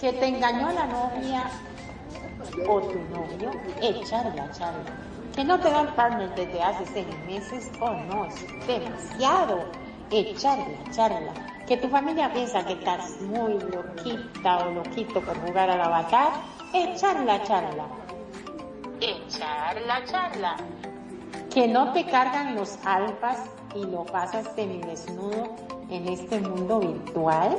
que te engañó la novia o tu novio, echarla, charla. Que no te dan partner desde hace seis meses, oh no, es demasiado. Echarla, charla. Que tu familia piensa que estás muy loquita o loquito por jugar al avatar, echarla, charla. Echarla, charla. Que no te cargan los alfas y lo pasas desnudo en este mundo virtual,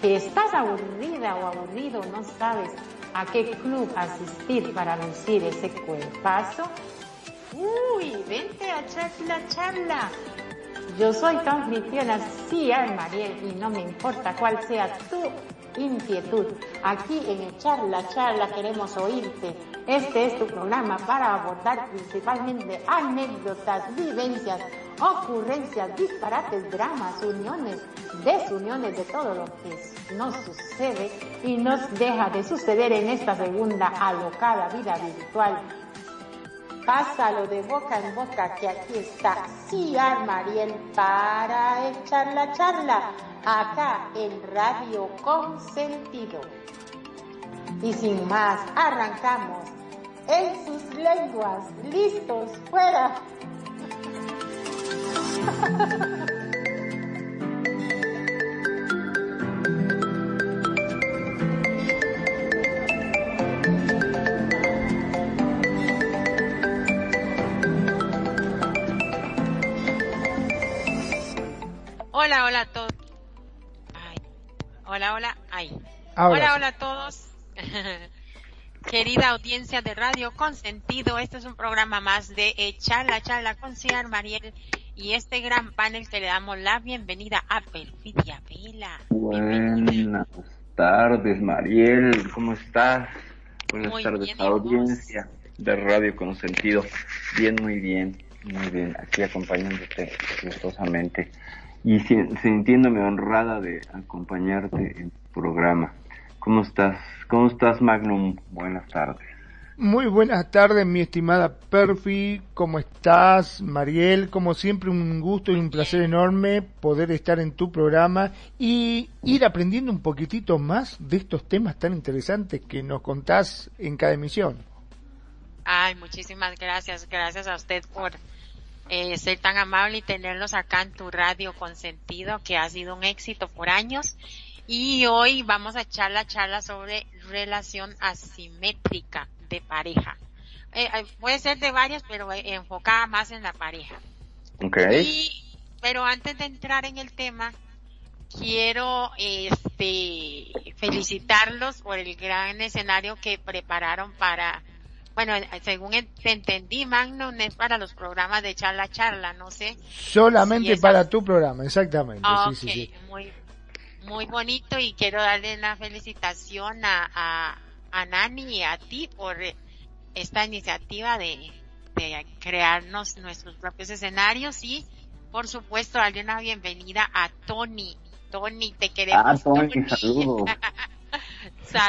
que estás aburrida o aburrido, no sabes a qué club asistir para lucir ese cuerpazo. Uy, vente a echar la charla. Yo soy anfitriona, sí, Mariel, y no me importa cuál sea tu inquietud. Aquí en Echar la Charla queremos oírte. Este es tu programa para abordar principalmente anécdotas, vivencias, ocurrencias, disparates, dramas, uniones, desuniones de todo lo que nos sucede y nos deja de suceder en esta segunda alocada vida virtual. Pásalo de boca en boca que aquí está Ciar Mariel para echar la charla acá en Radio Consentido. Y sin más, arrancamos en sus lenguas, listos, fuera. Hola, hola a todos. Hola, hola, ahí. hola, hola a todos. Querida audiencia de Radio Consentido, este es un programa más de Charla, Charla con Ciar Mariel y este gran panel que le damos la bienvenida a Perfidia Vela. Buenas tardes, Mariel, ¿cómo estás? Buenas tardes, audiencia de Radio Consentido. Bien, muy bien, muy bien, aquí acompañándote gustosamente y sintiéndome honrada de acompañarte en tu programa. ¿Cómo estás? ¿Cómo estás, Magnum? Buenas tardes. Muy buenas tardes, mi estimada Perfi. ¿Cómo estás, Mariel? Como siempre, un gusto y un placer enorme poder estar en tu programa y ir aprendiendo un poquitito más de estos temas tan interesantes que nos contás en cada emisión. Ay, muchísimas gracias. Gracias a usted por eh, ser tan amable y tenerlos acá en tu radio consentido, que ha sido un éxito por años. Y hoy vamos a echar la charla sobre relación asimétrica de pareja. Eh, eh, puede ser de varias, pero enfocada más en la pareja. Okay. pero antes de entrar en el tema, quiero este felicitarlos por el gran escenario que prepararon para bueno, según entendí, Magnum es para los programas de charla charla, no sé. Solamente para tu programa, exactamente. sí, sí, sí. Muy, muy bonito y quiero darle una felicitación a, a, Nani y a ti por esta iniciativa de, de crearnos nuestros propios escenarios y por supuesto darle una bienvenida a Tony. Tony, te queremos. Ah, Tony, saludos.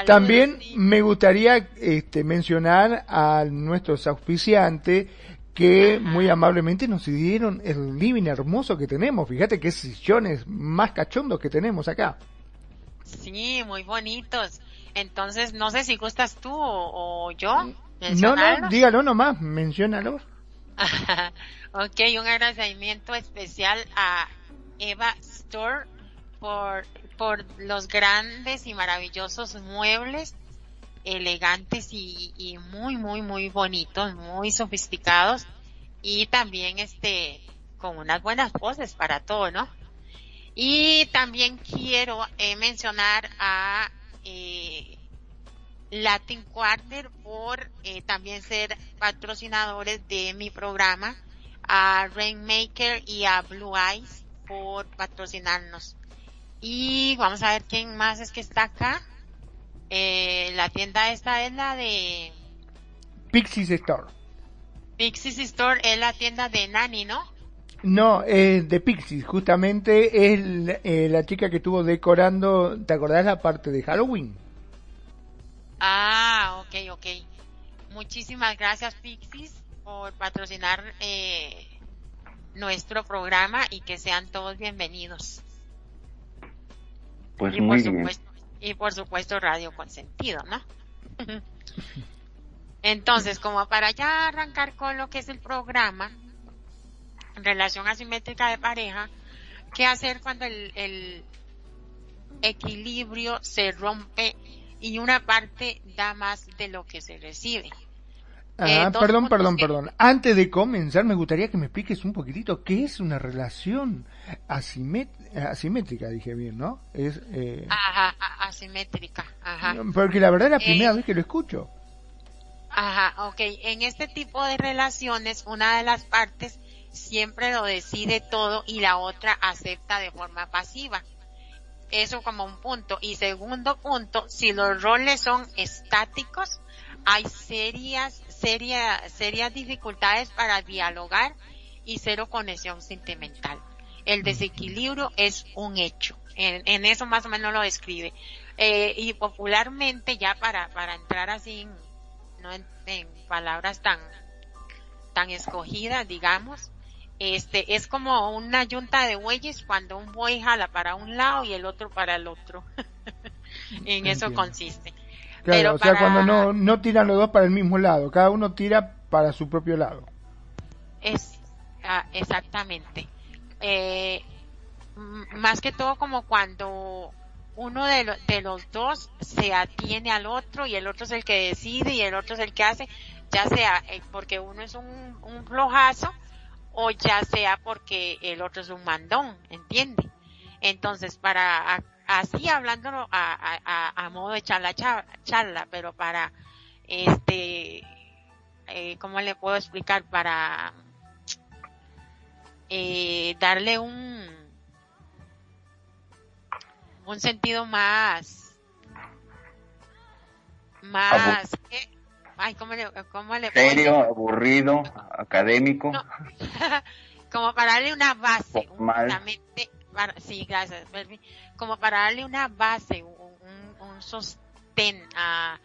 También me gustaría este, mencionar a nuestros auspiciantes que muy amablemente nos dieron el living hermoso que tenemos. Fíjate qué sillones más cachondos que tenemos acá. Sí, muy bonitos. Entonces, no sé si gustas tú o, yo. No, no, dígalo nomás, menciónalo. ok, un agradecimiento especial a Eva Store por por los grandes y maravillosos muebles elegantes y, muy muy muy bonitos, muy sofisticados y también este con unas buenas voces para todo, ¿no? Y también quiero eh, mencionar a eh, Latin Quarter por eh, también ser patrocinadores de mi programa, a Rainmaker y a Blue Eyes por patrocinarnos. Y vamos a ver quién más es que está acá. Eh, la tienda esta es la de... Pixies Store. Pixies Store es la tienda de Nani, ¿no? No, es de Pixies, justamente es eh, la chica que estuvo decorando, ¿te acordás la parte de Halloween? Ah, ok, ok. Muchísimas gracias Pixies por patrocinar eh, nuestro programa y que sean todos bienvenidos. Pues y muy por Supuesto, y por supuesto Radio Consentido, ¿no? Entonces, como para ya arrancar con lo que es el programa, relación asimétrica de pareja, ¿qué hacer cuando el, el equilibrio se rompe y una parte da más de lo que se recibe? Ah, perdón, perdón, perdón. Antes de comenzar, me gustaría que me expliques un poquitito qué es una relación asimétrica, dije bien, ¿no? Es, eh... Ajá, asimétrica, ajá. Porque la verdad es la primera eh, vez que lo escucho. Ajá, ok. En este tipo de relaciones, una de las partes siempre lo decide todo y la otra acepta de forma pasiva. Eso como un punto. Y segundo punto, si los roles son estáticos, hay serias, serias, serias dificultades para dialogar y cero conexión sentimental. El desequilibrio es un hecho. En, eso más o menos lo describe. Eh, y popularmente ya para, para entrar así en, no en, palabras tan, tan escogidas, digamos, este, es como una yunta de bueyes cuando un buey jala para un lado y el otro para el otro. en eso consiste. Claro, o sea, cuando no, no tiran los dos para el mismo lado, cada uno tira para su propio lado. Es, ah, exactamente. Eh, más que todo como cuando uno de, de los dos se atiene al otro y el otro es el que decide y el otro es el que hace, ya sea eh, porque uno es un, un flojazo o ya sea porque el otro es un mandón, ¿entiende? Entonces, para así hablándolo a, a, a, modo de charla, charla, pero para, este, eh, ¿cómo le puedo explicar? Para eh, darle un, un sentido más, más, ay, ¿cómo le, cómo le Serio, aburrido, académico. como para darle una base, justamente, sí, gracias, como para darle una base, un, sostén a,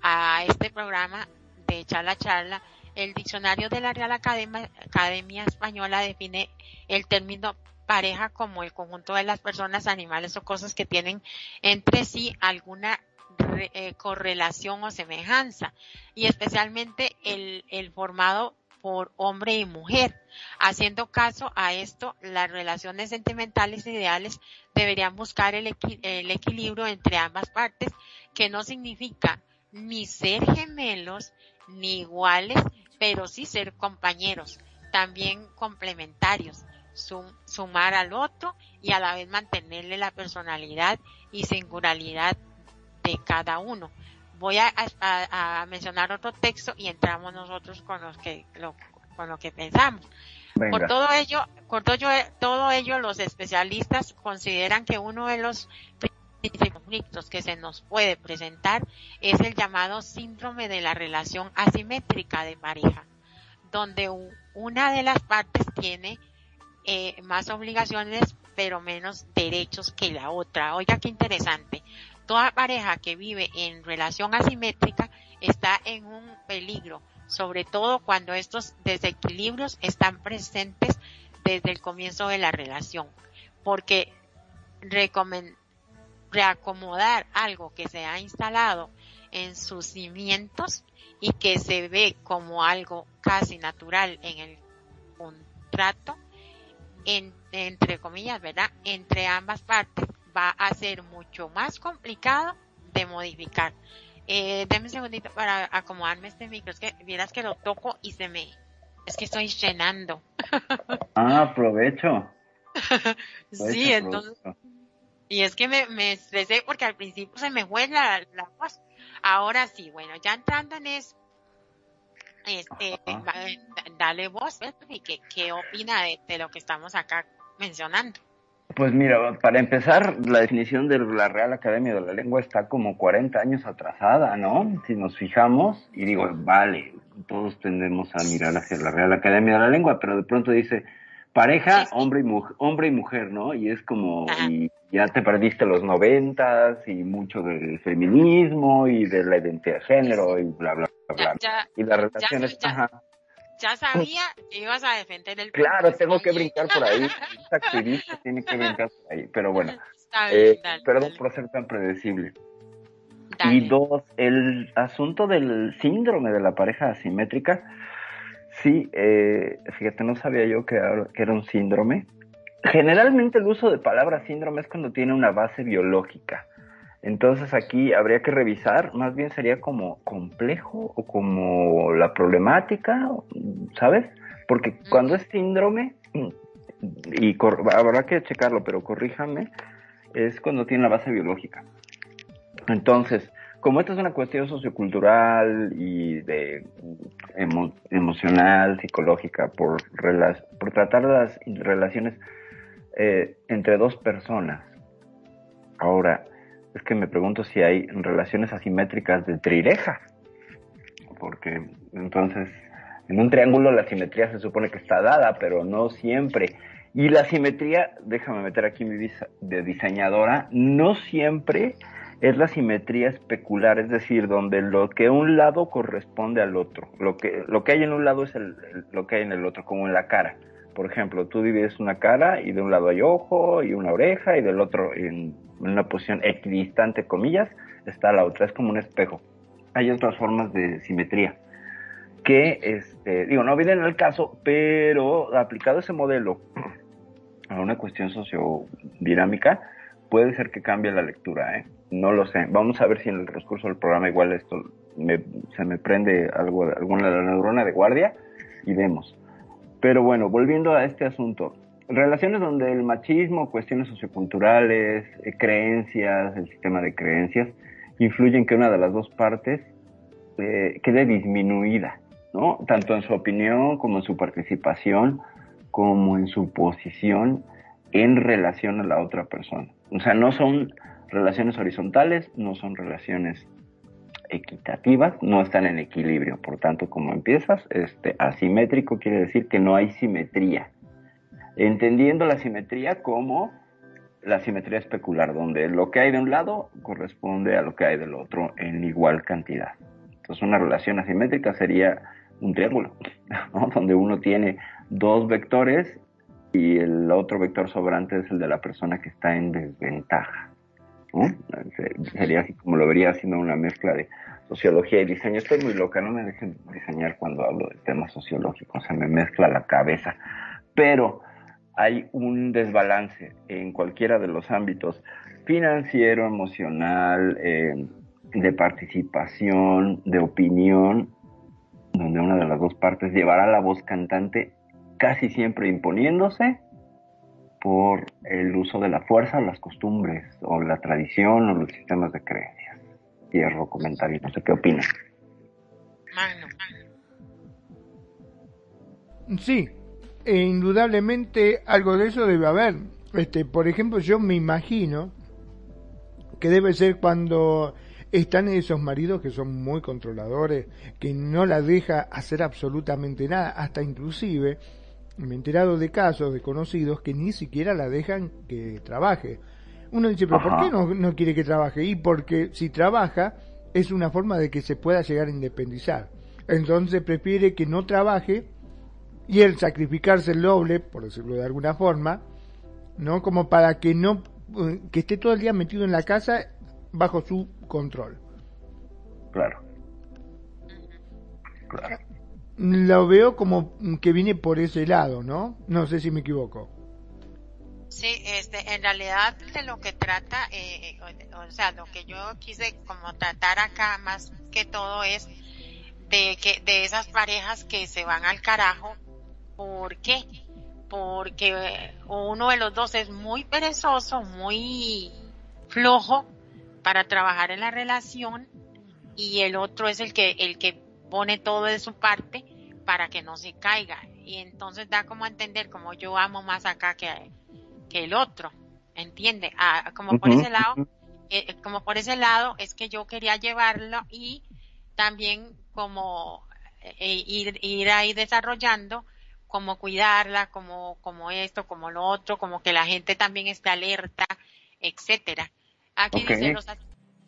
a este programa de charla charla, el diccionario de la Real Academia, Academia Española define el término pareja como el conjunto de las personas, animales o cosas que tienen entre sí alguna eh, correlación o semejanza. Y especialmente el, el formado por hombre y mujer. Haciendo caso a esto, las relaciones sentimentales ideales deberían buscar el, el equilibrio entre ambas partes, que no significa ni ser gemelos ni iguales, pero sí ser compañeros, también complementarios, sumar al otro y a la vez mantenerle la personalidad y singularidad de cada uno voy a, mencionar otro texto y entramos nosotros con los que con lo que pensamos. Por todo ello, por todo, todo ello, los especialistas consideran que uno de los conflictos que se nos puede presentar es el llamado síndrome de la relación asimétrica de pareja, donde una de las partes tiene eh, más obligaciones pero menos derechos que la otra. Oiga, qué interesante toda pareja que vive en relación asimétrica está en un peligro, sobre todo cuando estos desequilibrios están presentes desde el comienzo de la relación, porque reacomodar algo que se ha instalado en sus cimientos y que se ve como algo casi natural en el contrato, entre comillas, ¿verdad? Entre ambas partes va a ser mucho más complicado de modificar. Eh, un segundito para acomodarme este micro. Es que vieras que lo toco y se me... Es que estoy llenando. ah, aprovecho. sí, entonces... Y es que me, me estresé porque al principio se me fue la, la voz. Ahora sí, bueno, ya entrando en eso, este, dale voz, ¿qué, qué opina de, de lo que estamos acá mencionando? Pues mira, para empezar, la definición de la Real Academia de la Lengua está como 40 años atrasada, ¿no? Si nos fijamos, y digo, vale, todos tendemos a mirar hacia la Real Academia de la Lengua, pero de pronto dice pareja, hombre y mujer, hombre y mujer, ¿no? Y es como, y ya te perdiste los noventas y mucho del feminismo y de la identidad de género y bla, bla, bla, bla. y las relaciones, ya sabía que ibas a defender el Claro, tengo que brincar por ahí. Esta activista tiene que brincar por ahí. Pero bueno, eh, perdón por ser tan predecible. Y dos, el asunto del síndrome de la pareja asimétrica. Sí, eh, fíjate, no sabía yo que, que era un síndrome. Generalmente el uso de palabra síndrome es cuando tiene una base biológica. Entonces aquí habría que revisar, más bien sería como complejo o como la problemática, ¿sabes? Porque cuando es síndrome, y habrá que checarlo, pero corríjame, es cuando tiene la base biológica. Entonces, como esta es una cuestión sociocultural y de emocional, psicológica, por, por tratar las relaciones eh, entre dos personas, ahora, es que me pregunto si hay relaciones asimétricas de trireja. Porque entonces, en un triángulo la simetría se supone que está dada, pero no siempre. Y la simetría, déjame meter aquí mi visa de diseñadora, no siempre es la simetría especular, es decir, donde lo que un lado corresponde al otro. Lo que, lo que hay en un lado es lo que hay en el otro, como en la cara. Por ejemplo, tú divides una cara y de un lado hay ojo y una oreja y del otro en en una posición equidistante, comillas, está la otra, es como un espejo. Hay otras formas de simetría que, este, digo, no vienen al caso, pero aplicado ese modelo a una cuestión sociodinámica, puede ser que cambie la lectura, ¿eh? No lo sé. Vamos a ver si en el transcurso del programa igual esto se me prende algo, alguna neurona de guardia y vemos. Pero bueno, volviendo a este asunto, relaciones donde el machismo, cuestiones socioculturales, eh, creencias, el sistema de creencias, influyen que una de las dos partes eh, quede disminuida, ¿no? Tanto en su opinión como en su participación, como en su posición en relación a la otra persona. O sea, no son relaciones horizontales, no son relaciones equitativas, no están en equilibrio. Por tanto, como empiezas, este asimétrico quiere decir que no hay simetría entendiendo la simetría como la simetría especular, donde lo que hay de un lado corresponde a lo que hay del otro en igual cantidad. Entonces una relación asimétrica sería un triángulo, donde uno tiene dos vectores y el otro vector sobrante es el de la persona que está en desventaja. Sería así como lo vería haciendo una mezcla de sociología y diseño. Estoy muy loca, no me dejen diseñar cuando hablo de temas sociológicos, se me mezcla la cabeza. Pero hay un desbalance en cualquiera de los ámbitos financiero, emocional, eh, de participación, de opinión, donde una de las dos partes llevará la voz cantante casi siempre imponiéndose por el uso de la fuerza, las costumbres, o la tradición, o los sistemas de creencias. Cierro comentario, no sé qué opinas. Sí, e indudablemente algo de eso debe haber. Este, por ejemplo, yo me imagino que debe ser cuando están esos maridos que son muy controladores, que no la deja hacer absolutamente nada, hasta inclusive me he enterado de casos de conocidos que ni siquiera la dejan que trabaje. Uno dice, pero ¿por qué no, no quiere que trabaje? Y porque si trabaja es una forma de que se pueda llegar a independizar. Entonces prefiere que no trabaje y el sacrificarse el doble, por decirlo de alguna forma, ¿no? Como para que no eh, que esté todo el día metido en la casa bajo su control. Claro. Claro. Lo veo como que viene por ese lado, ¿no? No sé si me equivoco. Sí, este, en realidad de lo que trata, eh, o sea, lo que yo quise como tratar acá más que todo es de que de esas parejas que se van al carajo ¿Por qué? Porque uno de los dos es muy perezoso, muy flojo para trabajar en la relación y el otro es el que, el que pone todo de su parte para que no se caiga. Y entonces da como a entender como yo amo más acá que, que el otro. ¿entiende? Ah, como por ese lado, eh, como por ese lado es que yo quería llevarlo y también como eh, ir, ir ahí desarrollando cómo cuidarla, como, como esto, como lo otro, como que la gente también esté alerta, etcétera. Aquí dice, los,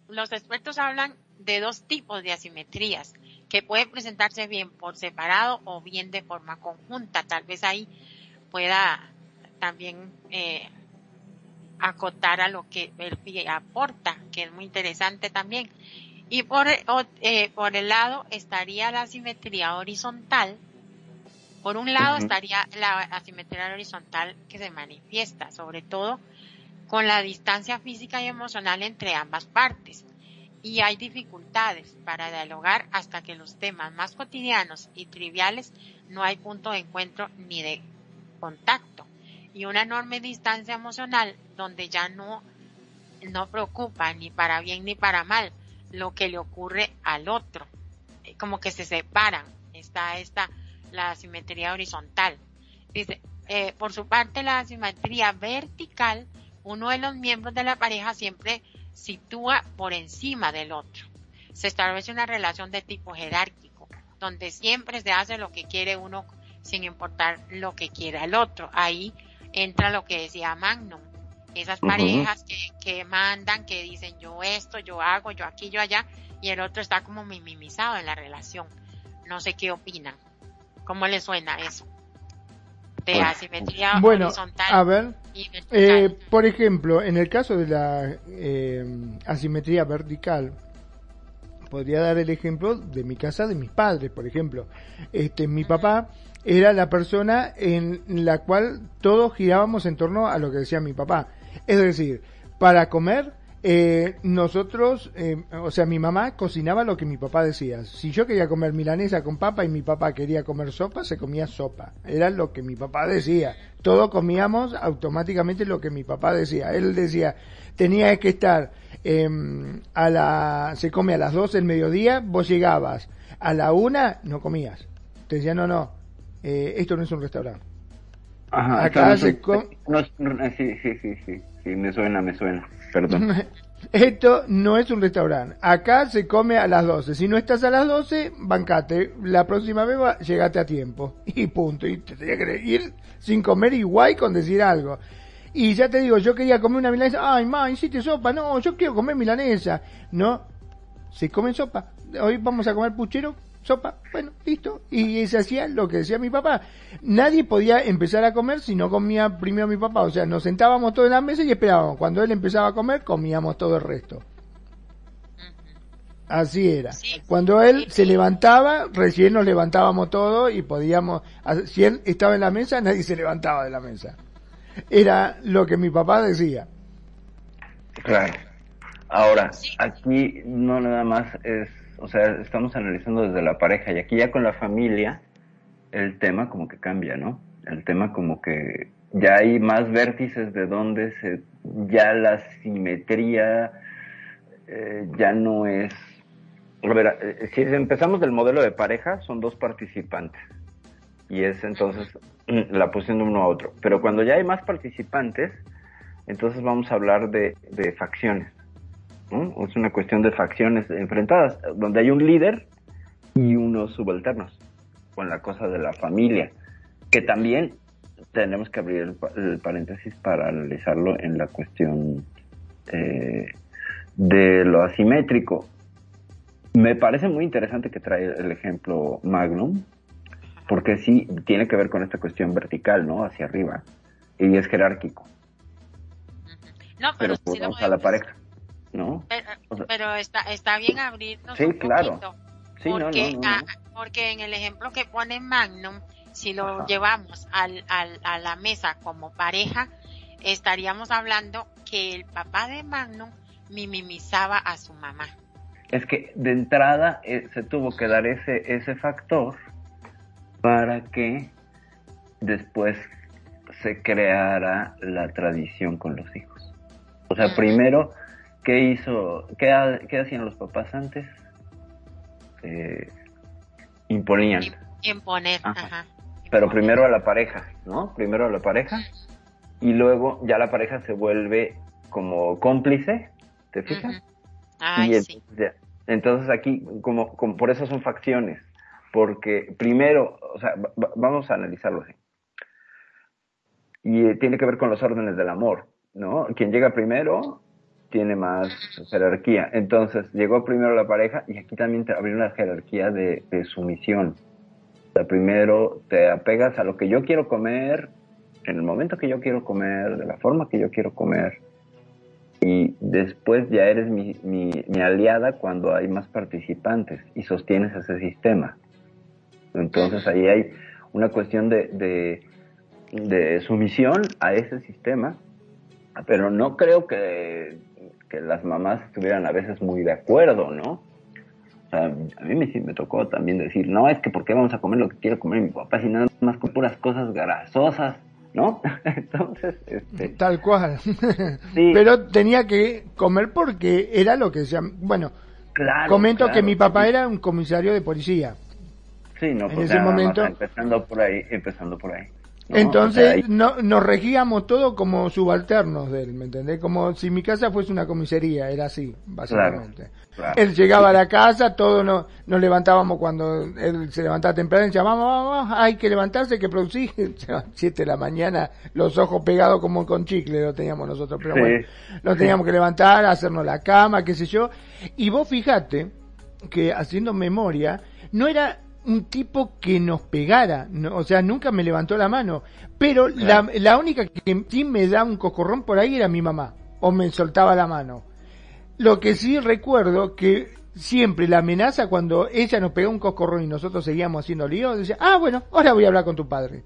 los expertos hablan de dos tipos de asimetrías que pueden presentarse bien por separado o bien de forma conjunta. Tal vez ahí pueda también eh, acotar a lo que el pie aporta, que es muy interesante también. Y por, eh, por el lado estaría la asimetría horizontal. Por un lado estaría la asimetría horizontal que se manifiesta, sobre todo con la distancia física y emocional entre ambas partes. Y hay dificultades para dialogar hasta que los temas más cotidianos y triviales no hay punto de encuentro ni de contacto. Y una enorme distancia emocional donde ya no, no preocupa ni para bien ni para mal lo que le ocurre al otro. Eh, como que se separan. Está esta, la asimetría horizontal. Dice, eh, por su parte, la asimetría vertical, uno de los miembros de la pareja siempre sitúa por encima del otro. Se establece una relación de tipo jerárquico, donde siempre se hace lo que quiere uno sin importar lo que quiera el otro. Ahí entra lo que decía Magnum, esas parejas que, que mandan, que dicen yo esto, yo hago, yo aquí, yo allá, y el otro está como minimizado en la relación. No sé qué opinan. ¿Cómo le suena eso? De asimetría bueno, horizontal. A ver, eh, por ejemplo, en el caso de la eh, asimetría vertical, podría dar el ejemplo de mi casa, de mis padres, por ejemplo. Este, mi papá era la persona en la cual todos girábamos en torno a lo que decía mi papá. Es decir, para comer, eh, nosotros, eh, o sea, mi mamá cocinaba lo que mi papá decía. Si yo quería comer milanesa con papa y mi papá quería comer sopa, se comía sopa. Era lo que mi papá decía. Todos comíamos automáticamente lo que mi papá decía. Él decía, tenía que estar em, a la, se come a las 12 del mediodía, vos llegabas a la una, no comías. Te decía, no, no, eh, esto no es un restaurante. Ajá, acá se come... sí, sí, sí, sí, sí, me suena, me suena, perdón. Esto no es un restaurante. Acá se come a las 12. Si no estás a las 12, bancate. La próxima vez llegate a tiempo. Y punto. Y te tenía que ir sin comer igual con decir algo. Y ya te digo, yo quería comer una milanesa. Ay, ma, hiciste sopa. No, yo quiero comer milanesa. No, se come sopa. Hoy vamos a comer puchero sopa, bueno, listo. Y se hacía lo que decía mi papá. Nadie podía empezar a comer si no comía primero mi papá. O sea, nos sentábamos todos en la mesa y esperábamos. Cuando él empezaba a comer, comíamos todo el resto. Así era. Cuando él se levantaba, recién nos levantábamos todos y podíamos, si él estaba en la mesa, nadie se levantaba de la mesa. Era lo que mi papá decía. Claro. Ahora, aquí no nada más es o sea, estamos analizando desde la pareja y aquí ya con la familia el tema como que cambia, ¿no? El tema como que ya hay más vértices de donde se, ya la simetría eh, ya no es... A ver, eh, si empezamos del modelo de pareja, son dos participantes y es entonces la posición de uno a otro. Pero cuando ya hay más participantes, entonces vamos a hablar de facciones. Es una cuestión de facciones enfrentadas, donde hay un líder y unos subalternos, con la cosa de la familia, que también tenemos que abrir el, paréntesis para analizarlo en la cuestión eh, de lo asimétrico. Me parece muy interesante que trae el ejemplo Magnum, porque sí tiene que ver con esta cuestión vertical, ¿no? Hacia arriba, y es jerárquico. No, pero, pero si a la pareja. ¿No? Pero, está, está bien abrirnos sí, claro. porque, porque en el ejemplo que pone Magnum, si lo llevamos al, al, a la mesa como pareja, estaríamos hablando que el papá de Magnum minimizaba a su mamá. Es que de entrada eh, se tuvo que dar ese, ese factor para que después se creara la tradición con los hijos. O sea, primero ¿Qué hizo? ¿Qué, hacían los papás antes? Eh, imponían. Imponer, ajá. Pero primero a la pareja, ¿no? Primero a la pareja y luego ya la pareja se vuelve como cómplice, ¿te fijas? y entonces, entonces aquí, como, como, por eso son facciones, porque primero, o sea, vamos a analizarlo así. Y eh, tiene que ver con los órdenes del amor, ¿no? Quien llega primero tiene más jerarquía. Entonces, llegó primero la pareja y aquí también te abrió una jerarquía de, sumisión. O primero te apegas a lo que yo quiero comer, en el momento que yo quiero comer, de la forma que yo quiero comer. Y después ya eres mi, aliada cuando hay más participantes y sostienes ese sistema. Entonces ahí hay una cuestión de sumisión a ese sistema, pero no creo que, que, las mamás estuvieran a veces muy de acuerdo, ¿no? O sea, a mí me, me tocó también decir, no, es que ¿por qué vamos a comer lo que quiere comer mi papá si nada más con puras cosas grasosas? ¿no? Entonces, este... Tal cual. Pero tenía que comer porque era lo que se... Bueno, comento que mi papá era un comisario de policía. Sí, no, en pues ese momento... Empezando por ahí, empezando por ahí. Entonces no, nos regíamos todo como subalternos de él, ¿me entendés? Como si mi casa fuese una comisaría, era así, básicamente. Él llegaba a la casa, todos nos, nos levantábamos cuando él se levantaba temprano y decía, vamos, vamos, hay que levantarse, hay que producir. Siete de la mañana, los ojos pegados como con chicle lo teníamos nosotros, pero bueno, nos teníamos que levantar, hacernos la cama, qué sé yo. Y vos fijate que haciendo memoria, no era un tipo que nos pegara, o sea, nunca me levantó la mano, pero la, la, única que sí me da un cocorrón por ahí era mi mamá, o me soltaba la mano. Lo que sí recuerdo que siempre la amenaza cuando ella nos pegó un cocorrón y nosotros seguíamos haciendo lío, decía, ah, bueno, ahora voy a hablar con tu padre.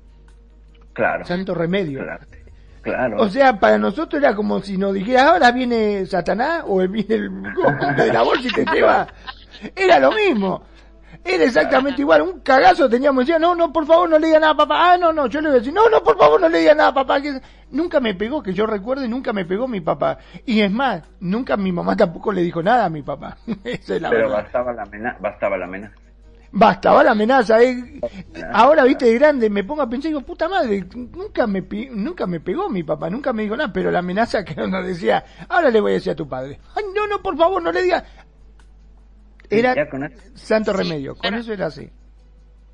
Claro. Santo remedio. Claro. O sea, para nosotros era como si nos dijera, ahora viene Satanás o viene el de la bolsa y te lleva. Era lo mismo. Era exactamente igual, un cagazo teníamos, decía, no, no, por favor no le diga nada a papá, ah, no, no, yo le voy a decir, no, no, por favor no le diga nada a papá, que nunca me pegó, que yo recuerde, nunca me pegó mi papá. Y es más, nunca mi mamá tampoco le dijo nada a mi papá. Pero bastaba la amenaza, bastaba la amenaza. Bastaba la amenaza, eh. Ahora, viste, de grande, me pongo a pensar y digo, puta madre, nunca me, nunca me pegó mi papá, nunca me dijo nada, pero la amenaza que nos decía, ahora le voy a decir a tu padre, ay, no, no, por favor, no le digas, era santo remedio, con eso era así.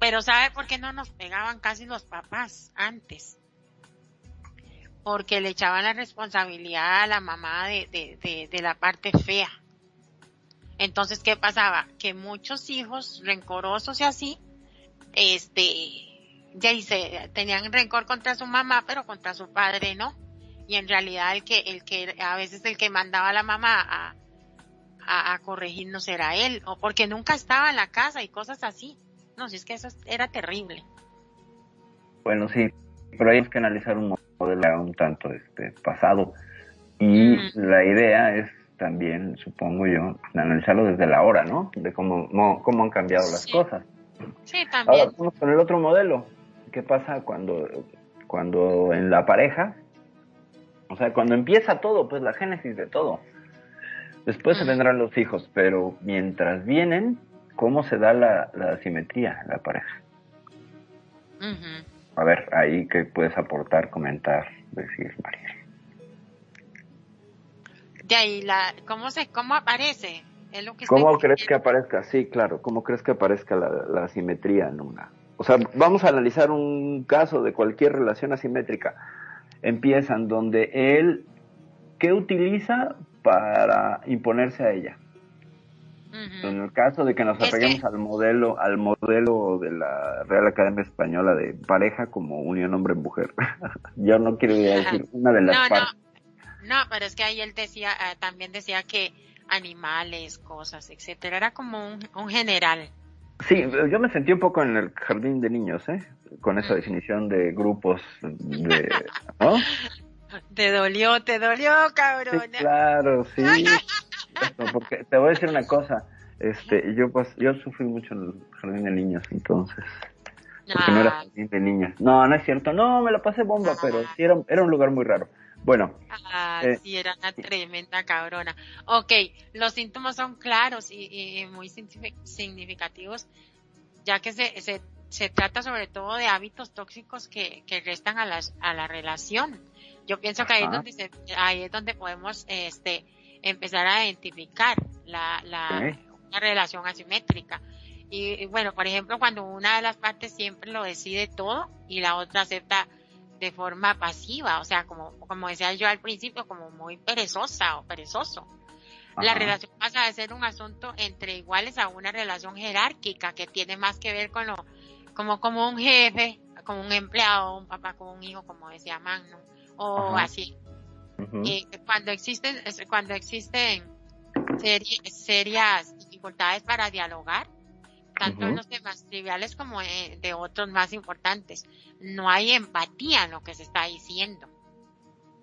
Pero ¿sabe por qué no nos pegaban casi los papás antes? Porque le echaban la responsabilidad a la mamá de, de, de, la parte fea. Entonces, ¿qué pasaba? Que muchos hijos rencorosos y así, este, ya dice, tenían rencor contra su mamá, pero contra su padre no. Y en realidad el que, el que, a veces el que mandaba a la mamá a, a, corregirnos era él, o porque nunca estaba en la casa y cosas así. No, si es que eso era terrible. Bueno, sí, pero hay que analizar un modelo un tanto este pasado. Y la idea es también, supongo yo, analizarlo desde la hora, ¿no? De cómo, cómo han cambiado las cosas. Sí, también. Ahora vamos con el otro modelo. ¿Qué pasa cuando, cuando en la pareja, o sea, cuando empieza todo, pues la génesis de todo, Después se vendrán los hijos, pero mientras vienen, ¿cómo se da la, la simetría en la pareja? A ver, ahí que puedes aportar, comentar, decir, María. De ahí, la, ¿cómo, se, ¿cómo aparece? ¿Cómo crees que aparezca? Sí, claro, ¿cómo crees que aparezca la, la simetría en una? O sea, vamos a analizar un caso de cualquier relación asimétrica. Empiezan donde él, ¿qué utiliza para imponerse a ella. En el caso de que nos apeguemos al modelo, al modelo de la Real Academia Española de pareja como unión hombre-mujer, yo no quiero decir una de las partes. No. pero es que ahí él decía, eh, también decía que animales, cosas, etcétera, era como un, general. Sí, yo me sentí un poco en el jardín de niños, ¿eh? Con esa definición de grupos de, ¿no? Te dolió, te dolió, cabrón. claro, sí. porque te voy a decir una cosa. Este, yo pues, yo sufrí mucho en el jardín de niños, entonces. Porque no era ah. jardín de niños. No, no es cierto. No, me lo pasé bomba, pero ah. sí era, era un lugar muy raro. Bueno. Ah, eh, sí, era una tremenda cabrona. Ok, los síntomas son claros y, muy significativos, ya que se, se, se, trata sobre todo de hábitos tóxicos que, que restan a, las, a la relación Yo pienso que ahí es donde ahí es donde podemos este empezar a identificar la, la relación asimétrica. Y, bueno, por ejemplo, cuando una de las partes siempre lo decide todo y la otra acepta de forma pasiva, o sea, como, como decía yo al principio, como muy perezosa o perezoso. La relación pasa de ser un asunto entre iguales a una relación jerárquica que tiene más que ver con lo, como, como un jefe, como un empleado, un papá con un hijo, como decía Magno, o así. y cuando existen, cuando existen serias dificultades para dialogar, tanto en los temas triviales como de otros más importantes. No hay empatía en lo que se está diciendo.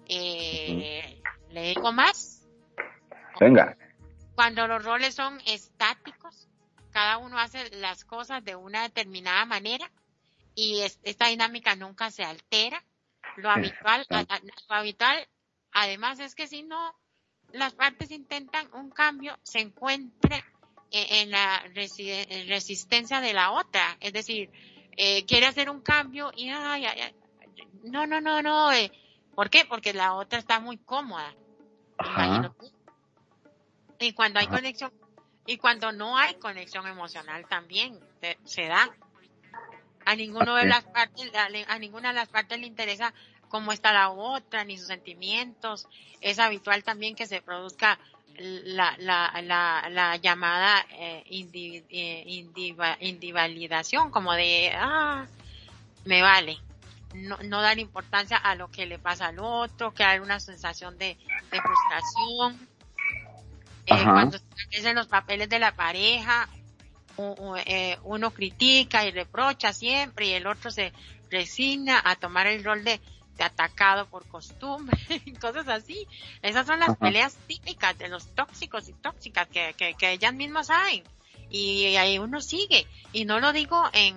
Eh, ¿Le digo más? Venga. Cuando los roles son estáticos, cada uno hace las cosas de una determinada manera y esta dinámica nunca se altera. Lo habitual, lo habitual, además es que si no las partes intentan un cambio, se encuentre en, la resistencia de la otra. Es decir, eh, quiere hacer un cambio y ay, ay, no, no, no, no. Eh. ¿Por qué? Porque la otra está muy cómoda. Y cuando hay conexión, y cuando no hay conexión emocional también se da. A ninguno de las partes, a, a ninguna de las partes le interesa cómo está la otra, ni sus sentimientos. Es habitual también que se produzca la, la, la, la llamada eh, eh, como de, ah, me vale. No, no dar importancia a lo que le pasa al otro, que hay una sensación de, de frustración. Eh, cuando se los papeles de la pareja, uno critica y reprocha siempre y el otro se resigna a tomar el rol de, atacado por costumbre, cosas así. Esas son las peleas típicas de los tóxicos y tóxicas que, que, ellas mismas saben. Y ahí uno sigue. Y no lo digo en,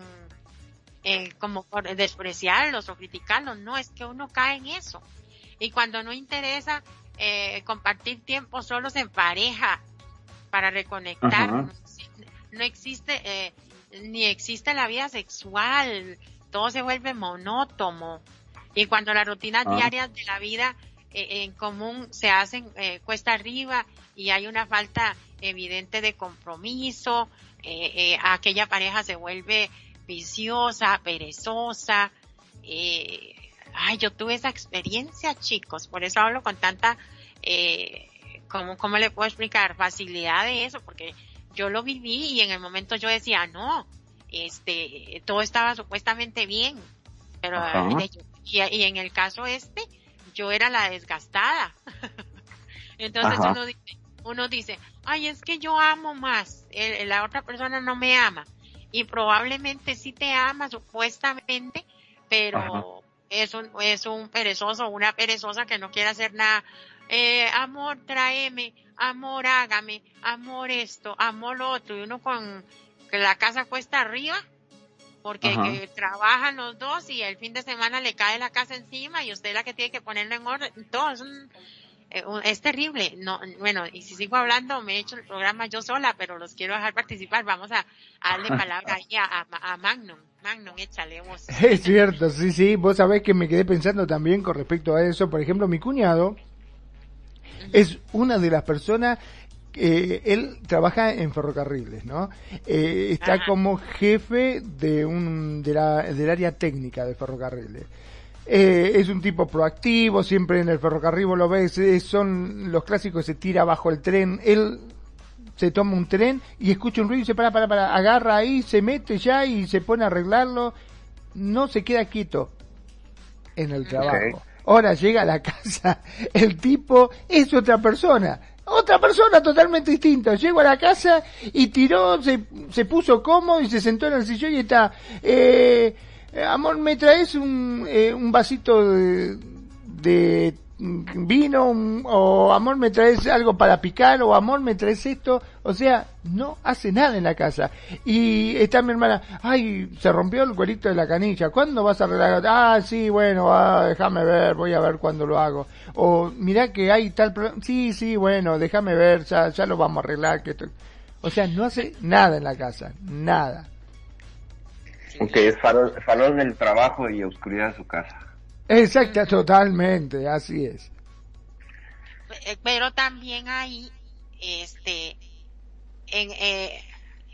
en como por despreciarlos o criticarlos, no, es que uno cae en eso. Y cuando no interesa eh, compartir tiempo solos en pareja para reconectar, no, existe, eh, ni existe la vida sexual, todo se vuelve monótono y cuando las rutinas ah. diarias de la vida eh, en común se hacen eh, cuesta arriba y hay una falta evidente de compromiso, eh, aquella pareja se vuelve viciosa, perezosa. ay, yo tuve esa experiencia, chicos, por eso hablo con tanta, ¿cómo, ¿cómo le puedo explicar? Facilidad de eso, porque yo lo viví y en el momento yo decía, no, este, todo estaba supuestamente bien, pero y, en el caso este, yo era la desgastada. Entonces uno dice, uno dice, ay, es que yo amo más, la otra persona no me ama. Y probablemente sí te ama, supuestamente, pero es un, es un perezoso, una perezosa que no quiere hacer nada. Eh, amor, tráeme, amor, hágame, amor esto, amor lo otro. Y uno con que la casa cuesta arriba, porque trabajan los dos y el fin de semana le cae la casa encima y usted es la que tiene que ponerlo en orden. Todo es, eh, es terrible. No, bueno, y si sigo hablando, me he hecho el programa yo sola, pero los quiero dejar participar. Vamos a, darle palabra ahí a, a, Magnum. Magnum, échale vos. Es cierto, sí, sí. Vos sabés que me quedé pensando también con respecto a eso. Por ejemplo, mi cuñado es una de las personas eh, él trabaja en ferrocarriles, ¿no? Eh, está como jefe de un, de la, del área técnica de ferrocarriles. Eh, es un tipo proactivo, siempre en el ferrocarril lo ves, son los clásicos, se tira bajo el tren, él se toma un tren y escucha un ruido y se para, para, para, agarra ahí, se mete ya y se pone a arreglarlo, no se queda quieto en el trabajo. Ahora llega a la casa, el tipo es otra persona, otra persona totalmente distinta. Llego a la casa y tiró, se, se puso cómodo y se sentó en el sillón y está, eh, amor, ¿me traes un, eh, un vasito de, de vino o amor me traes algo para picar o amor me traes esto. O sea no hace nada en la casa. Y está mi hermana ay se rompió el cuerito de la canilla ¿cuándo vas a arreglar? ah sí bueno ah, déjame ver voy a ver cuándo lo hago o mira que hay tal problema sí sí bueno déjame ver ya, ya lo vamos a arreglar que o sea no hace nada en la casa nada. Aunque es farol, farol del trabajo y oscuridad de su casa Exacto, totalmente, así es. Eh, pero también ahí, este, en, eh,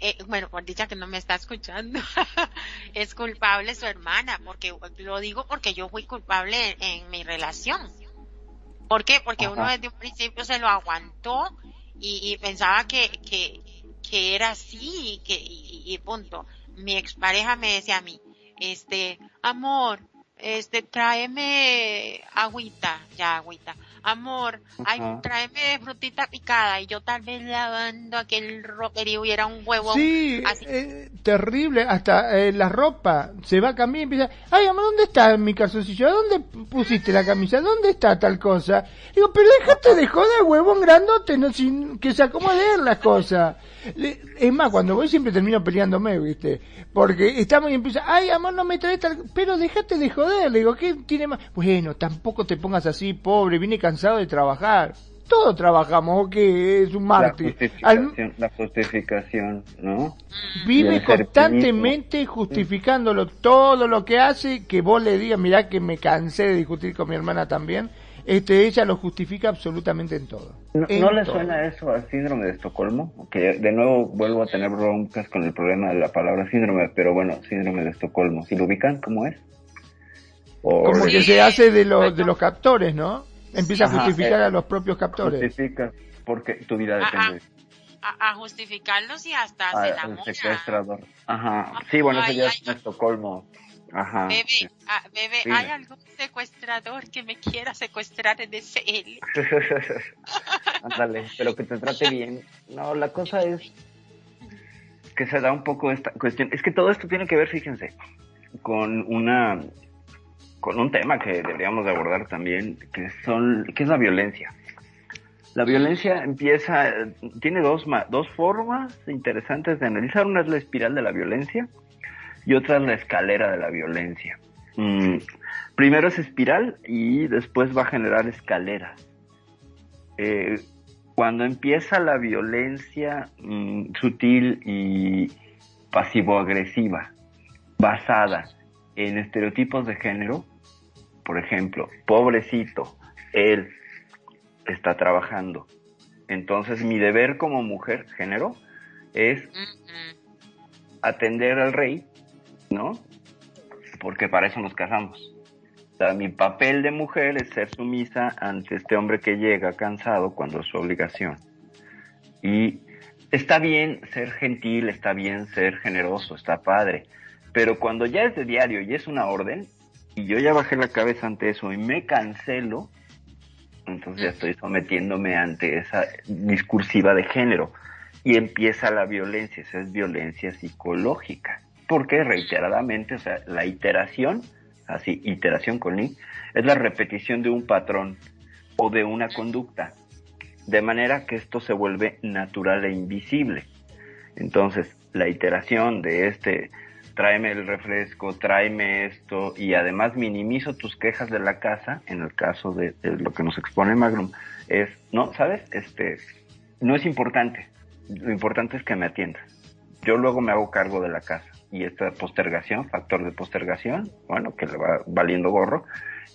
eh, bueno, por dicha que no me está escuchando, es culpable su hermana, porque lo digo porque yo fui culpable en, mi relación. ¿Por qué? Porque uno desde un principio se lo aguantó y, pensaba que, que, que era así y que, y punto. Mi expareja me decía a mí, este, amor, este, tráeme agüita, ya agüita. Amor, ay, tráeme frutita picada y yo tal vez lavando aquel roperío y era un huevo. Sí, eh, terrible, hasta eh, la ropa se va a cambiar y empieza, ay, amor, ¿dónde está mi calzoncillo? ¿Dónde pusiste la camisa? ¿Dónde está tal cosa? Digo, pero déjate de joder, huevón grandote, no, sin que se acomode las cosas. Es más, cuando voy siempre termino peleándome, ¿viste? Porque estamos y empieza, ay, amor, no me traes tal... Pero déjate de joder, le digo, ¿qué tiene más? Bueno, tampoco te pongas así, pobre, vine cansado de trabajar. Todos trabajamos, que es un mártir. La justificación, ¿no? Vive constantemente justificándolo todo lo que hace, que vos le digas, mirá que me cansé de discutir con mi hermana también este, ella lo justifica absolutamente en todo. ¿No, le suena eso al síndrome de Estocolmo? Que de nuevo vuelvo a tener broncas con el problema de la palabra síndrome, pero bueno, síndrome de Estocolmo. ¿Si lo ubican cómo es? Como que se hace de los, de los captores, ¿no? Empieza a justificar a los propios captores. Justifica porque tu vida depende. A, a, justificarlos y hasta se enamora. secuestrador. Ajá. Sí, bueno, eso ya es Estocolmo. Ajá. Bebé, ah, bebé, ¿hay algún secuestrador que me quiera secuestrar en él? Ándale, pero que te trate bien. No, la cosa es que se da un poco esta cuestión. Es que todo esto tiene que ver, fíjense, con una con un tema que deberíamos de abordar también, que son es la violencia. La violencia empieza, tiene dos, dos formas interesantes de analizar. Una es la espiral de la violencia, y otra es la escalera de la violencia. Mm, primero es espiral y después va a generar escaleras. Eh, cuando empieza la violencia mm, sutil y pasivo-agresiva, basada en estereotipos de género, por ejemplo, pobrecito, él está trabajando. Entonces mi deber como mujer, género, es atender al rey ¿no? Porque para eso nos casamos. O sea, mi papel de mujer es ser sumisa ante este hombre que llega cansado cuando es su obligación. Y está bien ser gentil, está bien ser generoso, está padre. Pero cuando ya es de diario y es una orden, y yo ya bajé la cabeza ante eso y me cancelo, entonces ya estoy sometiéndome ante esa discursiva de género. Y empieza la violencia, esa es violencia psicológica porque reiteradamente, o sea, la iteración, así, iteración con i, es la repetición de un patrón o de una conducta, de manera que esto se vuelve natural e invisible. Entonces, la iteración de este, tráeme el refresco, tráeme esto, y además minimizo tus quejas de la casa, en el caso de, de lo que nos expone Magnum, es, no, ¿sabes? Este, no es importante, lo importante es que me atiendas. Yo luego me hago cargo de la casa y esta postergación, factor de postergación, bueno, que le va valiendo gorro,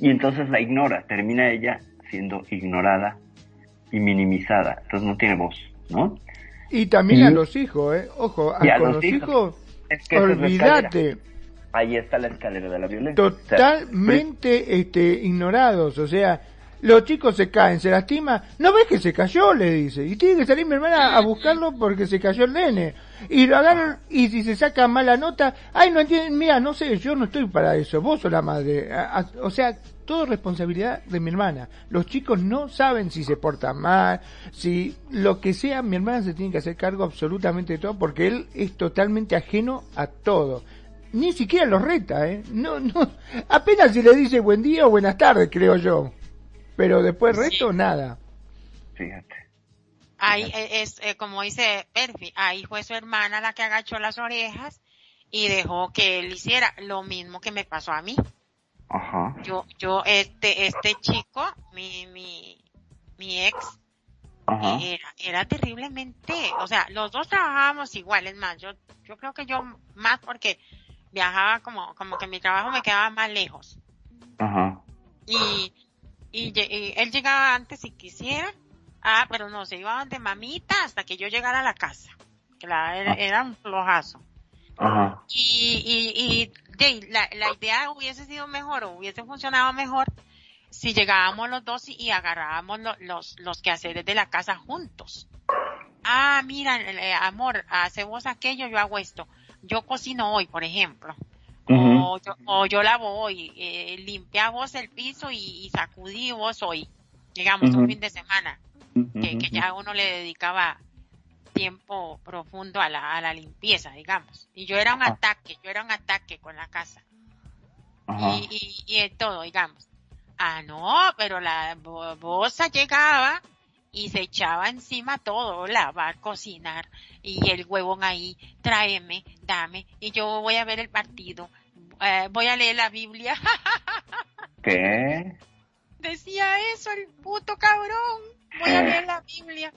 y entonces la ignora, termina ella siendo ignorada y minimizada, entonces no tiene voz, ¿no? Y también a los hijos, ¿eh? Ojo, a, los, hijos, olvídate. Ahí está la escalera de la violencia. Totalmente este, ignorados, o sea, los chicos se caen, se lastima, no ves que se cayó, le dice, y tiene que salir mi hermana a buscarlo porque se cayó el nene. Y lo agarran, y si se saca mala nota, ay, no entienden, mira, no sé, yo no estoy para eso, vos sos la madre. O sea, todo responsabilidad de mi hermana. Los chicos no saben si se portan mal, si lo que sea, mi hermana se tiene que hacer cargo absolutamente de todo porque él es totalmente ajeno a todo. Ni siquiera lo reta, ¿eh? No, no, apenas si le dice buen día o buenas tardes, creo yo. Pero después resto, nada. Fíjate. Ahí es, eh, como dice Perfi, ahí fue su hermana la que agachó las orejas y dejó que él hiciera lo mismo que me pasó a mí. Ajá. Yo, yo, este, este chico, mi, mi, mi ex, Era, era terriblemente, o sea, los dos trabajábamos iguales más, yo, yo creo que yo más porque viajaba como, como que mi trabajo me quedaba más lejos. Ajá. Y, y, él llegaba antes si quisiera. Ah, pero no, se iba de mamita hasta que yo llegara a la casa. Que la, era, ah. un flojazo. Ajá. Y, y, y la, la idea hubiese sido mejor o hubiese funcionado mejor si llegábamos los dos y, agarrábamos los, los quehaceres de la casa juntos. Ah, mira, eh, amor, hace vos aquello, yo hago esto. Yo cocino hoy, por ejemplo. o, yo, o, yo, lavo hoy, eh, limpia vos el piso y, sacudí vos hoy, digamos, un fin de semana, que, que, ya uno le dedicaba tiempo profundo a la, a la limpieza, digamos. Y yo era un ataque, yo era un ataque con la casa. Y, y, y todo, digamos. Ah, no, pero la bosa llegaba y se echaba encima todo, lavar, cocinar, y el huevón ahí, tráeme, dame, y yo voy a ver el partido, eh, voy a leer la Biblia. ¿Qué? Decía eso el puto cabrón, voy a leer la Biblia,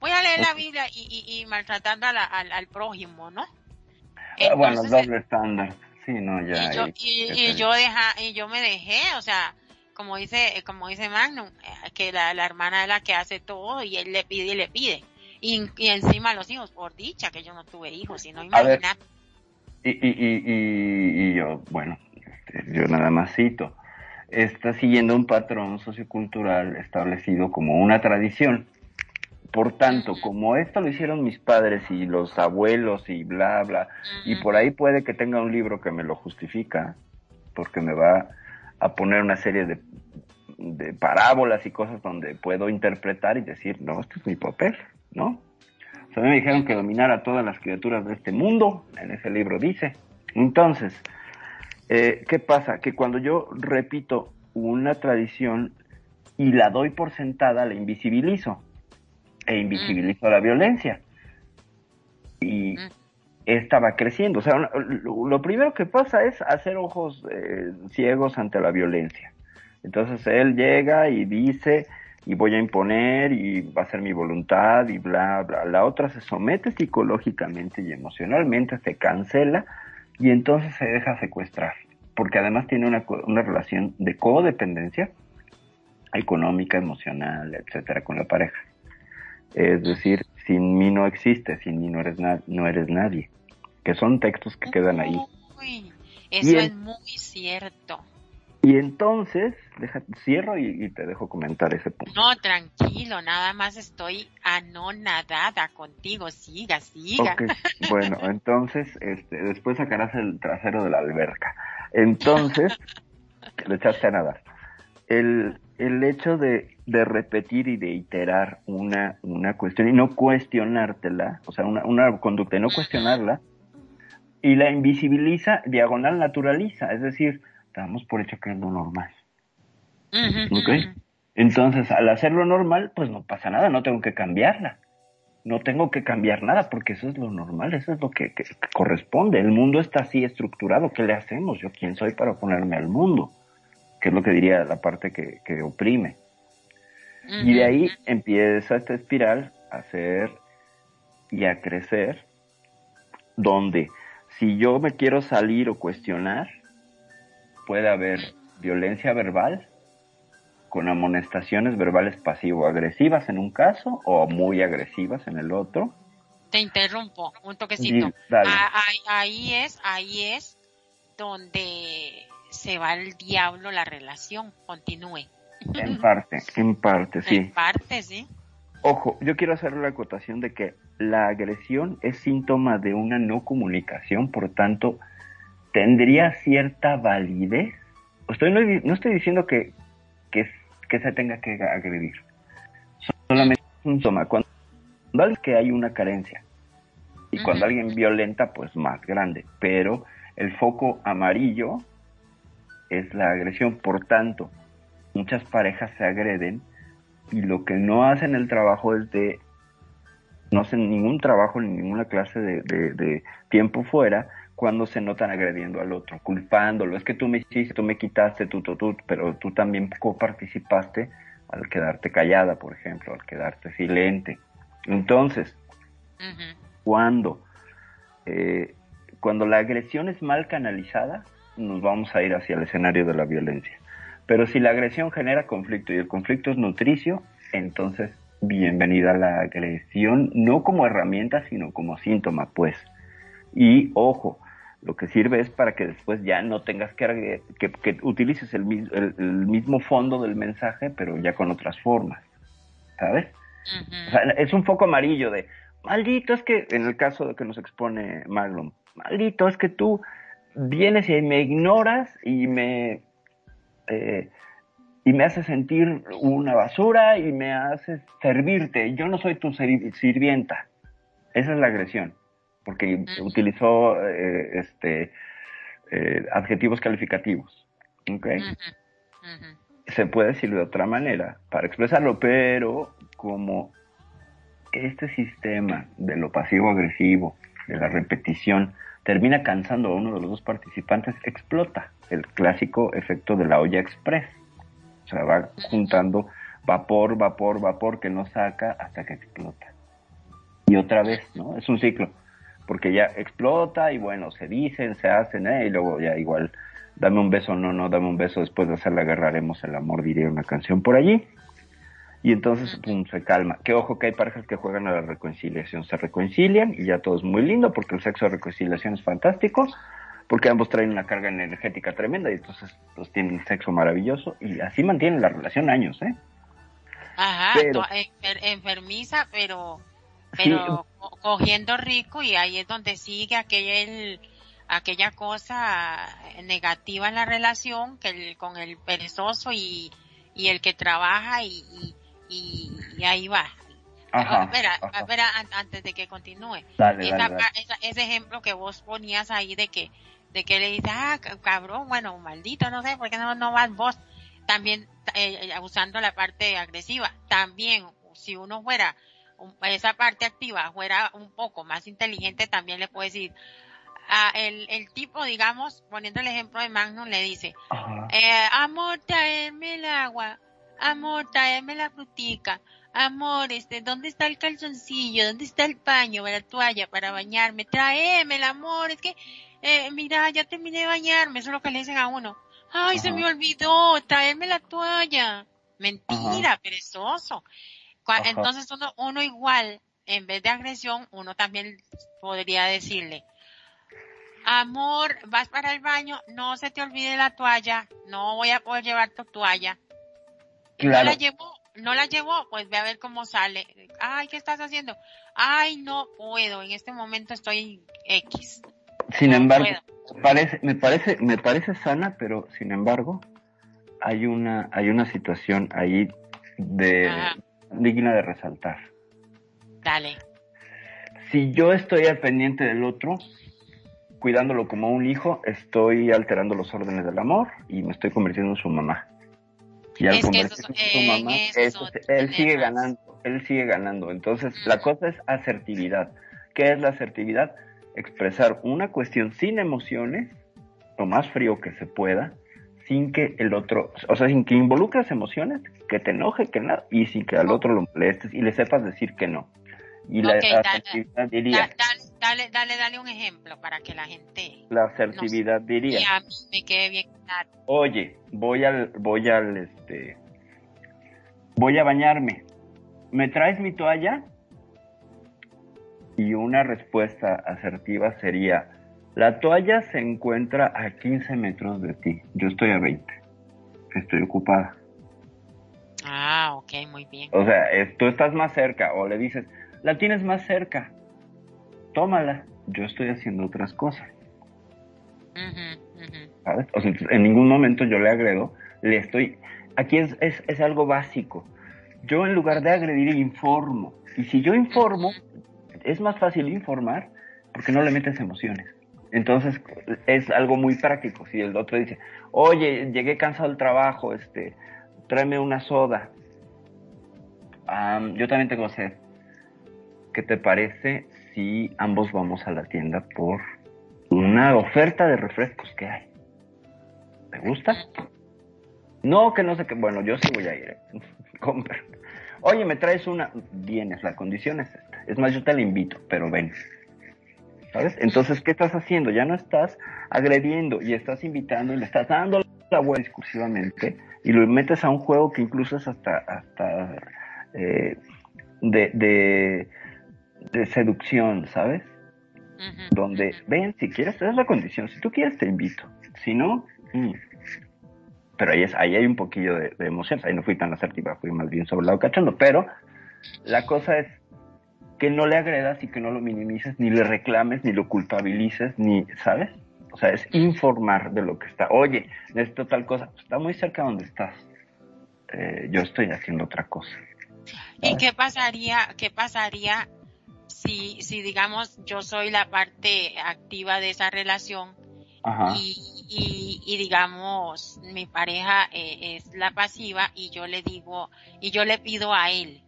voy a leer la Biblia y, y, maltratando al, al, prójimo, ¿no? Ah, bueno, doble estándar, sí, no, ya. Y yo, y yo, deja, y yo me dejé, o sea, como dice, como dice Magnum, eh, que la, hermana es la que hace todo y él le pide y le pide. Y, encima los hijos, por dicha que yo no tuve hijos, sino imaginar. Y, y, y, y, yo, bueno, este, yo nada más cito, está siguiendo un patrón sociocultural establecido como una tradición. Por tanto, como esto lo hicieron mis padres y los abuelos y bla, bla, y por ahí puede que tenga un libro que me lo justifica, porque me va a poner una serie de, de parábolas y cosas donde puedo interpretar y decir, no, este es mi papel, ¿no? O sea, me dijeron que dominara a todas las criaturas de este mundo, en ese libro dice. Entonces, eh, ¿qué pasa? Que cuando yo repito una tradición y la doy por sentada, la invisibilizo. E invisibilizo la violencia. Y, estaba creciendo. O sea, lo primero que pasa es hacer ojos eh, ciegos ante la violencia. Entonces él llega y dice, y voy a imponer, y va a ser mi voluntad, y bla, bla. La otra se somete psicológicamente y emocionalmente, se cancela, y entonces se deja secuestrar. Porque además tiene una, una relación de codependencia económica, emocional, etcétera, con la pareja. Es decir, sin mí no existe, sin mí no eres, no eres nadie que son textos que quedan ahí. eso es muy cierto. Y entonces, deja, cierro y, te dejo comentar ese punto. No, tranquilo, nada más estoy anonadada contigo, siga, siga. Bueno, entonces, este, después sacarás el trasero de la alberca. Entonces, le echaste a nadar. El, el hecho de, de, repetir y de iterar una, una cuestión y no cuestionártela, o sea, una, una conducta y no cuestionarla, y la invisibiliza, diagonal naturaliza, es decir, damos por hecho que es lo normal. Entonces, al hacerlo normal, pues no pasa nada, no tengo que cambiarla. No tengo que cambiar nada porque eso es lo normal, eso es lo que, corresponde. El mundo está así estructurado, ¿qué le hacemos? Yo quién soy para ponerme al mundo, que es lo que diría la parte que, que oprime. Y de ahí empieza esta espiral a ser y a crecer, donde si yo me quiero salir o cuestionar, puede haber violencia verbal con amonestaciones verbales pasivo-agresivas en un caso o muy agresivas en el otro. Te interrumpo, un toquecito. Ah, ahí, es, ahí es donde se va el diablo la relación, continúe. En parte, en parte, sí. En parte, sí. Ojo, yo quiero hacer la acotación de que la agresión es síntoma de una no comunicación, por tanto, tendría cierta validez. Estoy, no, estoy diciendo que, que, se tenga que agredir. Solamente es un síntoma. Cuando, es que hay una carencia. Y cuando alguien violenta, pues más grande. Pero el foco amarillo es la agresión. Por tanto, muchas parejas se agreden y lo que no hacen el trabajo es de no hacen ningún trabajo ni ninguna clase de, tiempo fuera cuando se notan agrediendo al otro, culpándolo. Es que tú me hiciste, tú me quitaste, tú, tú, tú, pero tú también coparticipaste al quedarte callada, por ejemplo, al quedarte silente. Entonces, cuando, eh, cuando la agresión es mal canalizada, nos vamos a ir hacia el escenario de la violencia. Pero si la agresión genera conflicto y el conflicto es nutricio, entonces bienvenida la agresión, no como herramienta, sino como síntoma, pues. Y ojo, lo que sirve es para que después ya no tengas que, que, utilices el, mismo fondo del mensaje, pero ya con otras formas, ¿sabes? es un foco amarillo de, maldito, es que, en el caso de que nos expone Maglum, maldito, es que tú vienes y me ignoras y me... Eh, y me haces sentir una basura y me haces servirte. Yo no soy tu sirvienta. Esa es la agresión porque utilizó eh, este eh, adjetivos calificativos. ¿okay? Se puede decir de otra manera para expresarlo, pero como este sistema de lo pasivo-agresivo, de la repetición, termina cansando a uno de los dos participantes, explota el clásico efecto de la olla express. O sea, va juntando vapor, vapor, vapor que no saca hasta que explota. Y otra vez, ¿no? Es un ciclo porque ya explota y bueno, se dicen, se hacen, ¿eh? y luego ya igual, dame un beso, no, no, dame un beso, después de hacerla agarraremos el amor, diría una canción por allí. Y entonces, pum, se calma. Que ojo que hay parejas que juegan a la reconciliación, se reconcilian y ya todo es muy lindo porque el sexo de reconciliación es fantástico, porque ambos traen una carga energética tremenda y entonces pues tienen sexo maravilloso y así mantienen la relación años, ¿eh? Ajá, enfermiza, pero pero cogiendo rico y ahí es donde sigue aquel, aquella cosa negativa en la relación que el, con el perezoso y, y el que trabaja y, y, ahí va. Ajá, espera, antes de que continúe. ese ejemplo que vos ponías ahí de que, de que le dices, ah, cabrón, bueno, maldito, no sé, ¿por qué no, no vas vos? También, eh, usando la parte agresiva. También, si uno fuera esa parte activa fuera un poco más inteligente, también le puede decir, a el, el tipo, digamos, poniendo el ejemplo de Magnum, le dice, eh, amor, traerme el agua, amor, traerme la frutica, amor, este, ¿dónde está el calzoncillo? ¿Dónde está el paño, la toalla para bañarme? Traeme el amor, es que, eh, mira, ya terminé de bañarme, eso es lo que le dicen a uno. Ay, se me olvidó, traerme la toalla. Mentira, perezoso. Entonces uno, uno igual, en vez de agresión, uno también podría decirle, amor, vas para el baño, no se te olvide la toalla, no voy a poder llevar tu toalla. No la llevó, no la llevó, pues ve a ver cómo sale. Ay, ¿qué estás haciendo? Ay, no puedo, en este momento estoy X. Sin embargo, parece, me parece, me parece sana, pero sin embargo, hay una, hay una situación ahí de, digna de resaltar. Dale. Si yo estoy al pendiente del otro, cuidándolo como un hijo, estoy alterando los órdenes del amor y me estoy convirtiendo en su mamá. Y al convertirse en su mamá, él sigue ganando, él sigue ganando. Entonces, la cosa es asertividad. ¿Qué es la asertividad? Expresar una cuestión sin emociones, lo más frío que se pueda, sin que el otro, o sea, sin que involucres emociones, que te enoje, que nada, y sin que al otro lo molestes y le sepas decir que no. Y la asertividad diría. Dale, dale, dale, un ejemplo para que la gente. La asertividad diría. Y a mí me quede bien claro. Oye, voy al, voy al, este, voy a bañarme. ¿Me traes mi toalla? Y una respuesta asertiva sería, la toalla se encuentra a 15 metros de ti. Yo estoy a 20. Estoy ocupada. Ah, ok, muy bien. O sea, tú estás más cerca o le dices, la tienes más cerca. Tómala. Yo estoy haciendo otras cosas. ¿Sabes? O sea, en ningún momento yo le agredo, le estoy... Aquí es, es, algo básico. Yo en lugar de agredir informo. Y si yo informo, es más fácil informar porque no le metes emociones. Entonces es algo muy práctico. Si el otro dice, oye, llegué cansado del trabajo, este, tráeme una soda. yo también tengo sed. ¿Qué te parece si ambos vamos a la tienda por una oferta de refrescos que hay? ¿Te gusta? No, que no sé qué. Bueno, yo sí voy a ir. ¿eh? Oye, me traes una. Vienes, la condición es esta. Es más, yo te la invito, pero ven. ¿Sabes? Entonces, ¿qué estás haciendo? Ya no estás agrediendo y estás invitando y le estás dando la web discursivamente y lo metes a un juego que incluso es hasta, hasta eh, de, de, seducción, ¿sabes? Donde, ven, si quieres, es la condición, si tú quieres te invito, si no, mm. pero ahí, es, ahí hay un poquillo de, de emoción, ahí no fui tan asertiva, fui más bien sobre el lado cachando, pero la cosa es que no le agredas y que no lo minimices, ni le reclames, ni lo culpabilices, ni, ¿sabes? O sea, es informar de lo que está. Oye, necesito tal cosa. Está muy cerca donde estás. Eh, yo estoy haciendo otra cosa. ¿Y qué pasaría, qué pasaría si, si digamos yo soy la parte activa de esa relación Y, y, digamos mi pareja eh, es la pasiva y yo le digo y yo le pido a él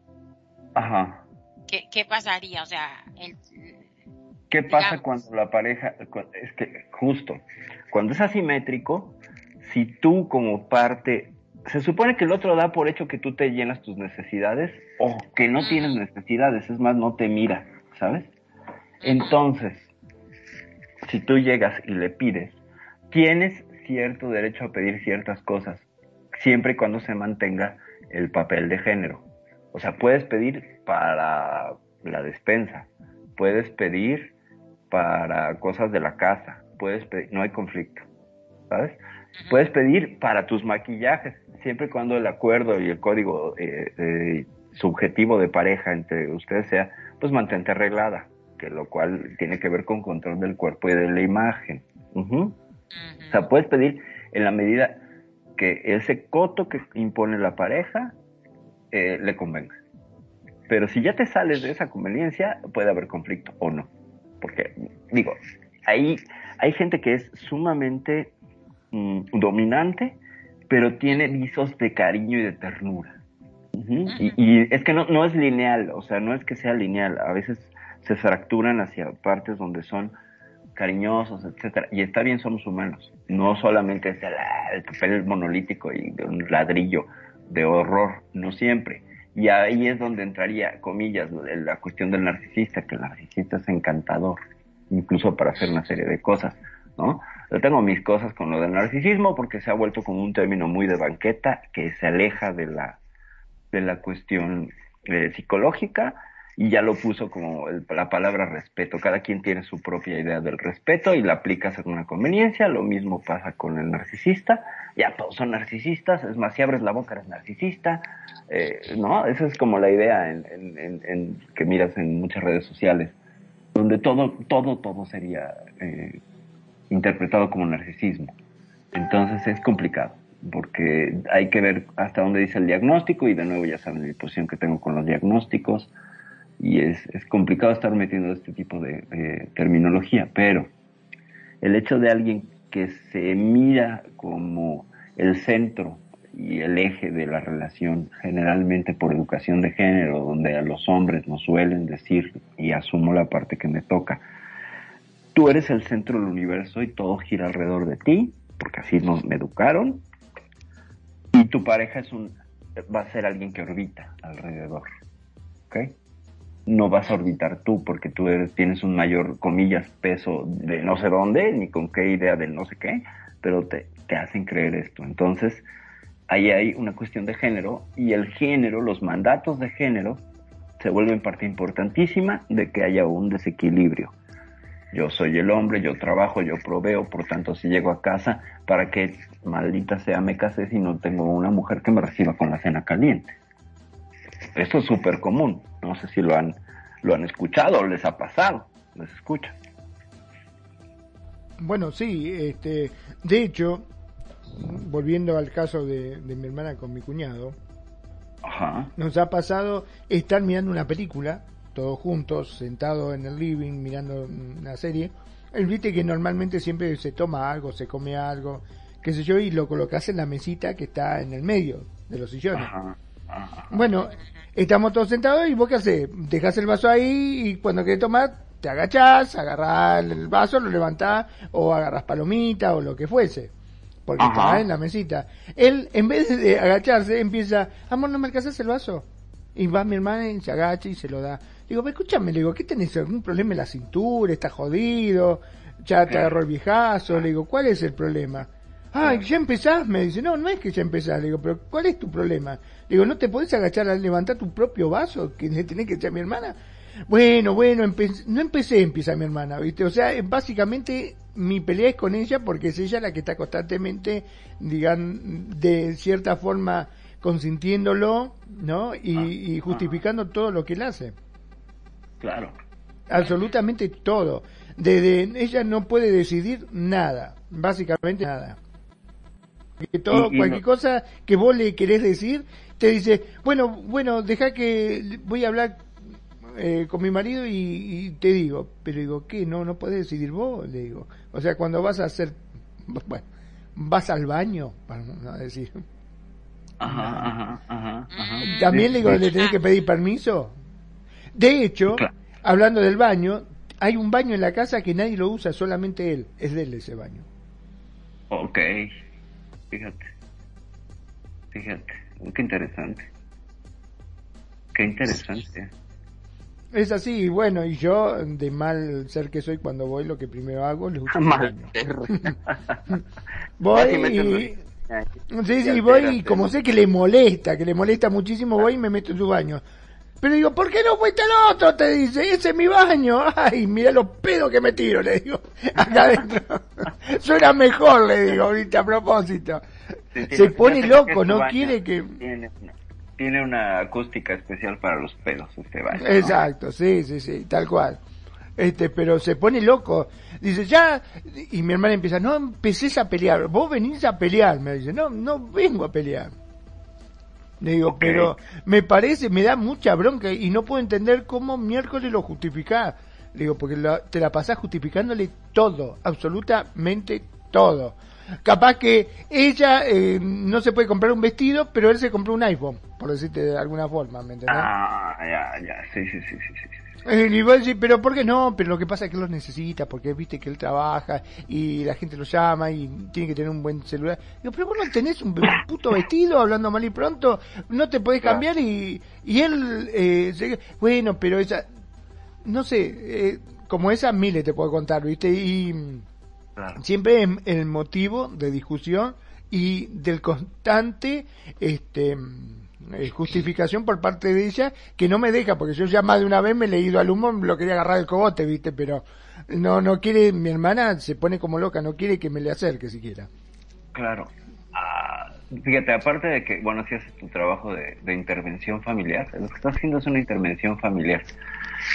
Ajá. ¿Qué, qué pasaría? O sea, el, ¿Qué pasa cuando la pareja, es que justo, cuando es asimétrico, si tú como parte, se supone que el otro da por hecho que tú te llenas tus necesidades o que no tienes necesidades, es más, no te mira, ¿sabes? Entonces, si tú llegas y le pides, tienes cierto derecho a pedir ciertas cosas, siempre y cuando se mantenga el papel de género. O sea, puedes pedir para la despensa, puedes pedir para cosas de la casa, puedes pedir, no hay conflicto, ¿sabes? Puedes pedir para tus maquillajes, siempre y cuando el acuerdo y el código eh, subjetivo de pareja entre ustedes sea, pues mantente arreglada, que lo cual tiene que ver con control del cuerpo y de la imagen. O sea, puedes pedir en la medida que ese coto que impone la pareja eh, le convenga. Pero si ya te sales de esa conveniencia, puede haber conflicto o no. Porque, digo, ahí hay gente que es sumamente mm, dominante, pero tiene visos de cariño y de ternura. y, es que no, no es lineal, o sea, no es que sea lineal. A veces se fracturan hacia partes donde son cariñosos, etcétera. Y está bien, somos humanos. No solamente es el, el papel monolítico y de un ladrillo de horror, no siempre. Y ahí es donde entraría, comillas, la cuestión del narcisista, que el narcisista es encantador, incluso para hacer una serie de cosas, ¿no? Yo tengo mis cosas con lo del narcisismo porque se ha vuelto como un término muy de banqueta que se aleja de la, de la cuestión eh, psicológica y ya lo puso como la palabra respeto. Cada quien tiene su propia idea del respeto y la aplica según una conveniencia. Lo mismo pasa con el narcisista. Ya todos son narcisistas. Es más, si abres la boca eres narcisista. Eh, ¿No? Esa es como la idea en, en, que miras en muchas redes sociales, donde todo, todo, todo sería eh, interpretado como narcisismo. Entonces es complicado porque hay que ver hasta dónde dice el diagnóstico y de nuevo ya saben la posición que tengo con los diagnósticos y es, es complicado estar metiendo este tipo de, terminología, pero el hecho de alguien que se mira como el centro y el eje de la relación, generalmente por educación de género, donde a los hombres nos suelen decir, y asumo la parte que me toca, tú eres el centro del universo y todo gira alrededor de ti, porque así nos me educaron, y tu pareja es un, va a ser alguien que orbita alrededor. ¿ok?, no vas a orbitar tú porque tú tienes un mayor, comillas, peso de no sé dónde, ni con qué idea del no sé qué, pero te, te hacen creer esto. Entonces, ahí hay una cuestión de género y el género, los mandatos de género, se vuelven parte importantísima de que haya un desequilibrio. Yo soy el hombre, yo trabajo, yo proveo, por tanto, si llego a casa, ¿para que maldita sea me casé si no tengo una mujer que me reciba con la cena caliente? Esto es súper común. No sé si lo han, lo han escuchado o les ha pasado. Les escucha. Bueno, sí, este, de hecho, volviendo al caso de, mi hermana con mi cuñado, nos ha pasado estar mirando una película, todos juntos, sentados en el living, mirando una serie. Él viste que normalmente siempre se toma algo, se come algo, qué sé yo, y lo colocas en la mesita que está en el medio de los sillones. Bueno, estamos todos sentados y vos qué haces? Dejas el vaso ahí y cuando querés tomar, te agachás, agarrás el vaso, lo levantás o agarras palomita o lo que fuese. Porque está en la mesita. Él, en vez de agacharse, empieza, amor, ¿no me alcanzas el vaso? Y va mi hermana y se agacha y se lo da. Digo, escúchame, le digo, ¿qué tenés? ¿Algún problema en la cintura? ¿Estás jodido? ¿Ya te agarró el viejazo? Le digo, ¿cuál es el problema? Ah, ya empezás, me dice, no, no es que ya empezás, le digo, pero ¿cuál es tu problema? Le digo, ¿no te podés agachar a levantar tu propio vaso que le tenés que echar a mi hermana? Bueno, bueno, no empecé, empieza mi hermana, ¿viste? O sea, básicamente mi pelea es con ella porque es ella la que está constantemente, digan, de cierta forma consintiéndolo, ¿no? Y, ah, justificando todo lo que él hace. Claro. Absolutamente todo. De, ella no puede decidir nada, básicamente nada. Que todo, cualquier cosa que vos le querés decir, te dice, bueno, bueno, deja que voy a hablar eh, con mi marido y, te digo, pero digo, ¿qué? No, no puedes decidir vos, le digo. O sea, cuando vas a hacer, bueno, vas al baño, para no decir. Ajá, ajá, ajá, También le digo, ¿le tenés que pedir permiso? De hecho, hablando del baño, hay un baño en la casa que nadie lo usa, solamente él. Es de él ese baño. Ok, fíjate. Fíjate, qué interesante. Qué interesante. Es así, bueno, y yo, de mal ser que soy, cuando voy, lo que primero hago es el baño. voy y... Sí, sí, voy y como sé que le molesta, que le molesta muchísimo, voy y me meto en su baño. Pero digo, ¿por qué no fuiste al otro? Te dice, ese es mi baño. Ay, mira los pedos que me tiro, le digo, acá adentro. Suena mejor, le digo, ahorita a propósito. Se pone loco, no quiere que... Tiene, una acústica especial para los pedos este baño. Exacto, sí, sí, sí, tal cual. Este, pero se pone loco. Dice, ya, y mi hermana empieza, no empecés a pelear, vos venís a pelear. Me dice, no, no vengo a pelear. Le digo, pero me parece, me da mucha bronca y no puedo entender cómo miércoles lo justificás. Le digo, porque te la pasás justificándole todo, absolutamente todo. Capaz que ella eh, no se puede comprar un vestido, pero él se compró un iPhone, por decirte de alguna forma, ¿me entendés? Ah, ya, ya, sí, sí, sí, sí. sí. Y decís, pero ¿por qué no? Pero lo que pasa es que él los necesita, porque viste que él trabaja y la gente lo llama y tiene que tener un buen celular. Digo, pero vos no tenés un puto vestido hablando mal y pronto, no te podés cambiar y, y él, eh, bueno, pero esa, no sé, eh, como esa miles te puedo contar, viste, y siempre es el motivo de discusión y del constante, este, eh, justificación por parte de ella que no me deja, porque yo ya más de una vez me he leído al humo, lo quería agarrar el cogote, ¿viste? Pero no, no quiere, mi hermana se pone como loca, no quiere que me le acerque siquiera. Claro. Ah, fíjate, aparte de que, bueno, si haces tu trabajo de, intervención familiar, lo que estás haciendo es una intervención familiar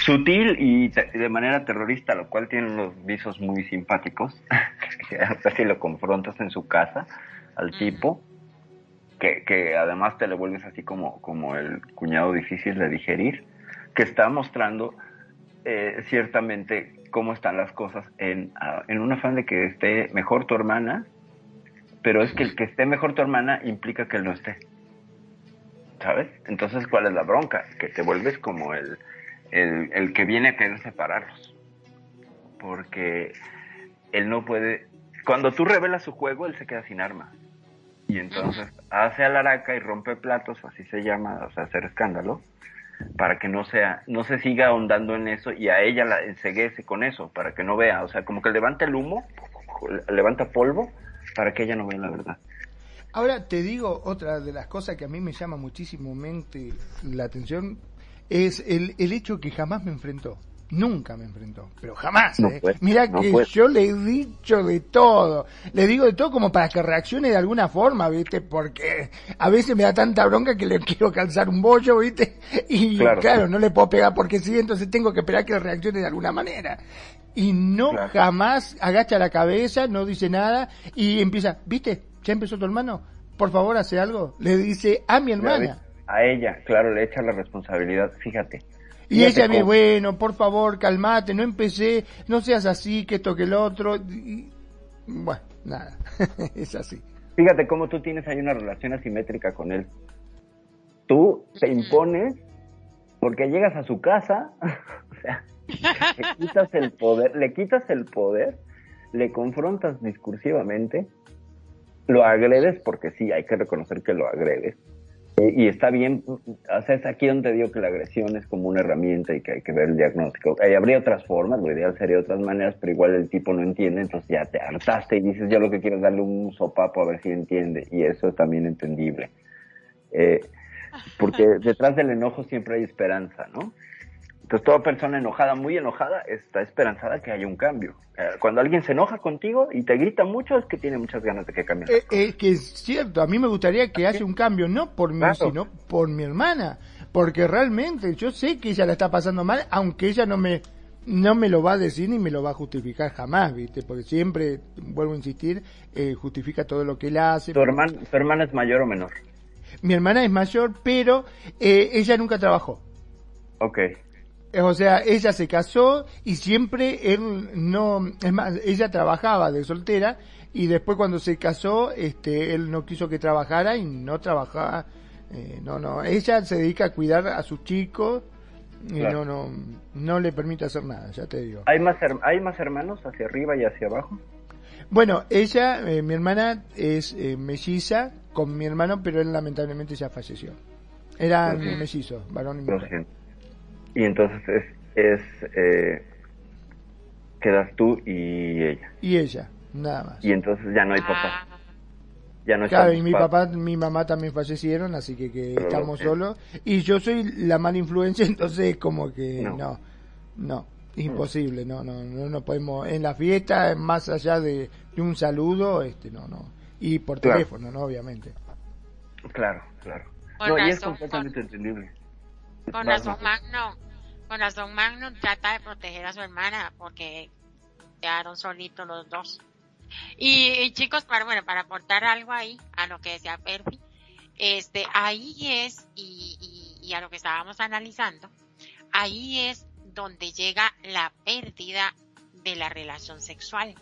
sutil y de manera terrorista, lo cual tiene unos visos muy simpáticos. Hasta si lo confrontas en su casa al tipo que, además te le vuelves así como, como el cuñado difícil de digerir, que está mostrando eh, ciertamente cómo están las cosas en, en un afán de que esté mejor tu hermana, pero es que el que esté mejor tu hermana implica que él no esté. ¿Sabes? Entonces, ¿cuál es la bronca? Que te vuelves como el, el, el que viene a querer separarlos. Porque él no puede... Cuando tú revelas su juego, él se queda sin arma y entonces hace alaraca y rompe platos, así se llama, o sea, hacer escándalo, para que no sea, no se siga ahondando en eso y a ella la enseguece con eso, para que no vea, o sea, como que levanta el humo, levanta polvo, para que ella no vea la verdad. Ahora te digo otra de las cosas que a mí me llama muchísimo la atención, es el, el hecho que jamás me enfrentó. Nunca me enfrentó, pero jamás. ¿eh? Mira que yo le he dicho de todo, le digo de todo como para que reaccione de alguna forma, ¿viste? Porque a veces me da tanta bronca que le quiero calzar un bollo, ¿viste? Y claro, no le puedo pegar porque sí, entonces tengo que esperar que reaccione de alguna manera. Y no jamás agacha la cabeza, no dice nada y empieza, ¿viste? ¿Ya empezó tu hermano? Por favor, hace algo. Le dice a mi hermana. A ella, claro, le echa la responsabilidad, fíjate y ella me, bueno, por favor, calmate, no empecé, no seas así, que toque el otro. bueno, nada, es así. Fíjate cómo tú tienes ahí una relación asimétrica con él. Tú te impones porque llegas a su casa, o sea, le quitas el poder, le quitas el poder, le confrontas discursivamente, lo agredes porque sí, hay que reconocer que lo agredes y está bien, o sea, es aquí donde digo que la agresión es como una herramienta y que hay que ver el diagnóstico. Eh, habría otras formas, lo ideal sería otras maneras, pero igual el tipo no entiende, entonces ya te hartaste y dices, yo lo que quiero es darle un sopapo a ver si entiende, y eso es también entendible. Eh, porque detrás del enojo siempre hay esperanza, ¿no? Entonces toda persona enojada, muy enojada, está esperanzada que haya un cambio. Eh, cuando alguien se enoja contigo y te grita mucho es que tiene muchas ganas de que cambie. Es eh, que es cierto, a mí me gustaría que haya un cambio, no por mí, sino por mi hermana. Porque realmente yo sé que ella la está pasando mal, aunque ella no me, no me lo va a decir ni me lo va a justificar jamás, ¿viste? Porque siempre, vuelvo a insistir, eh, justifica todo lo que él hace. ¿Tu, hermana, ¿Tu hermana es mayor o menor? Mi hermana es mayor, pero ella nunca trabajó. Ok. O sea, ella se casó y siempre él no, es más, ella trabajaba de soltera y después cuando se casó, este, él no quiso que trabajara y no trabajaba, eh, no, no, ella se dedica a cuidar a sus chicos y no, no, no le permite hacer nada, ya te digo. ¿Hay más, hay más hermanos hacia arriba y hacia abajo? Bueno, ella, eh, mi hermana es eh, melliza con mi hermano, pero él lamentablemente ya falleció. Eran mellizos, varón y mujer. Y entonces es, es eh, quedas tú y ella. Y ella, nada más. Y entonces ya no hay papá. Ah. Ya no claro, y mi papá, mi mamá también fallecieron, así que, que estamos solos. Y yo soy la mala influencia, entonces como que no, no, imposible, no, no, no, no podemos. En la fiesta, más allá de, un saludo, este, no, no. Y por teléfono, ¿no? Obviamente. Claro, claro. no, y es completamente entendible. Con razón, Magno, con razón Magnum trata de proteger a su hermana porque quedaron solitos los dos. Y, chicos, para bueno, para aportar algo ahí a lo que decía Perfi, este, ahí es, y, y, a lo que estábamos analizando, ahí es donde llega la pérdida de la relación sexual.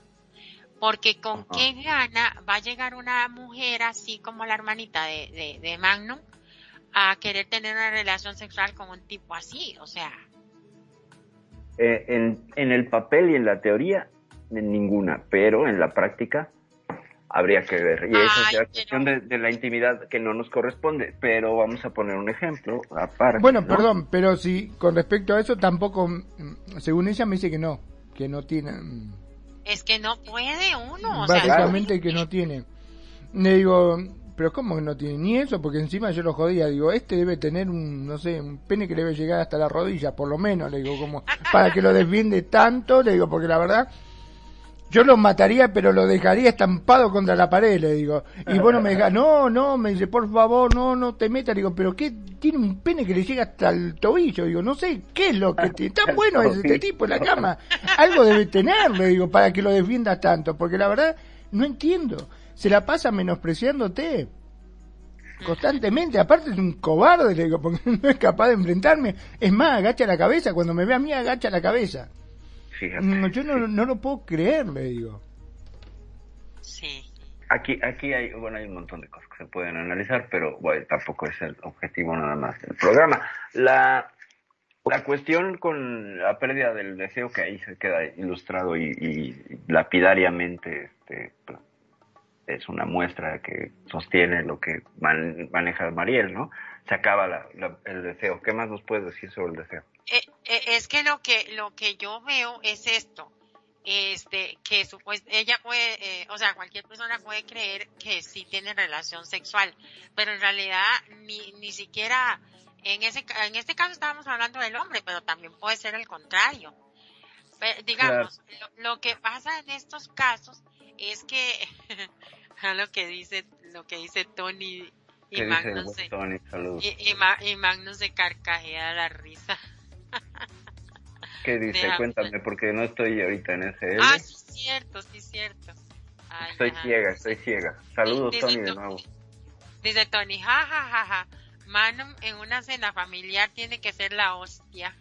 Porque con qué gana va a llegar una mujer así como la hermanita de, de, de Magnum a querer tener una relación sexual con un tipo así, o sea, eh, en, en, el papel y en la teoría, en ninguna, pero en la práctica habría que ver. Y eso es la cuestión de, la intimidad que no nos corresponde, pero vamos a poner un ejemplo aparte. Bueno, perdón, pero si con respecto a eso tampoco, según ella me dice que no, que no tiene... Mm, es que no puede uno. Básicamente que no tiene. Le digo, pero ¿cómo que no tiene ni eso? Porque encima yo lo jodía, digo, este debe tener un, no sé, un pene que debe llegar hasta la rodilla, por lo menos, le digo, como, para que lo defiende tanto, le digo, porque la verdad, yo lo mataría, pero lo dejaría estampado contra la pared, le digo. Y bueno, me diga, no, no, me dice, por favor, no, no te metas, digo, pero ¿qué? Tiene un pene que le llega hasta el tobillo, digo, no sé, ¿qué es lo que tiene? Tan bueno es este tipo en la cama. Algo debe tener, le digo, para que lo defienda tanto, porque la verdad, no entiendo se la pasa menospreciándote constantemente. Aparte es un cobarde, le digo, porque no es capaz de enfrentarme. Es más, agacha la cabeza. Cuando me ve a mí, agacha la cabeza. No, yo no, no lo puedo creer, le digo. Sí. Aquí, aquí hay, bueno, hay un montón de cosas que se pueden analizar, pero bueno, tampoco es el objetivo nada más del programa. La, la cuestión con la pérdida del deseo que ahí se queda ilustrado y, y lapidariamente este, pues, es una muestra que sostiene lo que maneja Mariel, ¿no? Se acaba el deseo. ¿Qué más nos puedes decir sobre el deseo? Eh, eh, es que lo que lo que yo veo es esto, este, que pues, ella puede, eh, o sea, cualquier persona puede creer que sí tiene relación sexual, pero en realidad ni, ni siquiera en ese en este caso estábamos hablando del hombre, pero también puede ser el contrario. digamos, lo que pasa en estos casos es que a lo que dice lo que dice Tony y Magnus se, y, Magnus se carcajea la risa. ¿Qué dice? Cuéntame, porque no estoy ahorita en ese. Ah, sí, cierto, sí, cierto. estoy ciega, estoy ciega. Saludos, Tony, de nuevo. Dice Tony, ja, ja, ja, ja. Magnum en una cena familiar tiene que ser la hostia.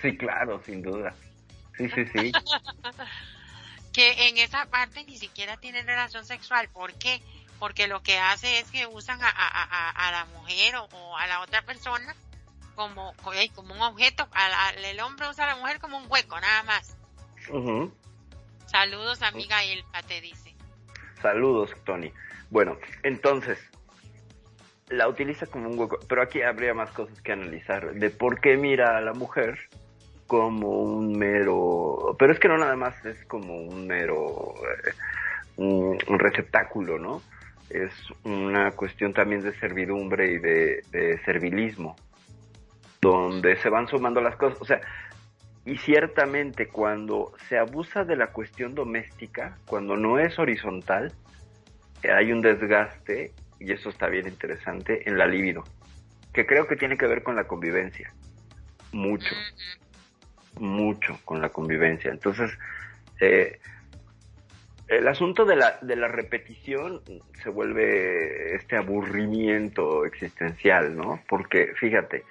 sí, claro, sin duda. Sí, sí, sí. que en esa parte ni siquiera tienen relación sexual. ¿Por qué? Porque lo que hace es que usan a, a, a, la mujer o, a la otra persona como, como un objeto. el hombre usa a la mujer como un hueco, nada más. Saludos, amiga Elpa, te dice. Saludos, Tony. Bueno, entonces, la utiliza como un hueco. Pero aquí habría más cosas que analizar de por qué mira a la mujer como un mero, pero es que no nada más es como un mero eh, un, receptáculo, ¿no? Es una cuestión también de servidumbre y de, servilismo, donde se van sumando las cosas, o sea, y ciertamente cuando se abusa de la cuestión doméstica, cuando no es horizontal, hay un desgaste, y eso está bien interesante, en la libido, que creo que tiene que ver con la convivencia, mucho mucho con la convivencia. Entonces, eh, el asunto de la, de la repetición se vuelve este aburrimiento existencial, ¿no? Porque, fíjate,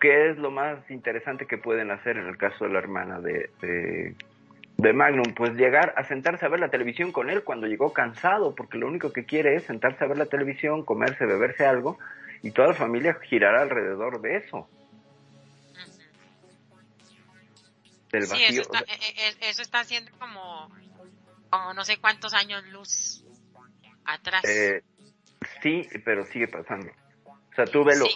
¿qué es lo más interesante que pueden hacer en el caso de la hermana de, de, de, Magnum? Pues llegar a sentarse a ver la televisión con él cuando llegó cansado, porque lo único que quiere es sentarse a ver la televisión, comerse, beberse algo, y toda la familia girará alrededor de eso. Sí, eso está, e, e, e, eso está haciendo como, como no sé cuántos años luz atrás. Eh, sí, pero sigue pasando. O sea, tú velo.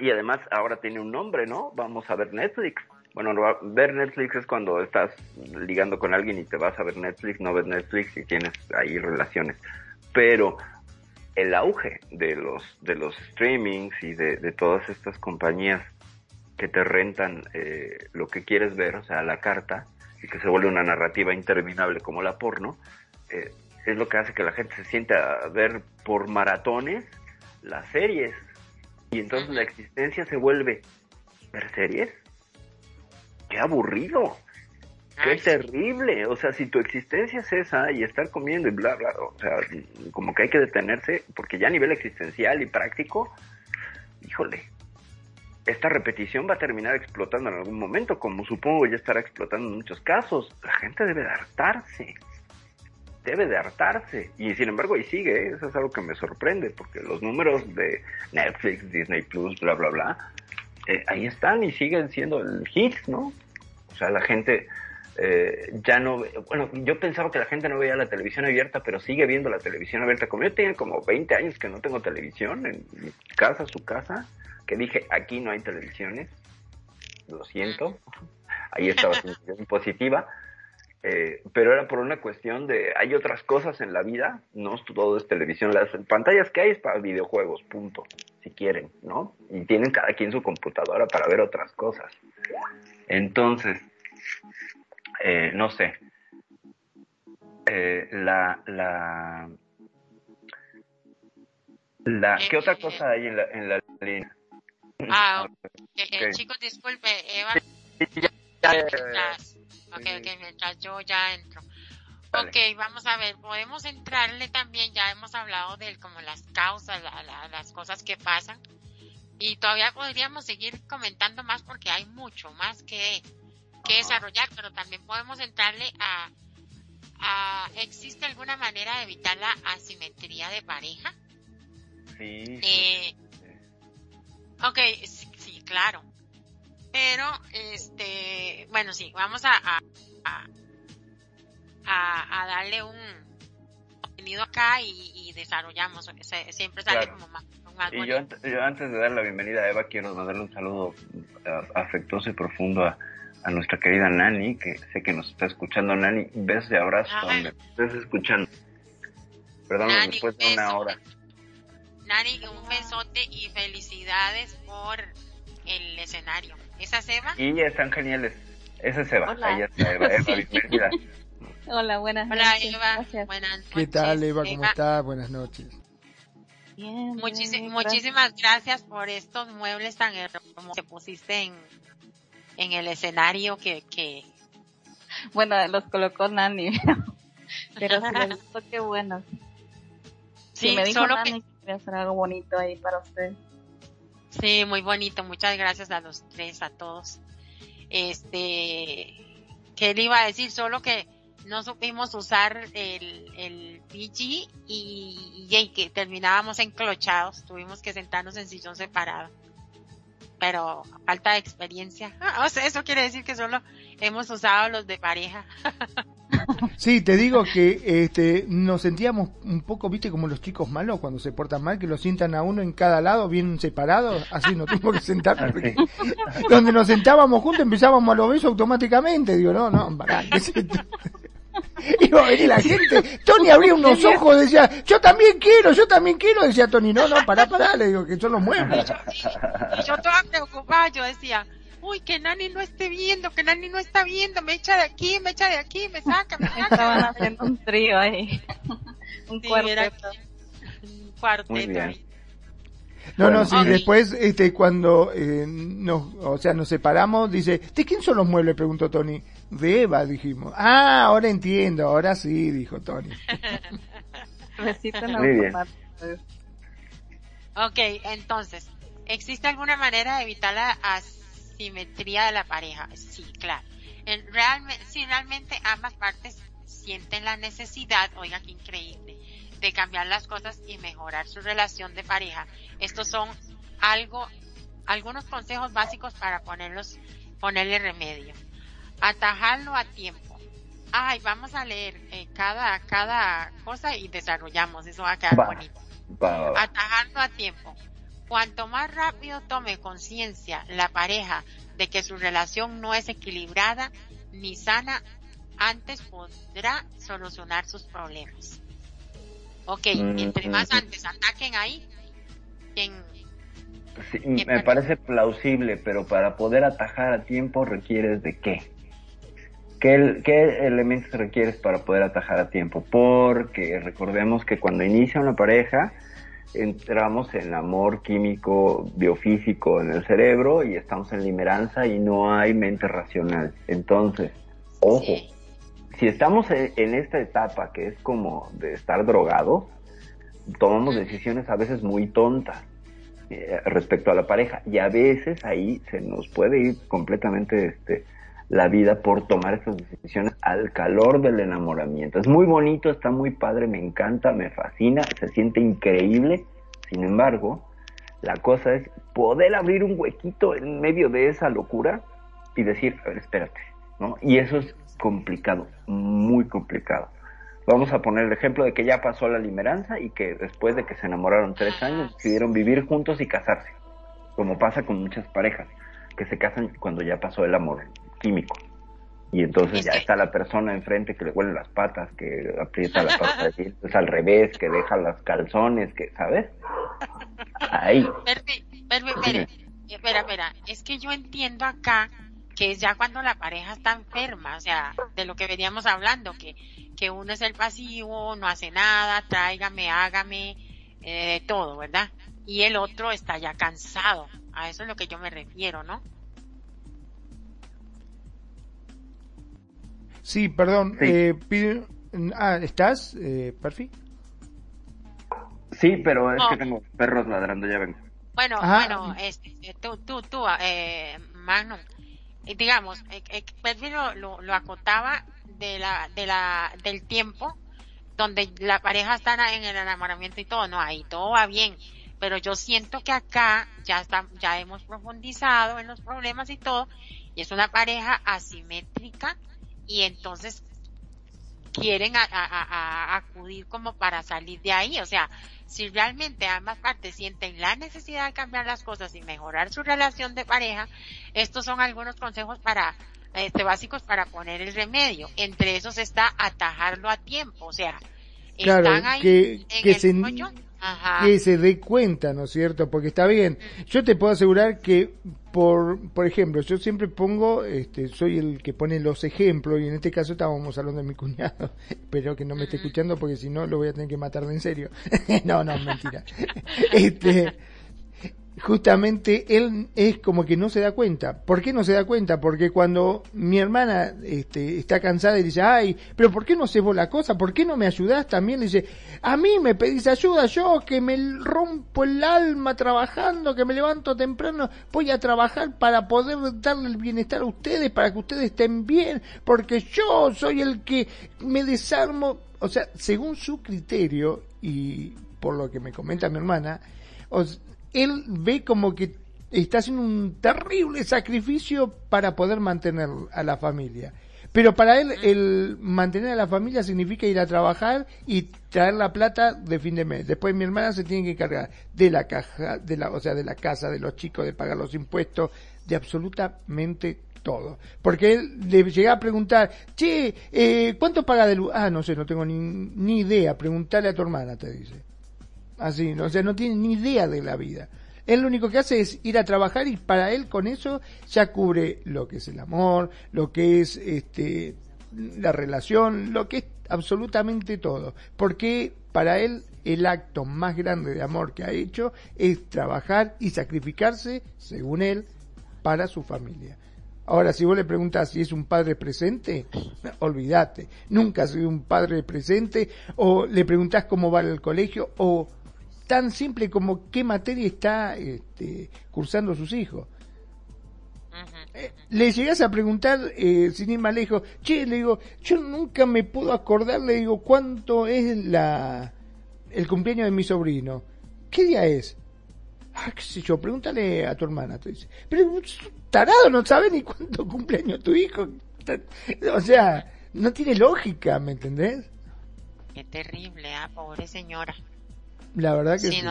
Y además ahora tiene un nombre, ¿no? Vamos a ver Netflix. Bueno, ver Netflix es cuando estás ligando con alguien y te vas a ver Netflix, no ves Netflix y tienes ahí relaciones. Pero el auge de los de los streamings y de, de todas estas compañías que te rentan eh, lo que quieres ver, o sea, la carta, y que se vuelve una narrativa interminable como la porno, eh, es lo que hace que la gente se sienta a ver por maratones las series. Y entonces la existencia se vuelve ver series. Qué aburrido. Qué terrible. O sea, si tu existencia es esa y estar comiendo y bla, bla, o sea, como que hay que detenerse, porque ya a nivel existencial y práctico, híjole, esta repetición va a terminar explotando en algún momento, como supongo ya estará explotando en muchos casos. La gente debe de hartarse, debe de hartarse. Y sin embargo ahí sigue, ¿eh? eso es algo que me sorprende, porque los números de Netflix, Disney Plus, bla, bla, bla, eh, ahí están y siguen siendo el hit, ¿no? O sea, la gente eh, ya no... Bueno, yo pensaba que la gente no veía la televisión abierta, pero sigue viendo la televisión abierta. Como yo tengo como 20 años que no tengo televisión en mi casa, su casa, que dije, aquí no hay televisiones, lo siento, ahí estaba sensación positiva, eh, pero era por una cuestión de, hay otras cosas en la vida, no todo es televisión, las pantallas que hay es para videojuegos, punto, si quieren, ¿no? Y tienen cada quien su computadora para ver otras cosas. Entonces, eh, no sé, eh, la, la, la, ¿qué otra cosa hay en la, en la línea? Ah, okay. chicos, disculpe, Eva. ok, ok, mientras yo ya entro. Ok, vamos a ver, podemos entrarle también, ya hemos hablado de como las causas, las cosas que pasan. Y todavía podríamos seguir comentando más porque hay mucho más que, que desarrollar, pero también podemos entrarle a, a, ¿existe alguna manera de evitar la asimetría de pareja? Sí. Eh, Ok, sí, claro. Pero, este, bueno, sí, vamos a, a, a, darle un contenido acá y, desarrollamos. siempre sale como más. y yo, antes de dar la bienvenida a Eva, quiero darle un saludo eh, afectuoso y profundo a, a nuestra querida Nani, que sé que nos está escuchando. Nani, besos de abrazo donde estés escuchando. Perdón, después de una hora. Nani, un besote y felicidades por el escenario. ¿Esa es Eva? Y están geniales. Esa es Eva. Ahí está Eva. Eva, bienvenida. Hola, buenas Hola, noches. Eva. Buenas noches. ¿Qué tal, Eva? ¿Cómo estás? Buenas noches. Bien, muchísimas gracias por estos muebles tan hermosos que pusiste en, en el escenario que, que... Bueno, los colocó Nani, pero sí me gustó, qué bueno. Sí, me dijo solo Nani que voy a hacer algo bonito ahí para usted. Sí, muy bonito. Muchas gracias a los tres, a todos. Este, ¿qué le iba a decir? Solo que no supimos usar el, el PG y, y, que terminábamos enclochados. Tuvimos que sentarnos en sillón separado. Pero falta de experiencia. o sea, eso quiere decir que solo hemos usado los de pareja. Sí, te digo que este, nos sentíamos un poco, viste, como los chicos malos cuando se portan mal, que lo sientan a uno en cada lado, bien separados, así no tengo que sentar. donde nos sentábamos juntos empezábamos a los besos automáticamente. Digo, no, no, para, ¿qué es esto? Iba a venir la gente. Tony abría unos ojos, decía, yo también quiero, yo también quiero. Decía Tony, no, no, pará, pará, le digo que yo lo muevo. Y yo, toda preocupada, yo decía, uy, que Nani no esté viendo, que Nani no está viendo, me echa de aquí, me echa de aquí, me saca, me saca. Estaban haciendo un trío ahí. un cuarteto. Un cuarteto. No, no, sí, después, este, cuando eh, nos, o sea, nos separamos, dice, ¿de quién son los muebles? Preguntó Tony. De Eva, dijimos. Ah, ahora entiendo, ahora sí, dijo Tony. Muy bien. Ok, entonces, ¿existe alguna manera de evitar la asimetría de la pareja? Sí, claro. En, realmente, si realmente ambas partes sienten la necesidad, oiga, qué increíble, de cambiar las cosas y mejorar su relación de pareja, estos son algo, algunos consejos básicos para ponerlos, ponerle remedio atajarlo a tiempo. Ay, vamos a leer eh, cada, cada cosa y desarrollamos, eso va a quedar bonito. Atajarlo a tiempo. Cuanto más rápido tome conciencia la pareja de que su relación no es equilibrada ni sana, antes podrá solucionar sus problemas. Ok, mm, entre más mm, mm. antes ataquen ahí, me parece plausible, pero para poder atajar a tiempo requieres de qué? ¿Qué, elementos requieres para poder atajar a tiempo? Porque recordemos que cuando inicia una pareja, entramos en amor químico, biofísico en el cerebro y estamos en limeranza y no hay mente racional. Entonces, ojo, si estamos en, esta etapa que es como de estar drogados, tomamos decisiones a veces muy tontas eh, respecto a la pareja. Y a veces ahí se nos puede ir completamente este la vida por tomar esas decisiones al calor del enamoramiento. Es muy bonito, está muy padre, me encanta, me fascina, se siente increíble. Sin embargo, la cosa es poder abrir un huequito en medio de esa locura y decir, a ver, espérate, ¿no? Y eso es complicado, muy complicado. Vamos a poner el ejemplo de que ya pasó la limeranza y que después de que se enamoraron tres años decidieron vivir juntos y casarse, como pasa con muchas parejas que se casan cuando ya pasó el amor químico. Y entonces ya está la persona enfrente que le huele las patas, que aprieta la pata es al revés, que deja los calzones, que, ¿sabes? Ahí. espera, espera, es que yo entiendo acá que es ya cuando la pareja está enferma, o sea, de lo que veníamos hablando, que, que uno es el pasivo, no hace nada, tráigame, hágame, eh, todo, ¿verdad? Y el otro está ya cansado, a eso es lo que yo me refiero, ¿no? Sí, perdón. Eh, ah, ¿estás, eh, Perfi? Sí, pero es que tengo perros ladrando, ya vengo. Bueno, bueno, este, tú, tú, tú, eh, Magnum, eh, digamos, eh, eh Perfi lo, lo, acotaba de la, de la, del tiempo donde la pareja está en el enamoramiento y todo, no, ahí todo va bien, pero yo siento que acá ya está, ya hemos profundizado en los problemas y todo, y es una pareja asimétrica y entonces quieren a, acudir como para salir de ahí. O sea, si realmente ambas partes sienten la necesidad de cambiar las cosas y mejorar su relación de pareja, estos son algunos consejos para este básicos para poner el remedio. Entre esos está atajarlo a tiempo, o sea, están ahí que, en el se, que se dé cuenta, ¿no es cierto? Porque está bien. Yo te puedo asegurar que por, por ejemplo, yo siempre pongo, este, soy el que pone los ejemplos y en este caso estábamos hablando de mi cuñado. Espero que no me esté escuchando porque si no lo voy a tener que matar de en serio. no, no, mentira. este, justamente él es como que no se da cuenta. ¿Por qué no se da cuenta? Porque cuando mi hermana este, está cansada y dice, ay, pero ¿por qué no sé vos la cosa? ¿Por qué no me ayudás? También le dice, a mí me pedís ayuda, yo que me rompo el alma trabajando, que me levanto temprano, voy a trabajar para poder darle el bienestar a ustedes, para que ustedes estén bien, porque yo soy el que me desarmo. O sea, según su criterio y por lo que me comenta mi hermana, os, él ve como que está haciendo un terrible sacrificio para poder mantener a la familia. Pero para él, el mantener a la familia significa ir a trabajar y traer la plata de fin de mes. Después mi hermana se tiene que encargar de la caja, de la, o sea, de la casa, de los chicos, de pagar los impuestos, de absolutamente todo. Porque él le llega a preguntar, che, eh, ¿cuánto paga de luz? Ah, no sé, no tengo ni, ni idea, preguntarle a tu hermana, te dice. Así, o sea, no tiene ni idea de la vida. Él lo único que hace es ir a trabajar y para él con eso ya cubre lo que es el amor, lo que es este la relación, lo que es absolutamente todo. Porque para él el acto más grande de amor que ha hecho es trabajar y sacrificarse, según él, para su familia. Ahora, si vos le preguntas si es un padre presente, olvídate. Nunca ha sido un padre presente, o le preguntás cómo va el colegio, o tan simple como qué materia está este, cursando sus hijos. Eh, le llegas a preguntar, eh, sin ir más lejos, che, le digo, yo nunca me puedo acordar, le digo, cuánto es la el cumpleaños de mi sobrino. ¿Qué día es? Ah, qué sé yo, pregúntale a tu hermana, te dice. Pero tarado, no sabe ni cuánto cumpleaños tu hijo. O sea, no tiene lógica, ¿me entendés? Qué terrible, ah, pobre señora. La verdad que sí.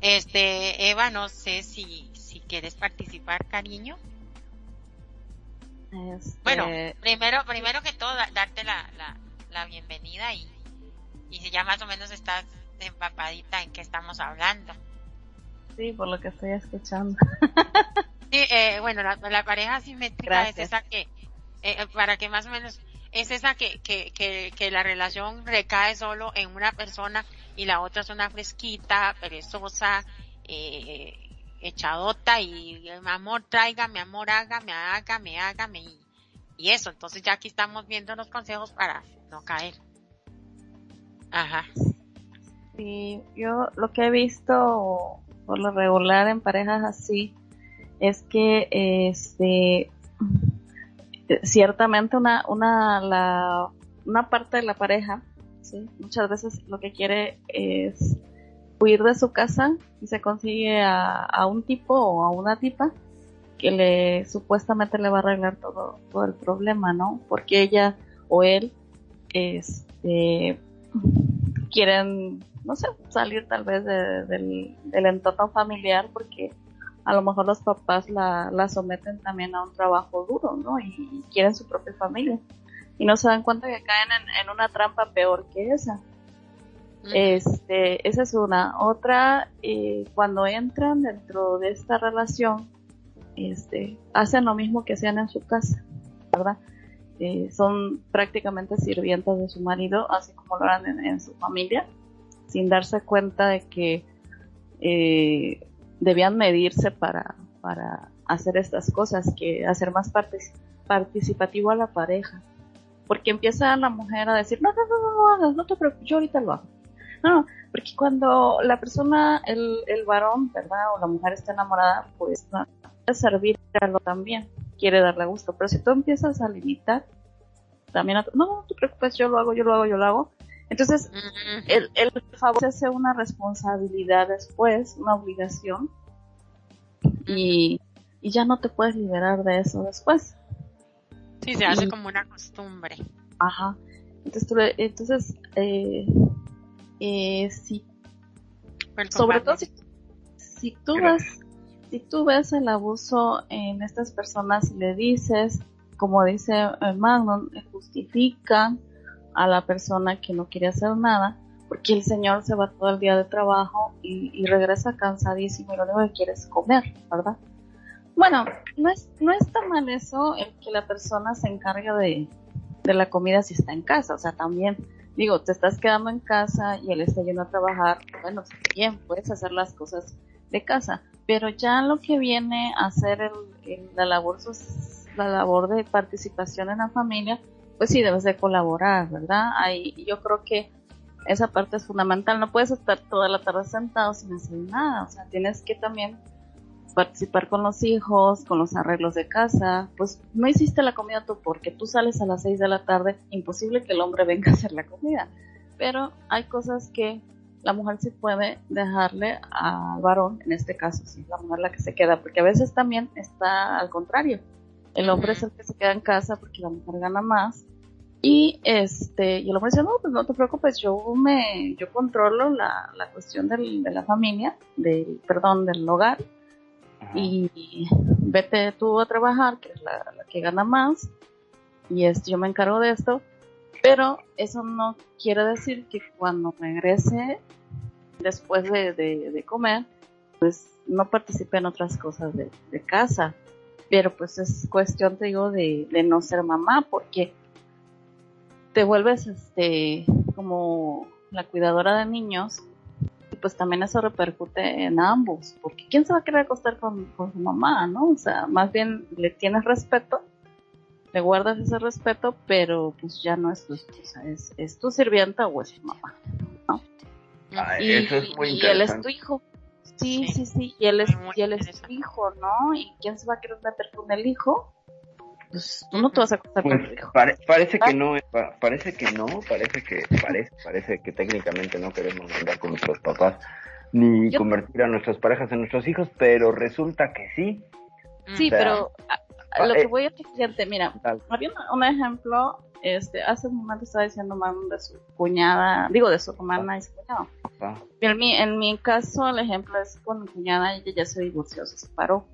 Este, Eva, no sé si, si quieres participar, cariño. Este... Bueno, primero, primero que todo, darte la, la, la bienvenida y, y si ya más o menos estás empapadita en qué estamos hablando. Sí, por lo que estoy escuchando. sí, eh, bueno, la, pareja simétrica es esa que, eh, para que más o menos, es esa que, que, que, que la relación recae solo en una persona y la otra es una fresquita, perezosa, eh, echadota y amor traiga, mi amor haga, me haga, me haga, me y eso. Entonces ya aquí estamos viendo los consejos para no caer. Ajá. Sí, yo lo que he visto por lo regular en parejas así es que este ciertamente una una la una parte de la pareja Muchas veces lo que quiere es huir de su casa y se consigue a, un tipo o a una tipa que le supuestamente le va a arreglar todo, todo el problema, ¿no? Porque ella o él este, quieren, no sé, salir tal vez del, entorno familiar porque a lo mejor los papás la, la someten también a un trabajo duro, ¿no? y quieren su propia familia y no se dan cuenta que caen en, una trampa peor que esa. Este, esa es una. Otra, eh, cuando entran dentro de esta relación, este, hacen lo mismo que hacían en su casa, ¿verdad? Eh, son prácticamente sirvientas de su marido, así como lo eran en, su familia, sin darse cuenta de que eh, debían medirse para, para hacer estas cosas, que hacer más participativo a la pareja porque empieza la mujer a decir, no, no, no, no, no, te preocupes, yo ahorita lo hago. No, porque cuando la persona, el, el varón, ¿verdad? O la mujer está enamorada, pues no, servirlo también, quiere darle gusto. Pero si tú empiezas a limitar, también, no, no te preocupes, yo lo hago, yo lo hago, yo lo hago. Entonces, el, el favor se hace una responsabilidad después, una obligación, y, y ya no te puedes liberar de eso después. Sí, se hace como una costumbre. Ajá. Entonces, entonces eh, eh, sí. Sobre todo si, tú ves, si tú ves el abuso en estas personas y le dices, como dice el Magnum, justifican a la persona que no quiere hacer nada, porque el señor se va todo el día de trabajo y, y regresa cansadísimo y lo único que quiere es comer, ¿verdad? Bueno, no, es, no está mal eso, el que la persona se encargue de, la comida si está en casa. O sea, también, digo, te estás quedando en casa y él está yendo a trabajar. Bueno, bien, puedes hacer las cosas de casa. Pero ya lo que viene a hacer el, la, labor, la labor de participación en la familia, pues sí debes de colaborar, ¿verdad? Ahí yo creo que esa parte es fundamental. No puedes estar toda la tarde sentado sin hacer nada. O sea, tienes que también participar con los hijos, con los arreglos de casa, pues no hiciste la comida tú porque tú sales a las 6 de la tarde, imposible que el hombre venga a hacer la comida. Pero hay cosas que la mujer sí puede dejarle al varón, en este caso sí, la mujer la que se queda, porque a veces también está al contrario. El hombre es el que se queda en casa porque la mujer gana más. Y este, y el hombre dice, no, pues no te preocupes, yo me, yo controlo la, la cuestión del, de la familia, del, perdón, del hogar. Y vete tú a trabajar, que es la, que gana más. Y este, yo me encargo de esto. Pero eso no quiere decir que cuando regrese después de, comer, pues no participe en otras cosas de, casa. Pero pues es cuestión, te digo, de, de no ser mamá, porque te vuelves este como la cuidadora de niños pues también eso repercute en ambos, porque ¿quién se va a querer acostar con, con su mamá, no? O sea, más bien le tienes respeto le guardas ese respeto, pero pues ya no es tu esposa, es, es tu sirvienta o es tu mamá, ¿no? y, eso es muy y él es tu hijo. Sí, sí, sí, y él es, y él es tu hijo, ¿no? ¿Y quién se va a querer meter con el hijo? Pues tú no te vas a acostar con el hijo. parece que no, parece que no, parece que, parece, parece que técnicamente no queremos andar con nuestros papás ni convertir a nuestras parejas en nuestros hijos, pero resulta que sí. Sí, pero lo que voy a decirte, mira, había un, ejemplo, este, hace un momento estaba diciendo man de su cuñada, digo de su hermana y su cuñado. En mi, en mi caso, el ejemplo es con mi cuñada, ella ya se divorció, se separó.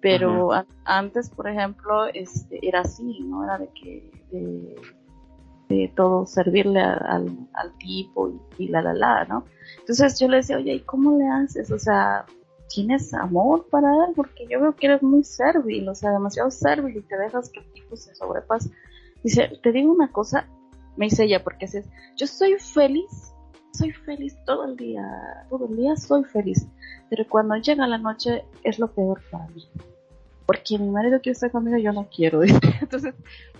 Pero antes, por ejemplo, este, era así, ¿no? Era de que, de, de todo servirle al, al tipo y, y, la la la, ¿no? Entonces yo le decía, oye, ¿y cómo le haces? O sea, tienes amor para él, porque yo veo que eres muy servil, o sea, demasiado servil y te dejas que el tipo se sobrepase. Dice, te digo una cosa, me dice ella, porque es, yo soy feliz, soy feliz todo el día, todo el día soy feliz, pero cuando llega la noche es lo peor para mí. Porque mi marido quiere estar conmigo, yo no quiero. Entonces,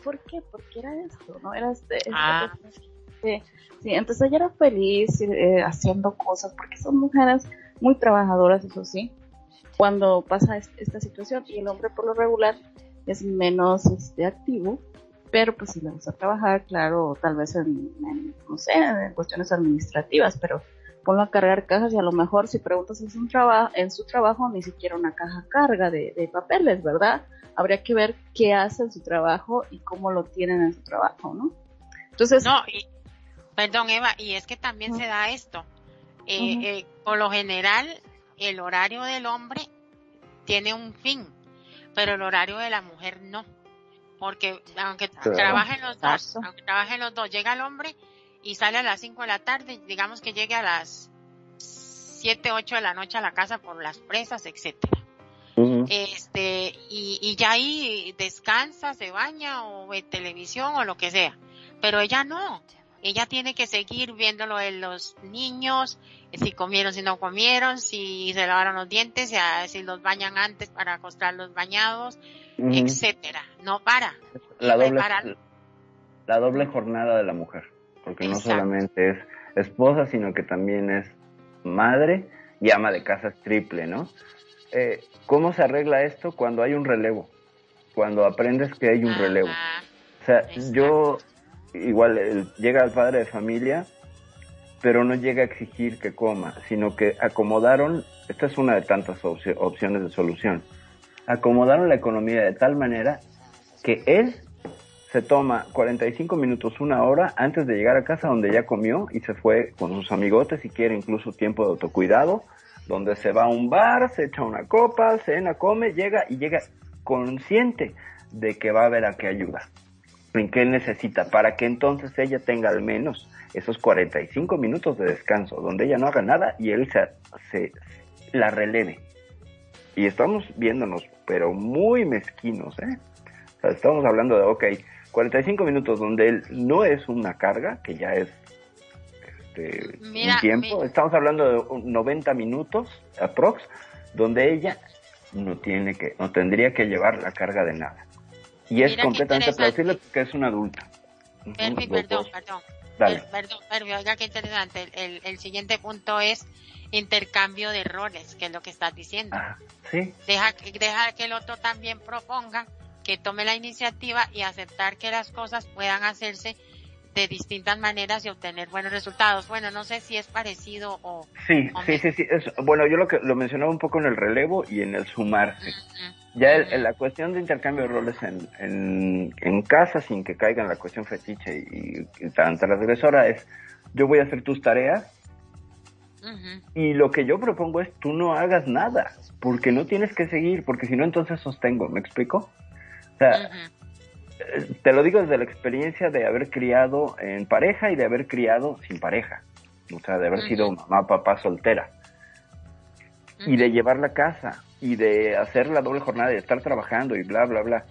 ¿por qué? Porque era esto, ¿no? Era este, este ah. sí, entonces ella era feliz eh, haciendo cosas, porque son mujeres muy trabajadoras, eso sí, cuando pasa esta situación y el hombre por lo regular es menos este, activo, pero pues si le gusta trabajar, claro, tal vez en, no sé, en cuestiones administrativas, pero ponlo a cargar cajas y a lo mejor si preguntas en su, trabajo en su trabajo ni siquiera una caja carga de, de, papeles, ¿verdad? Habría que ver qué hace en su trabajo y cómo lo tienen en su trabajo, ¿no? Entonces... No, y, perdón Eva, y es que también se da esto. Eh, eh, por lo general, el horario del hombre tiene un fin, pero el horario de la mujer no. Porque aunque trabajen los dos, aunque trabajen los dos, llega el hombre y sale a las 5 de la tarde, digamos que llegue a las 7, 8 de la noche a la casa por las presas, etcétera. Este, y, y ya ahí descansa, se baña o ve televisión o lo que sea. Pero ella no ella tiene que seguir viéndolo de los niños, si comieron, si no comieron, si se lavaron los dientes, si los bañan antes para acostar los bañados, etcétera. No para. La doble, la doble jornada de la mujer, porque no solamente es esposa, sino que también es madre y ama de casa triple, ¿no? Eh, ¿Cómo se arregla esto cuando hay un relevo? Cuando aprendes que hay un relevo. O sea, yo igual llega el padre de familia, pero no llega a exigir que coma, sino que acomodaron, esta es una de tantas opciones de solución, acomodaron la economía de tal manera que él se toma 45 minutos, una hora antes de llegar a casa donde ya comió y se fue con sus amigotes y quiere incluso tiempo de autocuidado, donde se va a un bar, se echa una copa, cena, come, llega y llega consciente de que va a ver a qué ayuda en qué necesita, para que entonces ella tenga al menos esos 45 minutos de descanso, donde ella no haga nada y él se, se la releve. Y estamos viéndonos, pero muy mezquinos, ¿eh? O sea, estamos hablando de, ok, 45 minutos donde él no es una carga, que ya es este, un tiempo, estamos hablando de 90 minutos aprox, donde ella no tiene que, no tendría que llevar la carga de nada. Y es completamente plausible que es una adulta. Perfi, perdón, perdón. Dale. Perdón, oiga qué interesante. El, el, siguiente punto es intercambio de roles, que es lo que estás diciendo. Ah, sí. Deja, deja que el otro también proponga, que tome la iniciativa y aceptar que las cosas puedan hacerse de distintas maneras y obtener buenos resultados. Bueno, no sé si es parecido o... Sí, sí, sí, sí. bueno, yo lo que lo mencionaba un poco en el relevo y en el sumarse. Ya la cuestión de intercambio de roles en, en, casa sin que caiga en la cuestión fetiche y, tan transgresora es yo voy a hacer tus tareas y lo que yo propongo es tú no hagas nada porque no tienes que seguir porque si no entonces sostengo, ¿me explico? O sea, eh, te lo digo desde la experiencia de haber criado en pareja y de haber criado sin pareja, o sea, de haber sido mamá, papá soltera. Y de llevar la casa y de hacer la doble jornada, de estar trabajando y bla, bla, bla.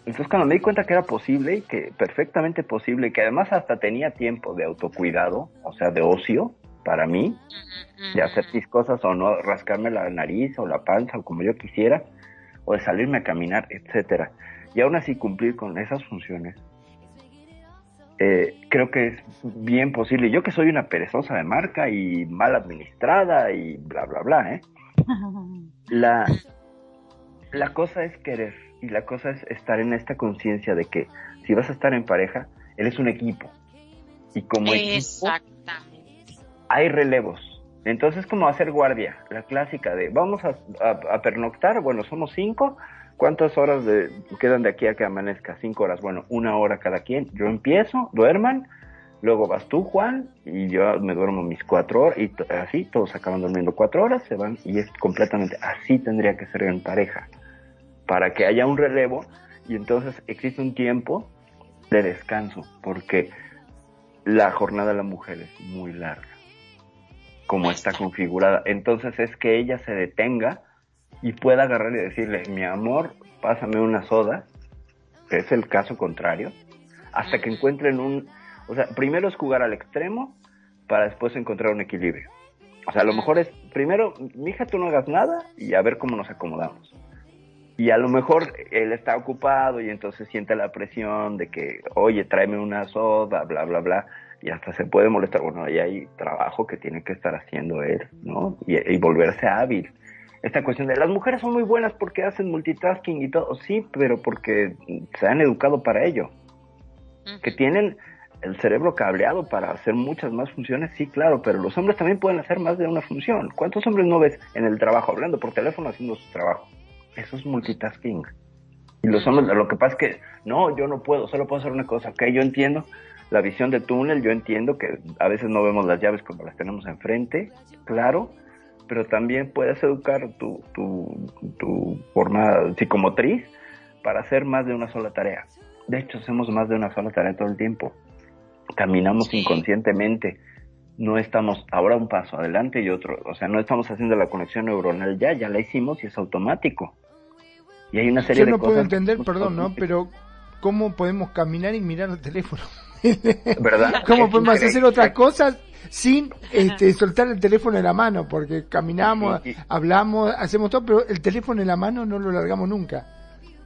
Entonces cuando me di cuenta que era posible y que perfectamente posible, y que además hasta tenía tiempo de autocuidado, o sea, de ocio para mí, de hacer mis cosas o no rascarme la nariz o la panza o como yo quisiera, o de salirme a caminar, etcétera, y aún así cumplir con esas funciones, eh, creo que es bien posible. Yo que soy una perezosa de marca y mal administrada y bla, bla, bla, ¿eh? La, la cosa es querer y la cosa es estar en esta conciencia de que si vas a estar en pareja, eres un equipo. Y como equipo hay relevos. Entonces como hacer guardia, la clásica de vamos a, a, pernoctar, bueno, somos cinco, ¿cuántas horas de, quedan de aquí a que amanezca? Cinco horas, bueno, una hora cada quien. Yo empiezo, duerman, Luego vas tú, Juan, y yo me duermo mis cuatro horas, y así, todos acaban durmiendo cuatro horas, se van, y es completamente así tendría que ser en pareja, para que haya un relevo, y entonces existe un tiempo de descanso, porque la jornada de la mujer es muy larga, como está configurada. Entonces es que ella se detenga y pueda agarrar y decirle, mi amor, pásame una soda, que es el caso contrario, hasta que encuentren un o sea, primero es jugar al extremo para después encontrar un equilibrio. O sea, a lo mejor es, primero, mija, tú no hagas nada y a ver cómo nos acomodamos. Y a lo mejor él está ocupado y entonces siente la presión de que, oye, tráeme una soda, bla, bla, bla, y hasta se puede molestar. Bueno, ahí hay trabajo que tiene que estar haciendo él, ¿no? Y, y volverse hábil. Esta cuestión de las mujeres son muy buenas porque hacen multitasking y todo, sí, pero porque se han educado para ello. Que tienen el cerebro cableado para hacer muchas más funciones, sí, claro, pero los hombres también pueden hacer más de una función. ¿Cuántos hombres no ves en el trabajo hablando por teléfono haciendo su trabajo? Eso es multitasking. Y los hombres, lo que pasa es que, no, yo no puedo, solo puedo hacer una cosa, ok, yo entiendo la visión de túnel, yo entiendo que a veces no vemos las llaves cuando las tenemos enfrente, claro, pero también puedes educar tu, tu, tu forma psicomotriz para hacer más de una sola tarea. De hecho, hacemos más de una sola tarea todo el tiempo caminamos inconscientemente, no estamos ahora un paso adelante y otro, o sea, no estamos haciendo la conexión neuronal ya, ya la hicimos y es automático. Y hay una serie Yo no puedo entender, perdón, ¿no? Pero ¿cómo podemos caminar y mirar el teléfono? ¿Verdad? ¿Cómo podemos hacer otras cosas sin este, soltar el teléfono en la mano? Porque caminamos, hablamos, hacemos todo, pero el teléfono en la mano no lo largamos nunca.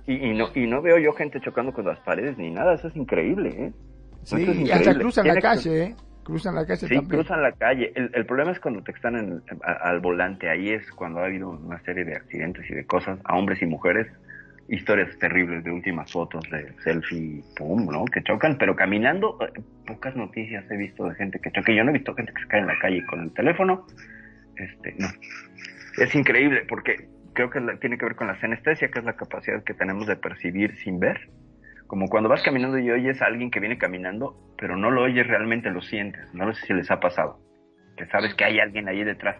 Y, y, no, y no veo yo gente chocando con las paredes ni nada, eso es increíble, ¿eh? Sí, y hasta cruzan la calle, ¿eh? Cruzan la calle sí, cruzan la calle. El, el, problema es cuando te están en, al volante. Ahí es cuando ha habido una serie de accidentes y de cosas a hombres y mujeres. Historias terribles de últimas fotos de selfie, pum, ¿no? Que chocan, pero caminando, eh, pocas noticias he visto de gente que choca. Yo no he visto gente que se cae en la calle con el teléfono. Este, no. Es increíble porque creo que tiene que ver con la senestesia, que es la capacidad que tenemos de percibir sin ver como cuando vas caminando y oyes a alguien que viene caminando, pero no lo oyes realmente, lo sientes. No sé si les ha pasado. Que sabes que hay alguien ahí detrás.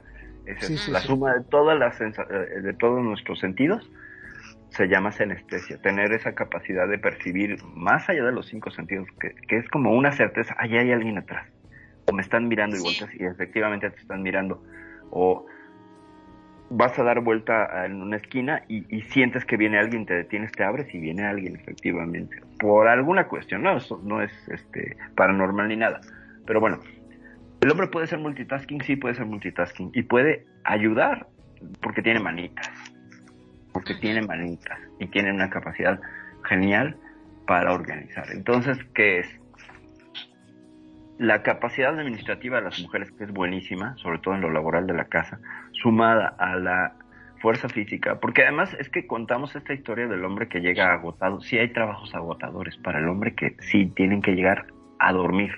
es la suma de todas las eh, de todos nuestros sentidos se llama senestesia, tener esa capacidad de percibir más allá de los cinco sentidos, que, que es como una certeza, ahí hay alguien atrás, o me están mirando y volteas y efectivamente te están mirando, o vas a dar vuelta en una esquina y, sientes que viene alguien, te detienes, te abres y viene alguien efectivamente. Por alguna cuestión, no, eso no es este paranormal ni nada. Pero bueno, el hombre puede ser multitasking, sí puede ser multitasking. Y puede ayudar porque tiene manitas. Porque tiene manitas y tiene una capacidad genial para organizar. Entonces, ¿qué es? la capacidad administrativa de las mujeres, que es buenísima, sobre todo en lo laboral de la casa, sumada a la fuerza física, porque además es que contamos esta historia del hombre que llega agotado, sí hay trabajos agotadores para el hombre que sí tienen que llegar a dormir,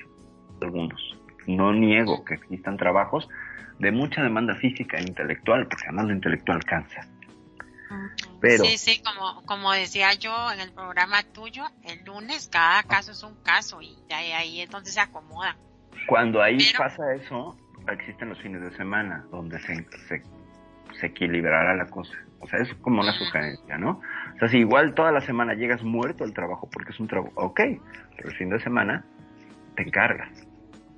algunos. No niego que existan trabajos de mucha demanda física e intelectual, porque además lo intelectual cansa. Pero, sí, sí, como, como decía yo en el programa tuyo, el lunes cada caso es un caso y ahí, ahí es donde se acomoda. Cuando ahí pasa eso, existen los fines de semana donde se, se, se equilibrará la cosa. O sea, es como una sugerencia, ¿no? O sea, si igual toda la semana llegas muerto al trabajo porque es un trabajo, ok, pero el fin de semana te encargas,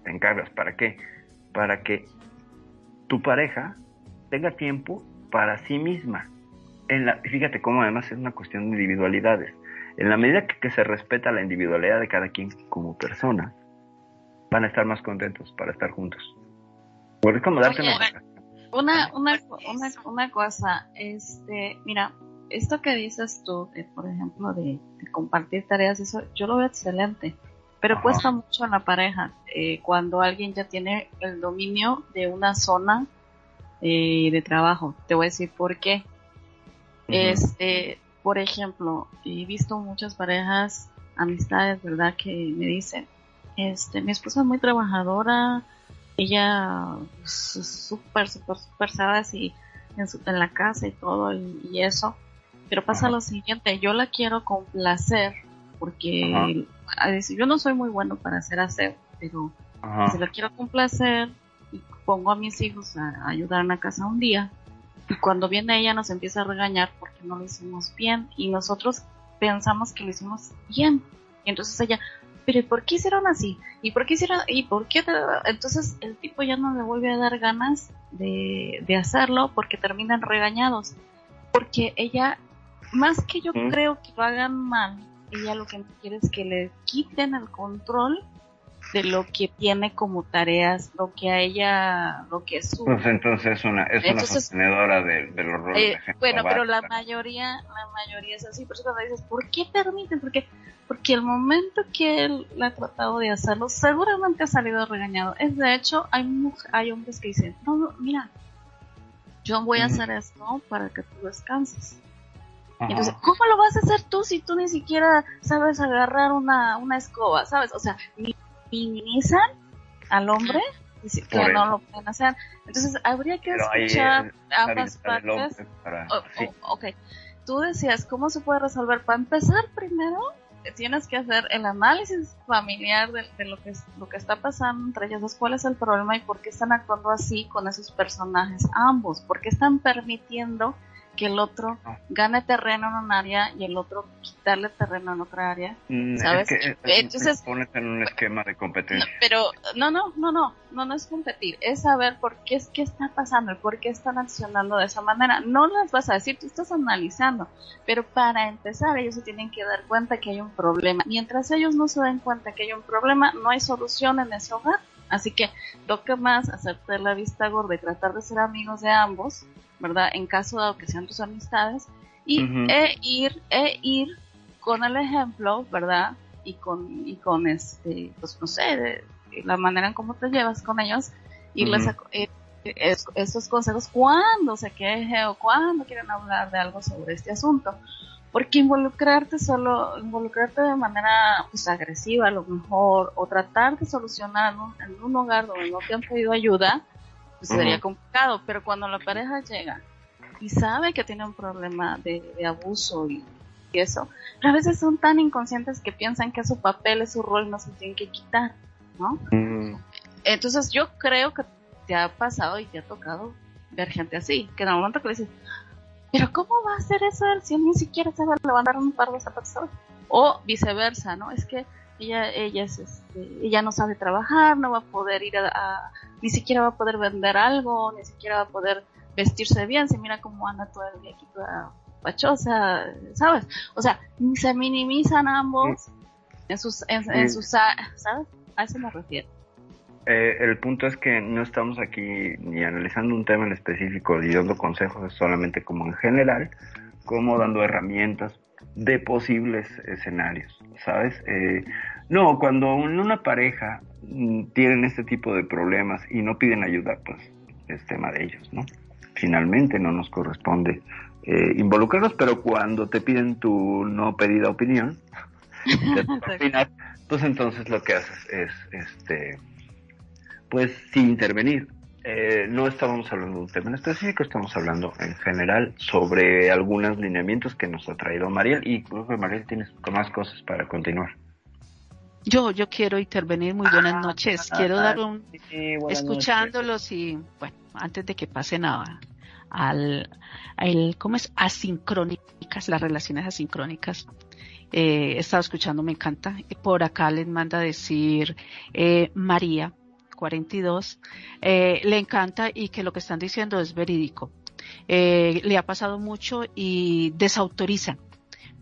te encargas. ¿Para qué? Para que tu pareja tenga tiempo para sí misma. En la, fíjate cómo además es una cuestión de individualidades. En la medida que, se respeta la individualidad de cada quien como persona, van a estar más contentos para estar juntos. Puedes como darte una una, una, una, una cosa, este, mira, esto que dices tú, por ejemplo, de, compartir tareas, eso yo lo veo excelente, pero cuesta mucho en la pareja eh, cuando alguien ya tiene el dominio de una zona eh, de trabajo. Te voy a decir por qué. Este, por ejemplo, he visto muchas parejas, amistades, ¿verdad? Que me dicen, este, mi esposa es muy trabajadora, ella súper, súper, súper sabe así en, su, en la casa y todo y, eso. Pero pasa lo siguiente, yo la quiero complacer porque yo no soy muy bueno para hacer aseo, pero si la quiero complacer y pongo a mis hijos a, ayudar en la casa un día y cuando viene ella nos empieza a regañar porque no lo hicimos bien y nosotros pensamos que lo hicimos bien. Y entonces ella, pero ¿por qué hicieron así? ¿Y por qué hicieron? ¿Y por qué? Entonces el tipo ya no le vuelve a dar ganas de, hacerlo porque terminan regañados. Porque ella, más que yo creo que lo hagan mal, ella lo que quiere es que le quiten el control de lo que tiene como tareas, lo que a ella, lo que es su... Pues entonces es una, es una sostenedora de, los roles eh, Bueno, pero la mayoría, la mayoría es así, por eso cuando dices, ¿por qué permiten? Porque, porque el momento que él la ha tratado de hacerlo, seguramente ha salido regañado. Es de hecho, hay, hay hombres que dicen, no, mira, yo voy a hacer esto para que tú descanses. Entonces, ¿cómo lo vas a hacer tú si tú ni siquiera sabes agarrar una, una escoba, sabes? O sea, ni minimizan al hombre que no lo pueden hacer. Entonces habría que escuchar ambas partes. ok, tú decías, ¿cómo se puede resolver? Para empezar, primero tienes que hacer el análisis familiar de, lo que lo que está pasando entre ellos cuál es el problema y por qué están actuando así con esos personajes ambos, por qué están permitiendo que el otro gane terreno en un área y el otro quitarle terreno en otra área, mm, ¿sabes? Es que, Entonces, pones en un esquema de competencia. pero no, no, no, no, no, no es competir, es saber por qué es que está pasando, por qué están accionando de esa manera. No las vas a decir, tú estás analizando, pero para empezar ellos se tienen que dar cuenta que hay un problema. Mientras ellos no se den cuenta que hay un problema, no hay solución en ese hogar. Así que toca más hacerte la vista gorda y tratar de ser amigos de ambos ¿verdad? En caso de que sean tus amistades, y e ir, e ir con el ejemplo, ¿verdad? Y con, y con este, pues no sé, la manera en cómo te llevas con ellos, y les eh, esos consejos cuando se queje o cuando quieren hablar de algo sobre este asunto. Porque involucrarte solo, involucrarte de manera pues agresiva a lo mejor, o tratar de solucionar en un hogar donde no te han pedido ayuda, pues sería complicado, pero cuando la pareja llega y sabe que tiene un problema de, abuso y, eso, a veces son tan inconscientes que piensan que su papel, es su rol, no se tienen que quitar, ¿no? Entonces yo creo que te ha pasado y te ha tocado ver gente así, que en el momento que le dices, pero ¿cómo va a hacer eso él si él ni siquiera sabe levantar un par de zapatos? O viceversa, ¿no? Es que ella, ella, es, este, ella no sabe trabajar, no va a poder ir a, ni siquiera va a poder vender algo, ni siquiera va a poder vestirse bien, se mira cómo anda todo el día aquí toda pachosa, ¿sabes? O sea, se minimizan ambos en sus, en, sus, ¿sabes? A eso me refiero. Eh, el punto es que no estamos aquí ni analizando un tema en específico ni dando consejos, solamente como en general, como dando herramientas de posibles escenarios, ¿sabes? Eh, no, cuando en una pareja mm, tienen este tipo de problemas y no piden ayuda, pues es tema de ellos, ¿no? Finalmente no nos corresponde eh, involucrarlos, pero cuando te piden tu no pedida opinión, pues entonces lo que haces es, este, pues sí intervenir. Eh, no estábamos hablando de un tema en específico, estamos hablando en general sobre algunos lineamientos que nos ha traído Mariel y creo que Mariel tienes más cosas para continuar. Yo, yo quiero intervenir. Muy buenas noches. quiero dar un, escuchándolos y bueno, antes de que pasen a, al, el, ¿cómo es? Asincrónicas, las relaciones asincrónicas. Eh, he estado escuchando, me encanta. Por acá les manda decir eh, María, 42, eh, le encanta y que lo que están diciendo es verídico. Eh, le ha pasado mucho y desautoriza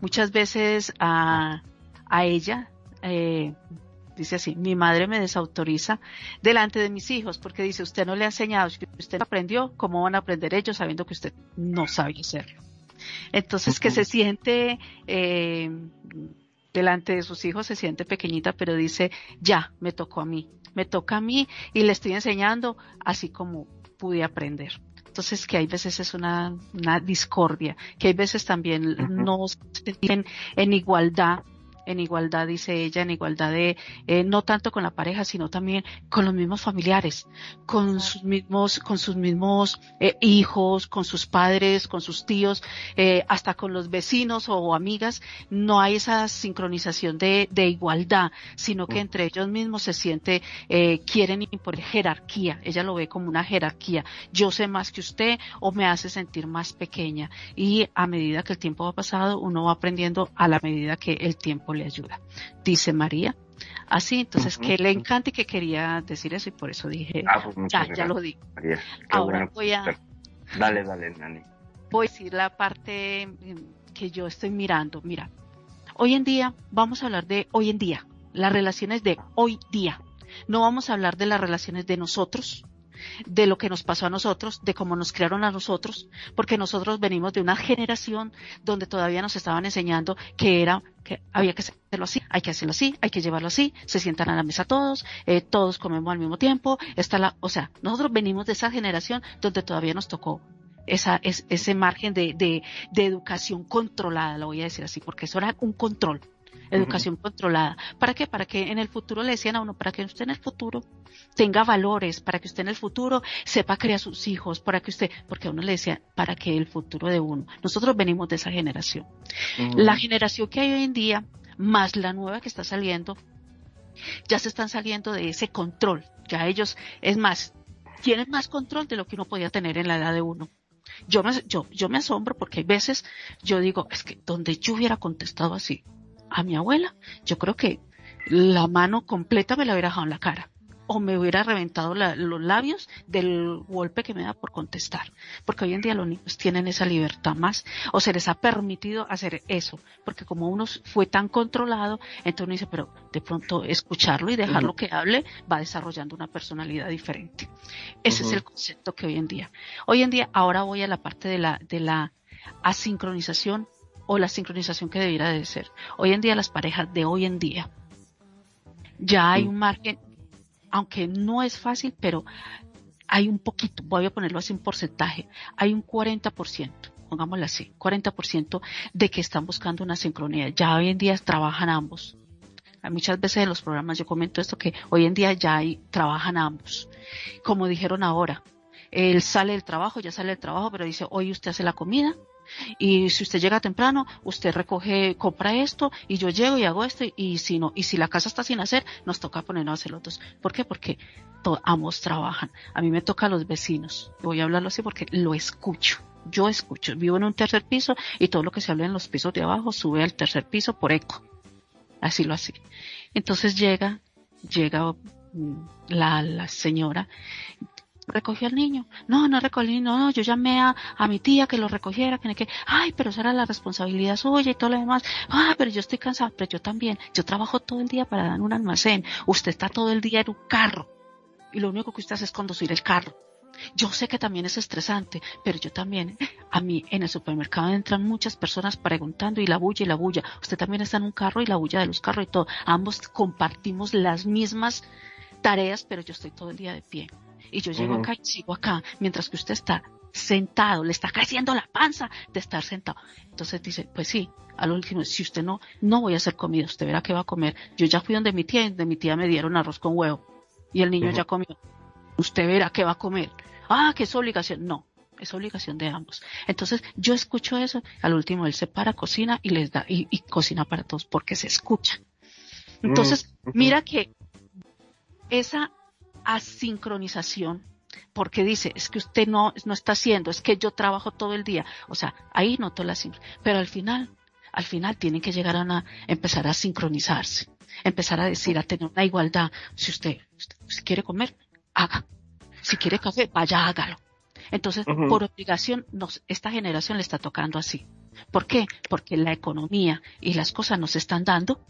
muchas veces a, a ella, eh, dice así, mi madre me desautoriza delante de mis hijos porque dice, usted no le ha enseñado, usted no aprendió, ¿cómo van a aprender ellos sabiendo que usted no sabe hacerlo? Entonces, que se siente delante de sus hijos, se siente pequeñita, pero dice, ya, me tocó a mí, me toca a mí y le estoy enseñando así como pude aprender. Entonces, que hay veces es una, una discordia, que hay veces también no se sienten en igualdad en igualdad, dice ella, en igualdad de, eh, no tanto con la pareja, sino también con los mismos familiares, con sus mismos, con sus mismos eh, hijos, con sus padres, con sus tíos, eh, hasta con los vecinos o amigas, no hay esa sincronización de, de igualdad, sino que entre ellos mismos se siente, quieren imponer jerarquía, ella lo ve como una jerarquía, yo sé más que usted o me hace sentir más pequeña. Y a medida que el tiempo va pasado, uno va aprendiendo a la medida que el tiempo le ayuda. Dice María. Así, entonces que le encanta y que quería decir eso y por eso dije, ah, pues ya, ya lo digo. Ahora voy a... Dale, dale, Nani. Voy a decir la parte mm, que yo estoy mirando. Mira, hoy en día vamos a hablar de hoy en día, las relaciones de hoy día. No vamos a hablar de las relaciones de nosotros, de lo que nos pasó a nosotros, de cómo nos crearon a nosotros, porque nosotros venimos de una generación donde todavía nos estaban enseñando que era que había que hacerlo así, hay que hacerlo así, hay que llevarlo así, se sientan a la mesa todos, eh, todos comemos al mismo tiempo, está la, o sea, nosotros venimos de esa generación donde todavía nos tocó esa, es, ese margen de, de, de educación controlada, lo voy a decir así, porque eso era un control educación controlada. ¿Para qué? Para que en el futuro le decían a uno, para que usted en el futuro tenga valores, para que usted en el futuro sepa criar sus hijos, para que usted, porque a uno le decía, para que el futuro de uno. Nosotros venimos de esa generación. La generación que hay hoy en día, más la nueva que está saliendo, ya se están saliendo de ese control. Ya ellos, es más, tienen más control de lo que uno podía tener en la edad de uno. Yo me, yo, yo me asombro porque hay veces yo digo, es que donde yo hubiera contestado así, a mi abuela, yo creo que la mano completa me la hubiera dejado en la cara o me hubiera reventado los labios del golpe que me da por contestar. Porque hoy en día los niños tienen esa libertad más, o se les ha permitido hacer eso, porque como uno fue tan controlado, entonces uno dice, pero de pronto escucharlo y dejarlo que hable va desarrollando una personalidad diferente. Ese es el concepto que hoy en día. Hoy en día, ahora voy a la parte de la, de la asincronización o la sincronización que debiera de ser. Hoy en día las parejas de hoy en día ya hay un margen, aunque no es fácil, pero hay un poquito, voy a ponerlo así en porcentaje, hay un 40%, pongámoslo así, 40% de que están buscando una sincronía. Ya hoy en día trabajan ambos. Muchas veces en los programas yo comento esto que hoy en día ya hay, trabajan ambos. Como dijeron ahora, él sale del trabajo, ya sale del trabajo, pero dice, hoy usted hace la comida, y si usted llega temprano, usted recoge, compra esto y yo llego y hago esto y si no, y si la casa está sin hacer, nos toca ponernos a hacer los dos. ¿Por qué? Porque ambos trabajan. A mí me toca a los vecinos. Voy a hablarlo así porque lo escucho. Yo escucho. Vivo en un tercer piso y todo lo que se habla en los pisos de abajo sube al tercer piso por eco. Así lo así. Entonces llega, llega mm, la, la señora recogió al niño. No, no recogí, no, yo llamé a, a mi tía que lo recogiera, que, que, ay, pero esa era la responsabilidad suya y todo lo demás. Ah, pero yo estoy cansada, pero yo también. Yo trabajo todo el día para dar un almacén. Usted está todo el día en un carro. Y lo único que usted hace es conducir el carro. Yo sé que también es estresante, pero yo también, a mí en el supermercado entran muchas personas preguntando y la bulla y la bulla. Usted también está en un carro y la bulla de los carros y todo. Ambos compartimos las mismas tareas, pero yo estoy todo el día de pie y yo llego acá y sigo acá, mientras que usted está sentado, le está creciendo la panza de estar sentado. Entonces dice, pues sí, a lo último, si usted no, no voy a hacer comida, usted verá qué va a comer. Yo ya fui donde mi tía, y de mi tía me dieron arroz con huevo y el niño ya comió. Usted verá qué va a comer. Ah, que es obligación. No, es obligación de ambos. Entonces, yo escucho eso, al último él se para, cocina y les da, y, cocina para todos, porque se escucha. Entonces, mm, mira que esa asincronización, porque dice, es que usted no, no está haciendo, es que yo trabajo todo el día. O sea, ahí noto la Pero al final, al final tienen que llegar a una, empezar a sincronizarse, empezar a decir, a tener una igualdad. Si usted, si quiere comer, haga. Si quiere café, vaya, hágalo. Entonces, por obligación, nos, esta generación le está tocando así. ¿Por qué? Porque la economía y las cosas nos están dando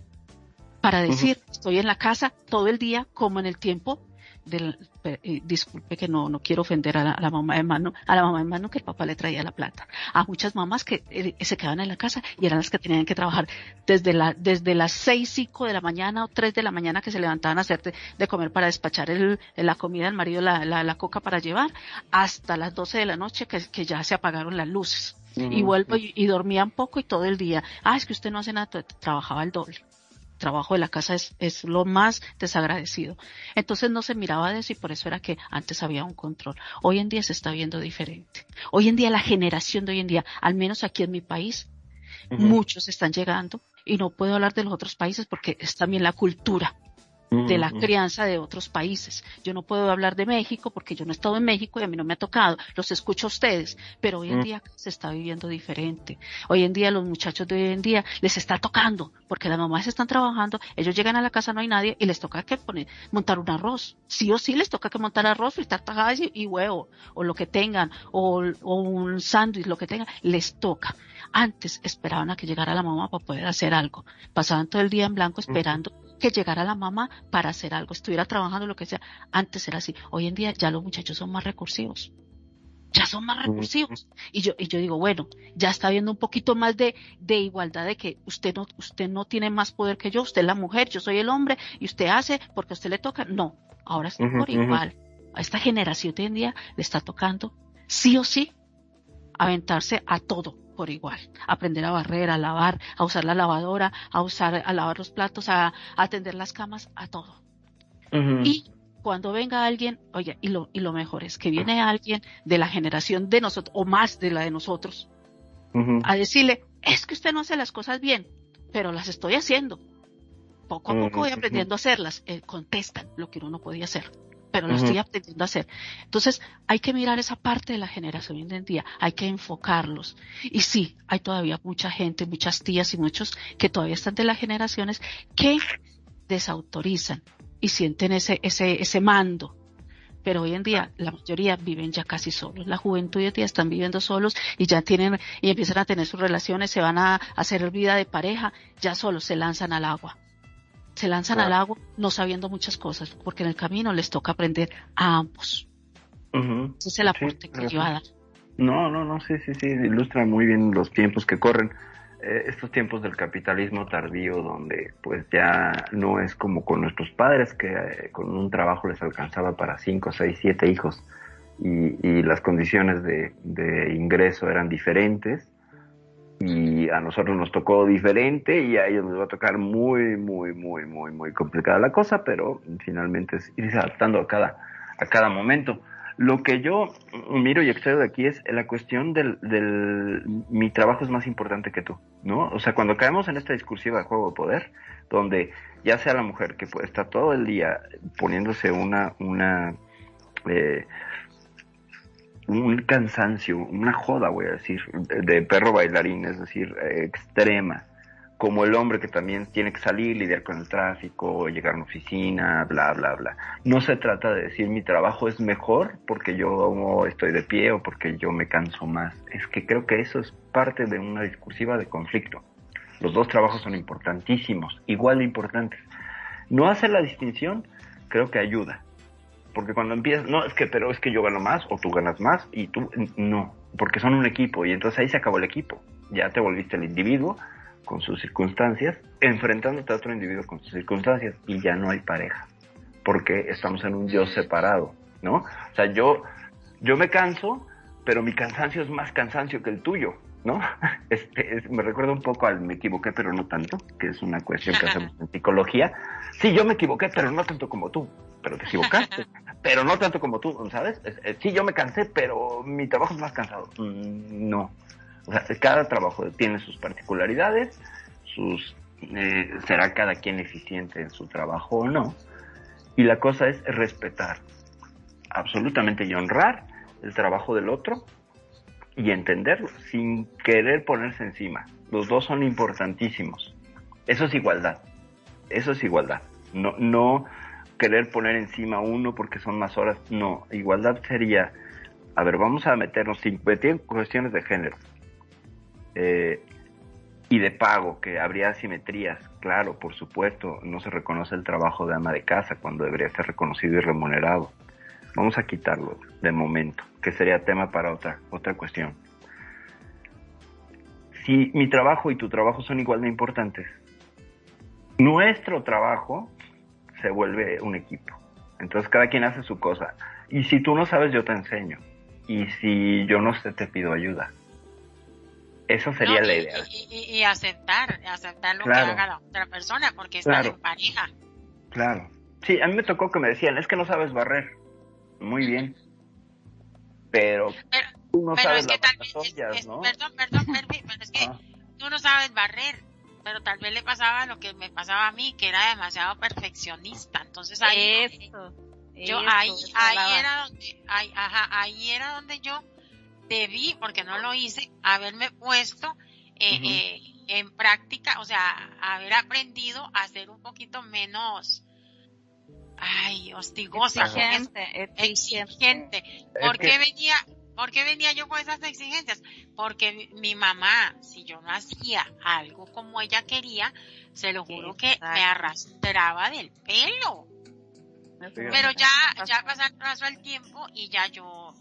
para decir, estoy en la casa todo el día, como en el tiempo del, eh, disculpe que no, no quiero ofender a la, mamá de mano, a la mamá de mano que el papá le traía la plata. A muchas mamás que eh, se quedaban en la casa y eran las que tenían que trabajar desde la, desde las seis, cinco de la mañana o tres de la mañana que se levantaban a hacer de, comer para despachar el, la comida del marido, la, la, coca para llevar, hasta las doce de la noche que, que ya se apagaron las luces. Y vuelvo y, y, dormían poco y todo el día. Ah, es que usted no hace nada, trabajaba el doble trabajo de la casa es, es lo más desagradecido. Entonces no se miraba de eso y por eso era que antes había un control. Hoy en día se está viendo diferente. Hoy en día la generación de hoy en día, al menos aquí en mi país, muchos están llegando y no puedo hablar de los otros países porque es también la cultura de la crianza de otros países. Yo no puedo hablar de México porque yo no he estado en México y a mí no me ha tocado. Los escucho a ustedes, pero hoy en mm. día se está viviendo diferente. Hoy en día los muchachos de hoy en día les está tocando porque las mamás están trabajando, ellos llegan a la casa, no hay nadie y les toca que poner, montar un arroz. Sí o sí les toca que montar arroz, fritar tajadas y, huevo o lo que tengan o, o un sándwich, lo que tengan, les toca. Antes esperaban a que llegara la mamá para poder hacer algo. Pasaban todo el día en blanco esperando que llegara la mamá para hacer algo, estuviera trabajando, lo que sea. Antes era así. Hoy en día ya los muchachos son más recursivos. Ya son más recursivos. Y yo, y yo digo, bueno, ya está habiendo un poquito más de, de igualdad de que usted no, usted no tiene más poder que yo, usted es la mujer, yo soy el hombre, y usted hace porque a usted le toca. No, ahora está por igual. A esta generación de hoy en día le está tocando sí o sí aventarse a todo por igual. Aprender a barrer, a lavar, a usar la lavadora, a usar, a lavar los platos, a, atender las camas, a todo. Y cuando venga alguien, oye, y lo, y lo mejor es que viene alguien de la generación de nosotros, o más de la de nosotros, a decirle, es que usted no hace las cosas bien, pero las estoy haciendo. Poco a poco voy aprendiendo a hacerlas. Eh, contestan lo que uno no podía hacer pero lo estoy aprendiendo a hacer. Entonces, hay que mirar esa parte de la generación hoy en día, hay que enfocarlos. Y sí, hay todavía mucha gente, muchas tías y muchos que todavía están de las generaciones que desautorizan y sienten ese, ese, ese mando. Pero hoy en día la mayoría viven ya casi solos. La juventud hoy en día están viviendo solos y ya tienen, y empiezan a tener sus relaciones, se van a hacer vida de pareja, ya solos se lanzan al agua se lanzan al agua no sabiendo muchas cosas, porque en el camino les toca aprender a ambos. Ese es el aporte que yo a dar. No, no, no, sí, sí, sí, ilustra muy bien los tiempos que corren. Eh, estos tiempos del capitalismo tardío, donde pues ya no es como con nuestros padres, que eh, con un trabajo les alcanzaba para cinco, seis, siete hijos y, y las condiciones de, de ingreso eran diferentes y a nosotros nos tocó diferente y a ellos les va a tocar muy, muy, muy, muy, muy complicada la cosa, pero finalmente es irse adaptando a cada, a cada momento. Lo que yo miro y excedo de aquí es la cuestión del, del, mi trabajo es más importante que tú, ¿no? O sea, cuando caemos en esta discursiva de juego de poder, donde ya sea la mujer que estar todo el día poniéndose una, una, eh, un cansancio, una joda, voy a decir, de perro bailarín, es decir, extrema, como el hombre que también tiene que salir, lidiar con el tráfico, llegar a una oficina, bla, bla, bla. No se trata de decir mi trabajo es mejor porque yo estoy de pie o porque yo me canso más. Es que creo que eso es parte de una discursiva de conflicto. Los dos trabajos son importantísimos, igual de importantes. No hacer la distinción creo que ayuda, porque cuando empiezas, no, es que, pero es que yo gano más o tú ganas más y tú, no, porque son un equipo y entonces ahí se acabó el equipo. Ya te volviste el individuo con sus circunstancias, enfrentándote a otro individuo con sus circunstancias y ya no hay pareja, porque estamos en un yo separado, ¿no? O sea, yo, yo me canso, pero mi cansancio es más cansancio que el tuyo, ¿no? Este, me recuerda un poco al me equivoqué, pero no tanto, que es una cuestión que hacemos en psicología. Sí, yo me equivoqué, pero no tanto como tú, pero te equivocaste. pero no tanto como tú, ¿sabes? Sí, yo me cansé, pero mi trabajo es más cansado. Mm, no. O sea, cada trabajo tiene sus particularidades, sus eh, será cada quien eficiente en su trabajo o no. Y la cosa es respetar absolutamente y honrar el trabajo del otro y entenderlo sin querer ponerse encima. Los dos son importantísimos. Eso es igualdad. Eso es igualdad. No, no querer poner encima uno porque son más horas. No, igualdad sería, a ver, vamos a meternos sin cuestiones de género. Eh, y de pago, que habría asimetrías, claro, por supuesto, no se reconoce el trabajo de ama de casa cuando debería ser reconocido y remunerado. Vamos a quitarlo de momento, que sería tema para otra, otra cuestión. Si mi trabajo y tu trabajo son igual de importantes, nuestro trabajo se vuelve un equipo. Entonces cada quien hace su cosa. Y si tú no sabes, yo te enseño. Y si yo no sé, te pido ayuda. Eso sería la idea. Y, aceptar, aceptar lo que haga la otra persona, porque está en pareja. Claro. Sí, a mí me tocó que me decían, es que no sabes barrer. Muy bien. Pero, tú no sabes es que ¿no? Perdón, perdón, pero es que tú no sabes barrer. Pero tal vez le pasaba lo que me pasaba a mí, que era demasiado perfeccionista. Entonces ahí, eso, yo ahí, ahí era donde, ahí, ajá, ahí era donde yo debí, porque no lo hice, haberme puesto eh, eh, en práctica, o sea, haber aprendido a ser un poquito menos, ay, hostigosa, exigente, exigente. ¿Por qué venía, por qué venía yo con esas exigencias? Porque mi, mamá, si yo no hacía algo como ella quería, se lo juro que me arrastraba del pelo. Pero ya, ya pasó el tiempo y ya yo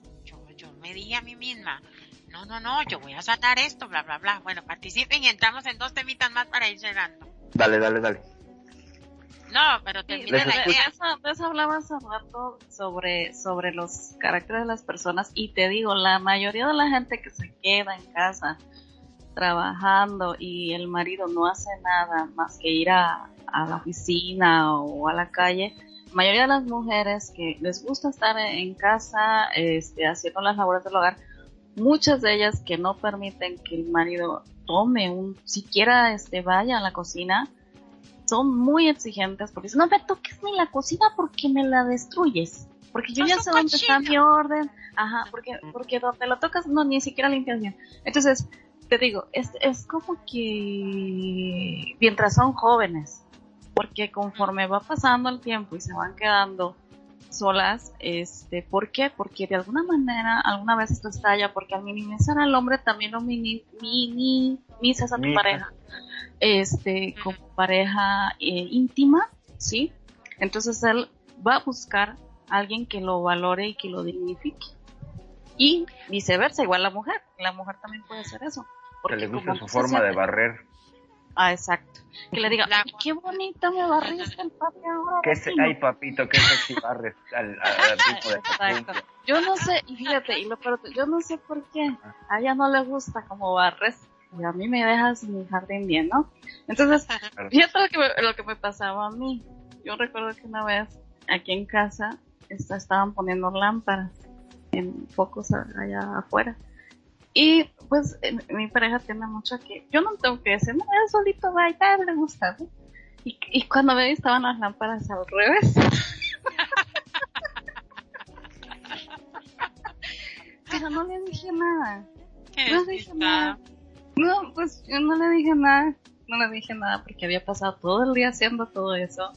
yo me dije a mí misma, no, no, no, yo voy a sanar esto, bla, bla, bla. Bueno, participen y entramos en dos temitas más para ir llegando. Dale, dale, dale. No, pero termina la idea. Eso, hablaba hace rato sobre, sobre los caracteres de las personas y te digo, la mayoría de la gente que se queda en casa trabajando y el marido no hace nada más que ir a, a la oficina o a la calle, mayoría de las mujeres que les gusta estar en casa este, haciendo las labores del hogar, muchas de ellas que no permiten que el marido tome un, siquiera este, vaya a la cocina, son muy exigentes porque dicen, no me toques ni la cocina porque me la destruyes. Porque yo ya sé dónde está mi orden. Ajá, porque, porque donde lo tocas no ni siquiera limpias bien. Entonces, te digo, es, es como que mientras son jóvenes, porque conforme va pasando el tiempo y se van quedando solas, este, ¿por qué? Porque de alguna manera, alguna vez esto estalla, porque al minimizar al hombre también lo minimizas a tu pareja, este, como pareja eh, íntima, ¿sí? Entonces él va a buscar a alguien que lo valore y que lo dignifique. Y viceversa, igual la mujer, la mujer también puede hacer eso. Porque le gusta su forma de barrer. Ah, exacto. Que le diga, qué bonito me barriste el papi ahora. Que se, ay, papito, qué sexy barres al, al, Exacto. Yo no sé, y fíjate, y lo yo no sé por qué. A ella no le gusta como barres y a mí me dejas mi jardín bien, ¿no? Entonces, fíjate lo que, me, lo que me pasaba a mí. Yo recuerdo que una vez aquí en casa estaban poniendo lámparas en focos allá afuera. Y pues mi pareja tiene mucho que yo no tengo que decir, no, él solito va y tal, le gusta. Y, y cuando me estaban las lámparas al revés. Pero no le dije nada. No le dije nada. No, pues yo no le dije nada. No le dije nada porque había pasado todo el día haciendo todo eso.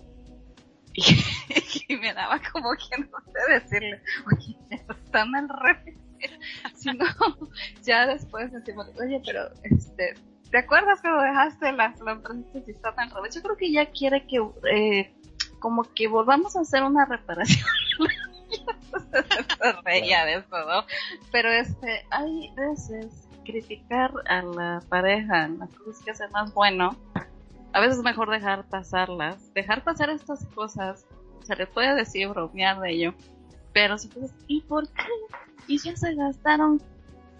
Y, me daba como que no sé decirle, oye, están al revés. sino ya después decimos, oye, pero este, ¿te acuerdas cuando dejaste las lámparas y están al revés? Yo creo que ya quiere que eh, como que volvamos a hacer una reparación. se de eso, ¿no? Pero este, hay veces criticar a la pareja las cosas que hace más bueno, a veces es mejor dejar pasarlas, dejar pasar estas cosas, se le puede decir, bromear de ello, pero si pues, ¿y por qué? Y ya se gastaron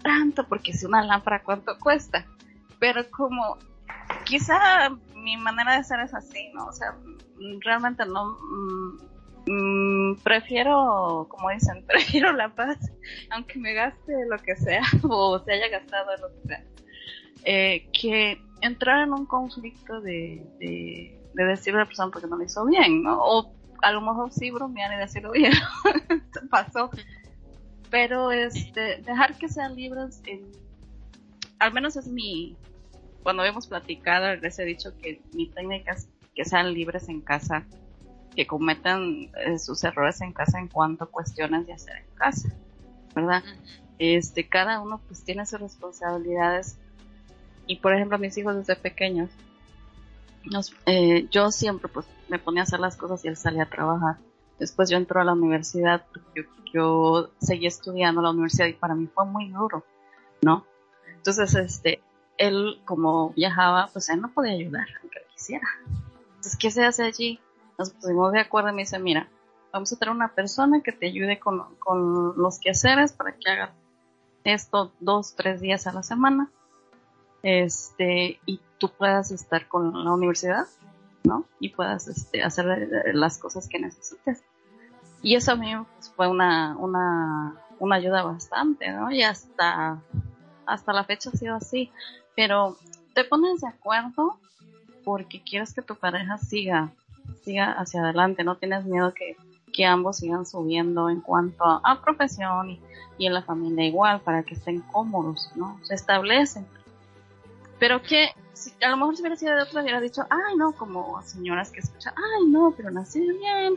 tanto, porque si una lámpara, ¿cuánto cuesta? Pero como, quizá mi manera de ser es así, ¿no? O sea, realmente no, mm, prefiero, como dicen, prefiero la paz, aunque me gaste lo que sea o se haya gastado lo que sea, eh, que entrar en un conflicto de, de, de decirle a la persona porque no lo hizo bien, ¿no? O a lo mejor sí bromear y decirlo bien, pasó. Pero este, dejar que sean libres, al menos es mi, cuando hemos platicado, les he dicho que mi técnica es que sean libres en casa que cometan eh, sus errores en casa en cuanto a cuestiones de hacer en casa, ¿verdad? Este, cada uno pues tiene sus responsabilidades y por ejemplo mis hijos desde pequeños, eh, yo siempre pues me ponía a hacer las cosas y él salía a trabajar. Después yo entró a la universidad, yo, yo seguí estudiando a la universidad y para mí fue muy duro, ¿no? Entonces, este, él como viajaba, pues él no podía ayudar, aunque quisiera. Entonces, ¿qué se hace allí? Nos pusimos de acuerdo y me dice, mira, vamos a traer una persona que te ayude con, con los quehaceres para que haga esto dos, tres días a la semana, este, y tú puedas estar con la universidad, ¿no? Y puedas este, hacer las cosas que necesites. Y eso a mí pues, fue una, una, una ayuda bastante, ¿no? Y hasta, hasta la fecha ha sido así. Pero te pones de acuerdo porque quieres que tu pareja siga siga hacia adelante, no tienes miedo que, que ambos sigan subiendo en cuanto a, profesión y, y, en la familia igual, para que estén cómodos, ¿no? Se establecen. Pero que a lo mejor si hubiera sido de otra, hubiera dicho, ay, no, como señoras que escuchan, ay, no, pero nací bien.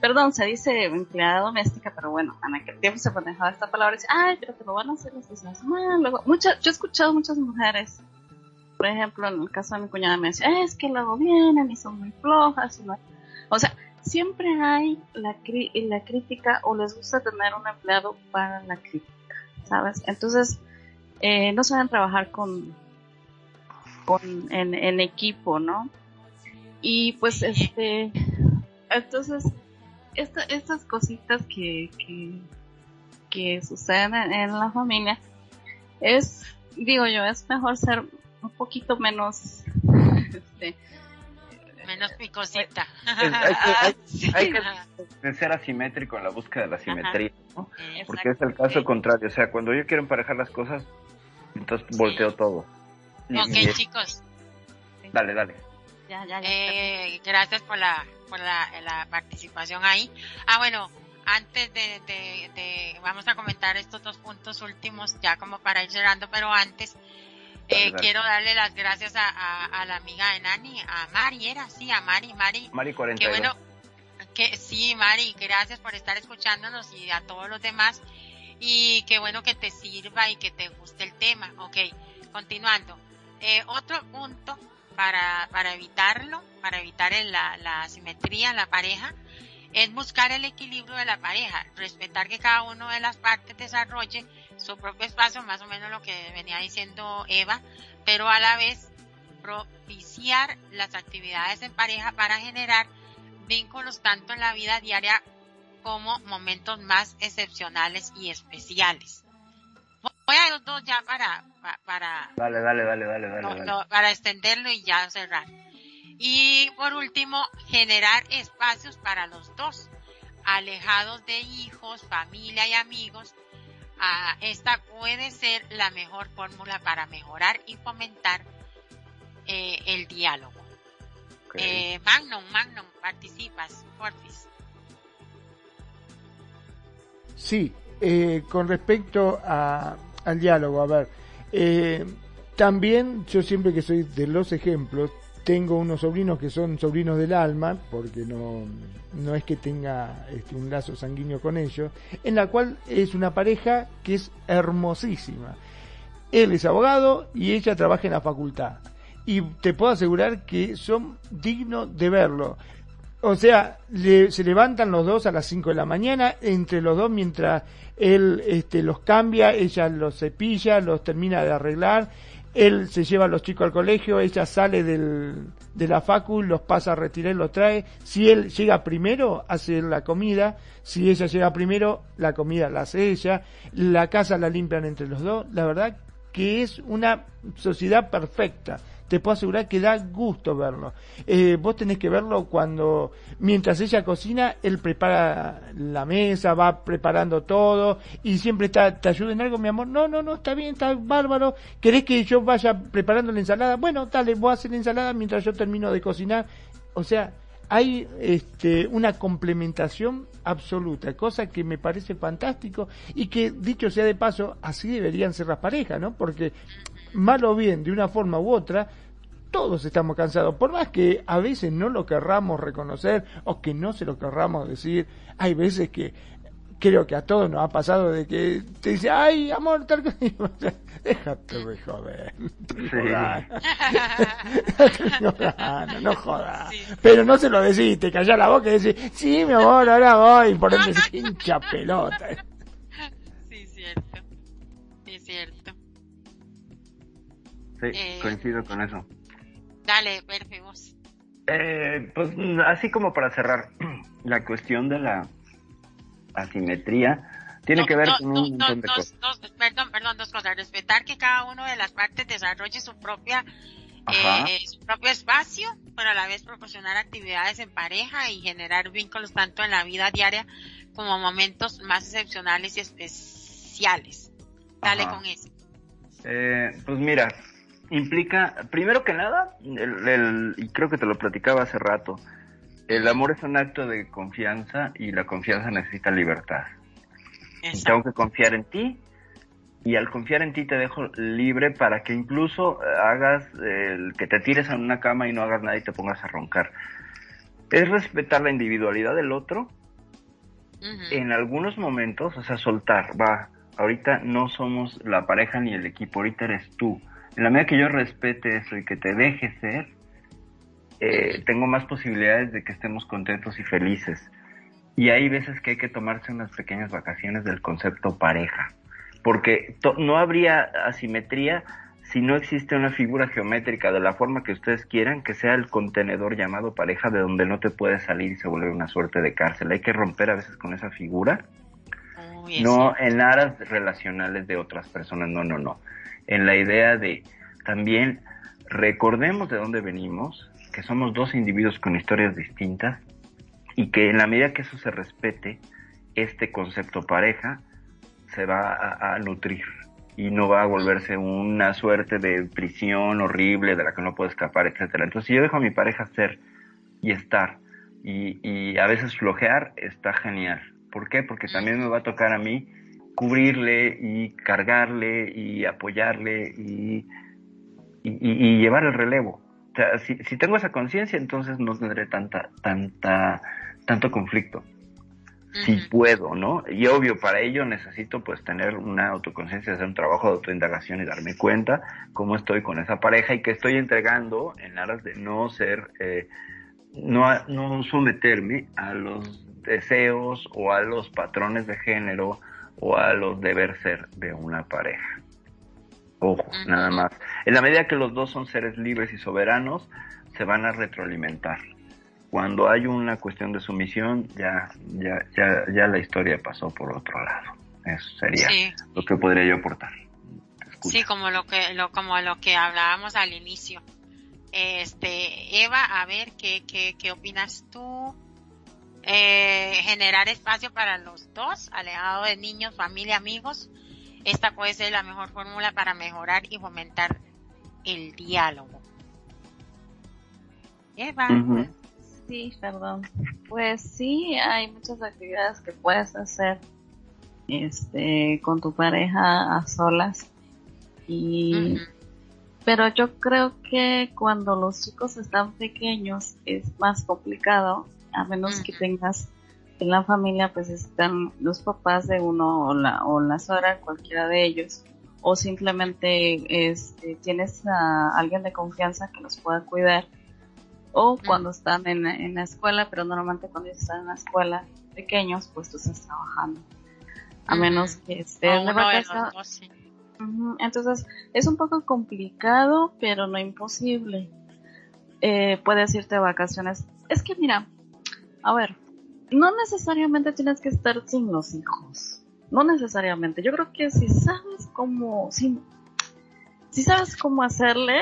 Perdón, se dice empleada doméstica, pero bueno, en aquel tiempo se manejaba esta palabra y dice, ay, pero te lo van a hacer las cosas mal. Luego, muchas, yo he escuchado muchas mujeres por ejemplo, en el caso de mi cuñada me decía, es que luego vienen y son muy flojas. O sea, siempre hay la, la crítica o les gusta tener un empleado para la crítica, ¿sabes? Entonces, eh, no saben trabajar con, con en, equipo, ¿no? Y pues, este, entonces, estas cositas que, que, que suceden en la familia, es, digo yo, es mejor ser un poquito menos este, menos picosita. hay, que, ser asimétrico en la búsqueda de la simetría, ¿no? Porque es el caso contrario, o sea, cuando yo quiero emparejar las cosas, entonces volteo todo. ok, chicos. Dale, dale. Eh, gracias por la por la, la, participación ahí. Ah, bueno, antes de, de, de, vamos a comentar estos dos puntos últimos ya como para ir cerrando, pero antes eh, quiero darle las gracias a, la amiga de Nani, a Mari, era sí, a Mari, Mari. Mari 42. Qué bueno, que sí, Mari, gracias por estar escuchándonos y a todos los demás. Y qué bueno que te sirva y que te guste el tema. Ok, continuando. Eh, otro punto para, para evitarlo, para evitar la, la asimetría en la pareja, es buscar el equilibrio de la pareja, respetar que cada una de las partes desarrolle su propio espacio, más o menos lo que venía diciendo Eva, pero a la vez propiciar las actividades en pareja para generar vínculos tanto en la vida diaria como momentos más excepcionales y especiales. Voy a los dos ya para, para, dale, dale, dale, dale, dale. para extenderlo y ya cerrar. Y por último, generar espacios para los dos, alejados de hijos, familia y amigos. Ah, esta puede ser la mejor fórmula para mejorar y fomentar eh, el diálogo. Eh, Magnum, Magnum, participas, porfis. Sí, eh, con respecto a, al diálogo, a ver, eh, también yo siempre que soy de los ejemplos, tengo unos sobrinos que son sobrinos del alma, porque no, no es que tenga este, un lazo sanguíneo con ellos, en la cual es una pareja que es hermosísima. Él es abogado y ella trabaja en la facultad. Y te puedo asegurar que son dignos de verlo. O sea, se levantan los dos a las 5 de la mañana, entre los dos mientras él este, los cambia, ella los cepilla, los termina de arreglar él se lleva a los chicos al colegio, ella sale del, de la facu, los pasa a retirar, los trae. Si él llega primero, hace la comida. Si ella llega primero, la comida la hace ella. La casa la limpian entre los dos. La verdad que es una sociedad perfecta. Te puedo asegurar que da gusto verlo. Eh, vos tenés que verlo cuando, mientras ella cocina, él prepara la mesa, va preparando todo y siempre está, ¿te ayuda en algo, mi amor? No, no, no, está bien, está bárbaro. ¿Querés que yo vaya preparando la ensalada? Bueno, dale, voy a hacer la ensalada mientras yo termino de cocinar. O sea, hay este, una complementación absoluta, cosa que me parece fantástico y que, dicho sea de paso, así deberían ser las parejas, ¿no? Porque, mal o bien, de una forma u otra, todos estamos cansados, por más que a veces no lo querramos reconocer o que no se lo querramos decir, hay veces que creo que a todos nos ha pasado de que te dice, ay, amor, tal cosa. Déjate de joder. No, no jodas. Pero no se lo decís, te callás la boca y decís, sí, mi amor, ahora voy. Por eso se hincha pelota. Sí, cierto. Sí, eh, coincido con eso. Dale, perfecto. Eh, pues así como para cerrar, la cuestión de la asimetría tiene que ver con un montón de cosas. perdón, perdón, dos cosas. Respetar que cada una de las partes desarrolle su propia eh, su propio espacio, pero a la vez proporcionar actividades en pareja y generar vínculos tanto en la vida diaria como momentos más excepcionales y especiales. Dale con eso. Eh, pues mira, implica, primero que nada, el, y creo que te lo platicaba hace rato, el amor es un acto de confianza y la confianza necesita libertad. Tengo que confiar en ti y al confiar en ti te dejo libre para que incluso eh, hagas el que te tires en una cama y no hagas nada y te pongas a roncar. Es respetar la individualidad del otro. En algunos momentos, o sea, soltar, va, ahorita no somos la pareja ni el equipo, ahorita eres tú. En la medida que yo respete eso y que te deje ser, eh, tengo más posibilidades de que estemos contentos y felices. Y hay veces que hay que tomarse unas pequeñas vacaciones del concepto pareja, porque no habría asimetría si no existe una figura geométrica de la forma que ustedes quieran, que sea el contenedor llamado pareja de donde no te puedes salir y se vuelve una suerte de cárcel. Hay que romper a veces con esa figura. No en aras relacionales de otras personas, no, no, no. En la idea de también recordemos de dónde venimos, que somos dos individuos con historias distintas y que en la medida que eso se respete, este concepto pareja se va a, nutrir y no va a volverse una suerte de prisión horrible de la que no puedo escapar, etcétera. Entonces, si yo dejo a mi pareja ser y estar y, y a veces flojear, está genial. ¿Por qué? Porque también me va a tocar a mí cubrirle y cargarle y apoyarle y, y llevar el relevo si, si tengo esa conciencia, entonces no tendré tanta, tanta, tanto conflicto. Si puedo, ¿no? Y obvio, para ello necesito pues tener una autoconciencia, hacer un trabajo de autoindagación y darme cuenta cómo estoy con esa pareja y que estoy entregando en aras de no ser, eh, no, no someterme a los deseos o a los patrones de género o a los deber ser de una pareja. Ojo, nada más. En la medida que los dos son seres libres y soberanos, se van a retroalimentar. Cuando hay una cuestión de sumisión, ya, ya, ya, ya la historia pasó por otro lado. Eso sería lo que podría yo aportar. Sí, como lo que, lo, como lo que hablábamos al inicio. Este, Eva, a ver, ¿qué, qué, qué opinas tú? Eh, generar espacio para los dos, alejado de niños, familia, amigos, esta puede ser la mejor fórmula para mejorar y fomentar el diálogo. Eva. Sí, perdón. Pues sí, hay muchas actividades que puedes hacer este con tu pareja a solas y pero yo creo que cuando los chicos están pequeños es más complicado a menos que tengas en la familia pues están los papás de uno o la, o la suegra, cualquiera de ellos, o simplemente este, tienes a alguien de confianza que los pueda cuidar, o cuando están en, en la escuela, pero normalmente cuando están en la escuela pequeños, pues tú estás trabajando, a menos que estés de vacaciones. Entonces es un poco complicado, pero no imposible. Eh, puedes irte de vacaciones. Es que mira, a ver, no necesariamente tienes que estar sin los hijos. No necesariamente. Yo creo que si sabes cómo, si, si sabes cómo hacerle,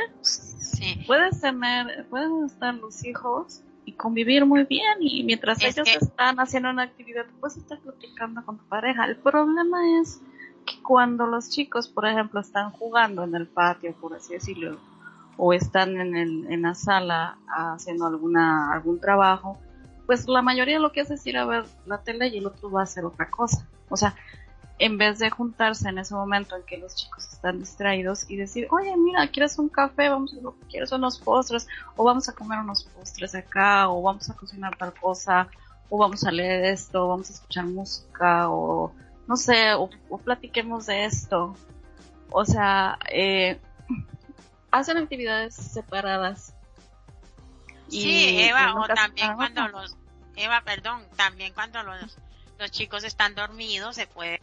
Sí. Puedes tener, pueden estar los hijos y convivir muy bien y mientras ellos están haciendo una actividad, puedes estar platicando con tu pareja. El problema es que cuando los chicos, por ejemplo, están jugando en el patio, por así decirlo, o están en, el, en la sala haciendo alguna, algún trabajo, pues la mayoría lo que hace es ir a ver la tele y el otro va a hacer otra cosa. O sea, en vez de juntarse en ese momento en que los chicos están distraídos y decir, oye, mira, ¿quieres un café? Vamos a, ¿Quieres unos postres? O vamos a comer unos postres acá, o vamos a cocinar tal cosa, o vamos a leer esto, o vamos a escuchar música, o no sé, o, platiquemos de esto. O sea, eh, hacen actividades separadas. Sí, Eva, o también cuando los, Eva, perdón, también cuando los, los chicos están dormidos se puede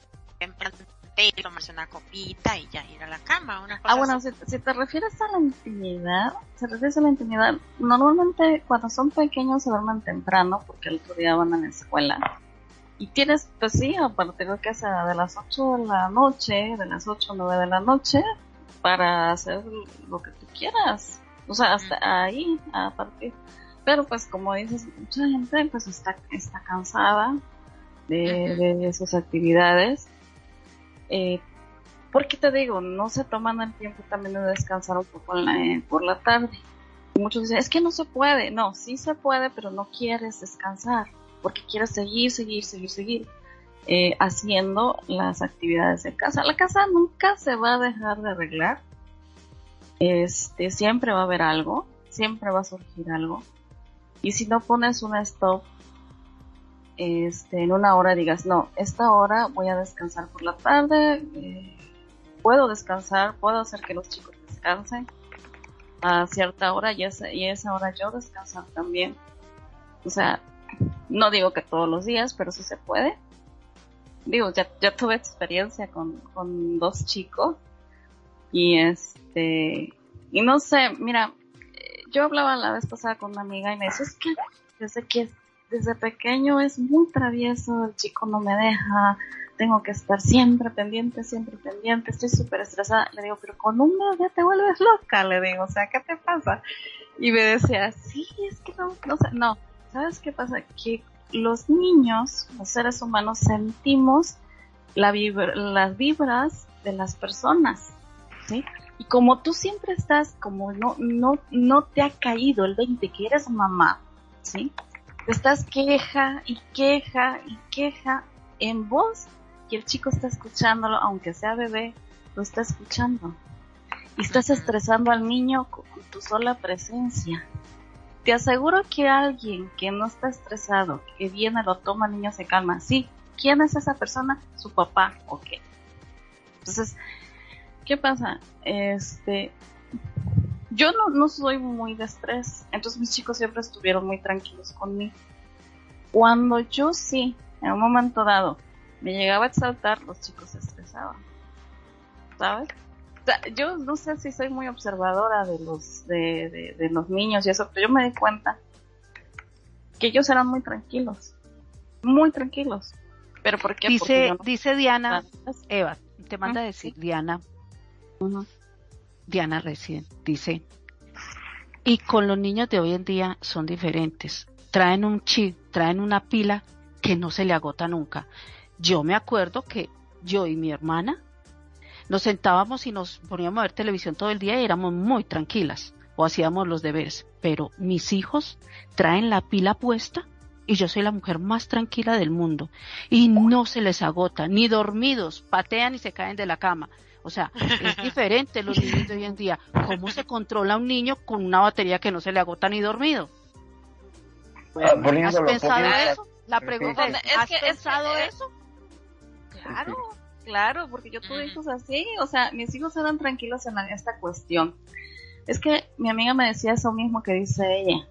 tomarse una copita y ya ir a la cama. Una ah, bueno, si, te refieres a la intimidad, se refieres a la intimidad, normalmente cuando son pequeños se duermen temprano porque el otro día van a la escuela. Y tienes, pues sí, a partir de que sea de las 8 de la noche, de las 8 o 9 de la noche, para hacer lo que tú quieras. O sea, hasta ahí, a partir. Pero pues como dices, mucha gente pues está, está cansada de, de sus actividades eh, porque te digo, no se toman el tiempo también de descansar un poco por la tarde. muchos dicen, es que no se puede. No, sí se puede, pero no quieres descansar, porque quieres seguir, seguir, seguir, seguir eh, haciendo las actividades de casa. La casa nunca se va a dejar de arreglar. Este, siempre va a haber algo, siempre va a surgir algo. Y si no pones una stop este, en una hora digas, no, esta hora voy a descansar por la tarde, eh, puedo descansar, puedo hacer que los chicos descansen a cierta hora y esa, y esa hora yo descansar también. O sea, no digo que todos los días, pero sí se puede. Digo, ya, ya tuve experiencia con, con dos chicos y este, y no sé, mira, yo hablaba la vez pasada con una amiga y me dice, es que desde que desde pequeño es muy travieso, el chico no me deja, tengo que estar siempre pendiente, siempre pendiente, estoy súper estresada. Le digo, pero con un bebé te vuelves loca, le digo, o sea, ¿qué te pasa? Y me decía, sí, es que no, no sé, no, ¿sabes qué pasa? Que los niños, los seres humanos, sentimos la las vibras de las personas, Y como tú siempre estás, como no, no, no te ha caído el 20 que eres mamá, ¿sí? estás queja y queja y queja en voz y el chico está escuchándolo, aunque sea bebé, lo está escuchando. Y estás estresando al niño con tu sola presencia. Te aseguro que alguien que no está estresado, que viene, lo toma, el niño se calma. Sí, ¿quién es esa persona? Su papá, ok. Entonces, ¿qué pasa? Este, yo no, no soy muy de estrés, entonces mis chicos siempre estuvieron muy tranquilos conmigo. Cuando yo sí, en un momento dado, me llegaba a exaltar, los chicos se estresaban. ¿Sabes? yo no sé si soy muy observadora de los, de, de, los niños y eso, pero yo me di cuenta que ellos eran muy tranquilos. Muy tranquilos. ¿Pero por qué? Dice, dice Diana, Eva, te manda a decir Diana, Diana recién dice, y con los niños de hoy en día son diferentes. Traen un chip, traen una pila que no se le agota nunca. Yo me acuerdo que yo y mi hermana nos sentábamos y nos poníamos a ver televisión todo el día y éramos muy tranquilas o hacíamos los deberes. Pero mis hijos traen la pila puesta y yo soy la mujer más tranquila del mundo y no se les agota, ni dormidos, patean y se caen de la cama. O sea, es diferente los niños de hoy en día. ¿Cómo se controla un niño con una batería que no se le agota ni dormido? Ah, ¿Has pensado eso? La pregunta es, ¿has pensado eso? Claro, claro, porque yo tuve hijos así, o sea, mis hijos eran tranquilos en esta cuestión. Es que mi amiga me decía eso mismo que dice ella,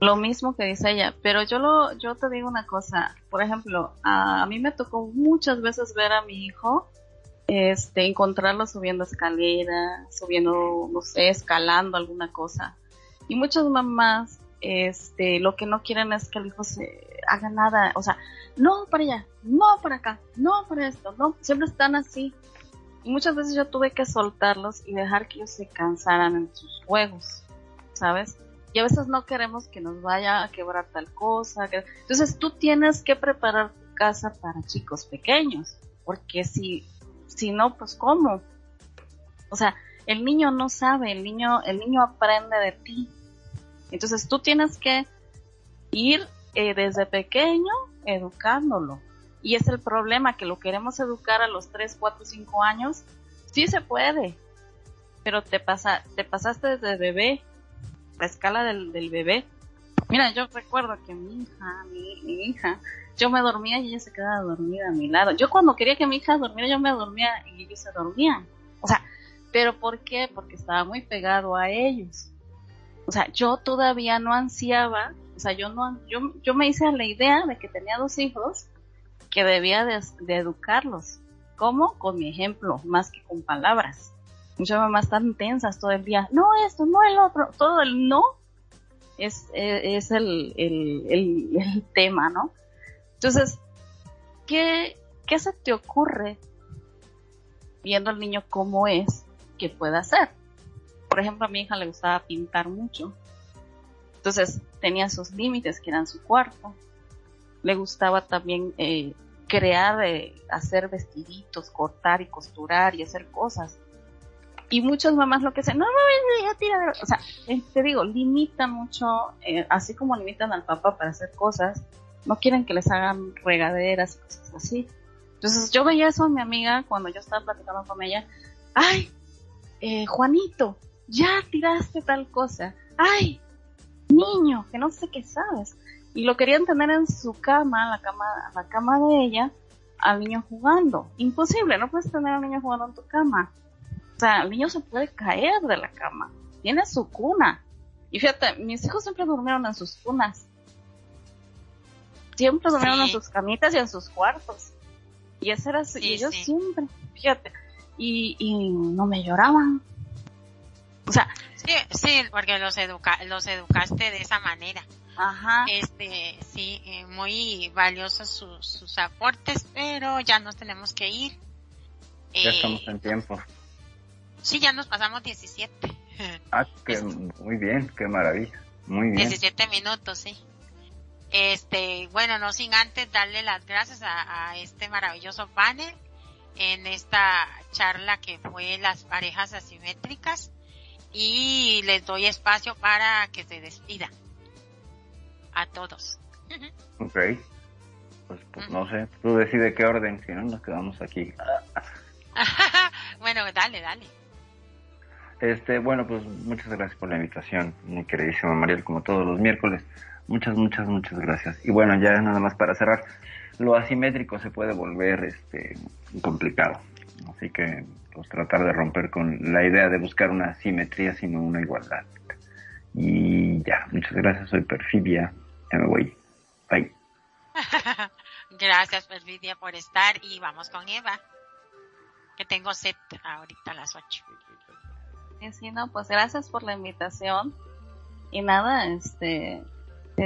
lo mismo que dice ella, pero yo lo, yo te digo una cosa, por ejemplo, a mí me tocó muchas veces ver a mi hijo este, subiendo escalera, subiendo, no sé, escalando alguna cosa. Y muchas mamás, este, lo que no quieren es que el hijo se haga nada, o sea, no para allá, no para acá, no para esto, no, siempre están así. Y muchas veces yo tuve que soltarlos y dejar que ellos se cansaran en sus juegos, ¿sabes? Y a veces no queremos que nos vaya a quebrar tal cosa. Entonces tú tienes que preparar tu casa para chicos pequeños, porque si, si no, pues ¿cómo? O sea, el niño no sabe, el niño, el niño aprende de ti. Entonces tú tienes que ir eh, desde pequeño educándolo. Y es el problema, que lo queremos educar a los 3, 4, 5 años. Sí se puede, pero te, pasa, te pasaste desde bebé, la escala del, del bebé. Mira, yo recuerdo que mi hija, mi, mi, hija, yo me dormía y ella se quedaba dormida a mi lado. Yo cuando quería que mi hija dormiera, yo me dormía y ellos se dormían. O sea, ¿pero por qué? Porque estaba muy pegado a ellos. O sea, yo todavía no ansiaba, o sea, yo no, yo, yo me hice la idea de que tenía dos hijos que debía de, educarlos. ¿Cómo? Con mi ejemplo, más que con palabras. Muchas mamás están tensas todo el día. No esto, no el otro. Todo el no es, es, el, el, el, tema, ¿no? Entonces, ¿qué, ¿qué se te ocurre viendo al niño cómo es que puede hacer? Por ejemplo, a mi hija le gustaba pintar mucho. Entonces, tenía sus límites que eran su cuarto, le gustaba también eh, crear, eh, hacer vestiditos, cortar y costurar y hacer cosas. Y muchas mamás lo que dicen, no, no, ya tira O sea, eh, te digo, limitan mucho, así como limitan al papá para hacer cosas, no quieren que les hagan regaderas y cosas así. Entonces yo veía eso a mi amiga cuando yo estaba platicando con ella. Ay, Juanito, ya tiraste tal cosa. Ay, niño, que no sé qué sabes y lo querían tener en su cama, la cama, la cama de ella, al niño jugando. Imposible, no puedes tener al niño jugando en tu cama. O sea, el niño se puede caer de la cama. Tiene su cuna. Y fíjate, mis hijos siempre durmieron en sus cunas. Siempre durmieron en sus camitas y en sus cuartos. Y eso era y ellos siempre, fíjate, y, y no me lloraban. O sea, sí, sí, porque los educa, los educaste de esa manera. Ajá. Este, sí, eh, muy valiosos sus, aportes, pero ya nos tenemos que ir. Ya eh, estamos en tiempo. Sí, ya nos pasamos 17. Ah, que, muy bien, qué maravilla. Muy bien. 17 minutos, sí. Este, bueno, no sin antes darle las gracias a, a este maravilloso panel en esta charla que fue las parejas asimétricas y les doy espacio para que se despida a todos. Ok. Pues, pues no sé, tú decides qué orden, si no nos quedamos aquí. bueno, dale, dale. Este, bueno, pues muchas gracias por la invitación, mi queridísima Mariel, como todos los miércoles. Muchas, muchas, muchas gracias. Y bueno, ya nada más para cerrar, lo asimétrico se puede volver este complicado. Así que pues tratar de romper con la idea de buscar una simetría sino una igualdad. Y ya, muchas gracias, soy Perfidia, ya me voy. Bye. gracias Perfidia por estar y vamos con Eva, que tengo set ahorita a las 8. Sí, no, pues gracias por la invitación. Y nada, este,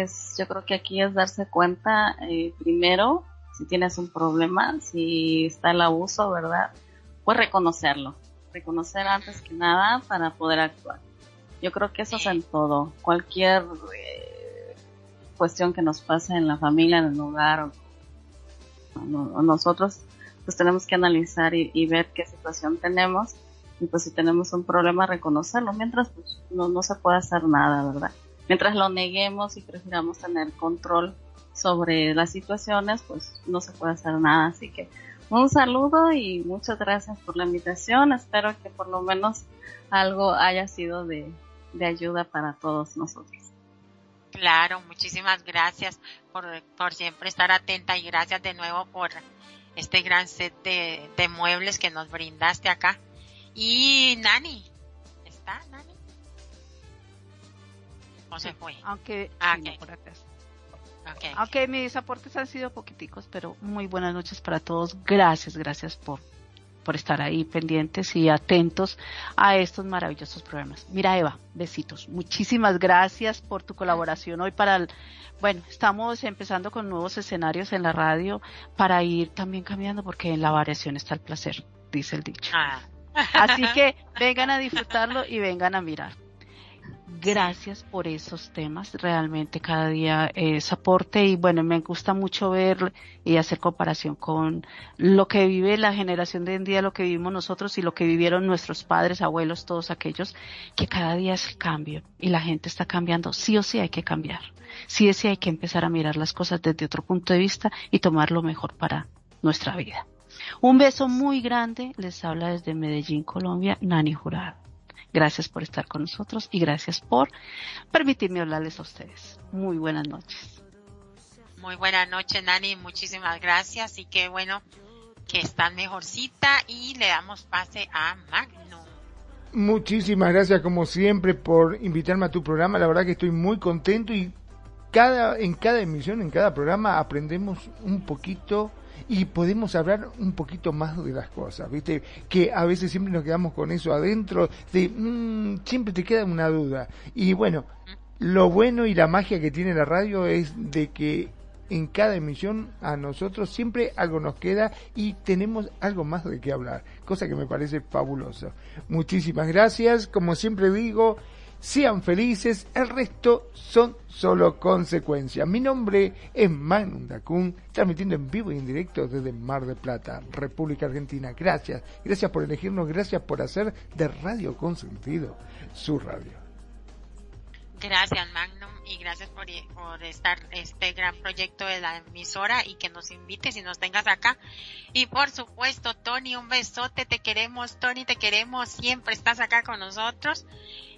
es, yo creo que aquí es darse cuenta, eh, primero, si tienes un problema, si está el abuso, ¿verdad? Pues reconocerlo. Reconocer antes que nada para poder actuar. Yo creo que eso es en todo. Cualquier eh, cuestión que nos pase en la familia, en el hogar, o, nosotros, pues tenemos que analizar y, ver qué situación tenemos. Y pues si tenemos un problema, reconocerlo. Mientras, pues no, no se puede hacer nada, ¿verdad? Mientras lo neguemos y prefiramos tener control sobre las situaciones, pues no se puede hacer nada. Así que un saludo y muchas gracias por la invitación. Espero que por lo menos algo haya sido de, de ayuda para todos nosotros. Claro, muchísimas gracias por, por siempre estar atenta y gracias de nuevo por este gran set de, de muebles que nos brindaste acá. Y Nani, ¿está Nani? ¿O se fue? Aunque, ah, por acá. Okay. mis aportes han sido poquiticos, pero muy buenas noches para todos. Gracias, gracias por por estar ahí pendientes y atentos a estos maravillosos programas. Mira Eva, besitos. Muchísimas gracias por tu colaboración hoy para el, bueno, estamos empezando con nuevos escenarios en la radio para ir también cambiando porque en la variación está el placer, dice el dicho. Ah. Así que vengan a disfrutarlo y vengan a mirar gracias por esos temas. Realmente cada día es aporte y bueno, me gusta mucho ver y hacer comparación con lo que vive la generación de hoy en día, lo que vivimos nosotros y lo que vivieron nuestros padres, abuelos, todos aquellos, que cada día es el cambio y la gente está cambiando. Sí o sí hay que cambiar. Sí o sí hay que empezar a mirar las cosas desde otro punto de vista y tomar lo mejor para nuestra vida. Un beso muy grande. Les habla desde Medellín, Colombia, Nani Jurado. Gracias por estar con nosotros y gracias por permitirme hablarles a ustedes. Muy buenas noches. Muy buenas noches, Nani. Muchísimas gracias y qué bueno que están mejorcita y le damos pase a Magnum. Muchísimas gracias como siempre por invitarme a tu programa. La verdad que estoy muy contento y cada en cada emisión, en cada programa aprendemos un poquito y podemos hablar un poquito más de las cosas, ¿viste? Que a veces siempre nos quedamos con eso adentro, de mmm, siempre te queda una duda. Y bueno, lo bueno y la magia que tiene la radio es de que en cada emisión a nosotros siempre algo nos queda y tenemos algo más de qué hablar, cosa que me parece fabuloso. Muchísimas gracias, como siempre digo, sean felices, el resto son solo consecuencias. Mi nombre es Manu Dacun, transmitiendo en vivo y en directo desde Mar de Plata, República Argentina. Gracias, gracias por elegirnos, gracias por hacer de Radio Consentido su radio. Gracias Magnum y gracias por, por estar este gran proyecto de la emisora y que nos invites y nos tengas acá. Y por supuesto, Tony, un besote, te queremos, Tony, te queremos, siempre estás acá con nosotros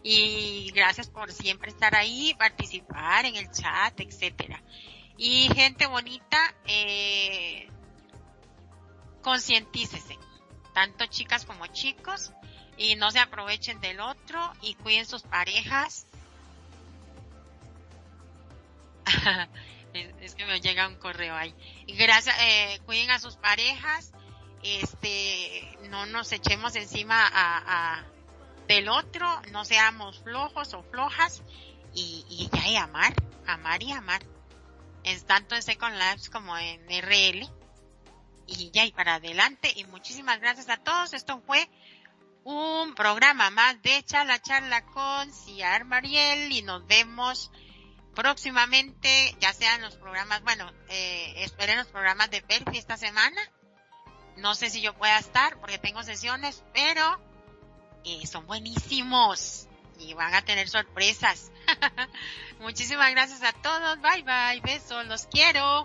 y gracias por siempre estar ahí, participar en el chat, etcétera. Y gente bonita, eh, concientícese, tanto chicas como chicos, y no se aprovechen del otro y cuiden sus parejas es, que me llega un correo ahí. Gracias, eh, cuiden a sus parejas, este, no nos echemos encima a, del otro, no seamos flojos o flojas y, y ya y amar, amar y amar. Es tanto en Second Labs como en RL. Y ya y para adelante. Y muchísimas gracias a todos. Esto fue un programa más de Charla Charla con Ciar Mariel y nos vemos próximamente, ya sean los programas, bueno, eh, esperen los programas de Perfi esta semana. No sé si yo pueda estar porque tengo sesiones, pero eh, son buenísimos y van a tener sorpresas. Muchísimas gracias a todos. Bye bye. Besos. Los quiero.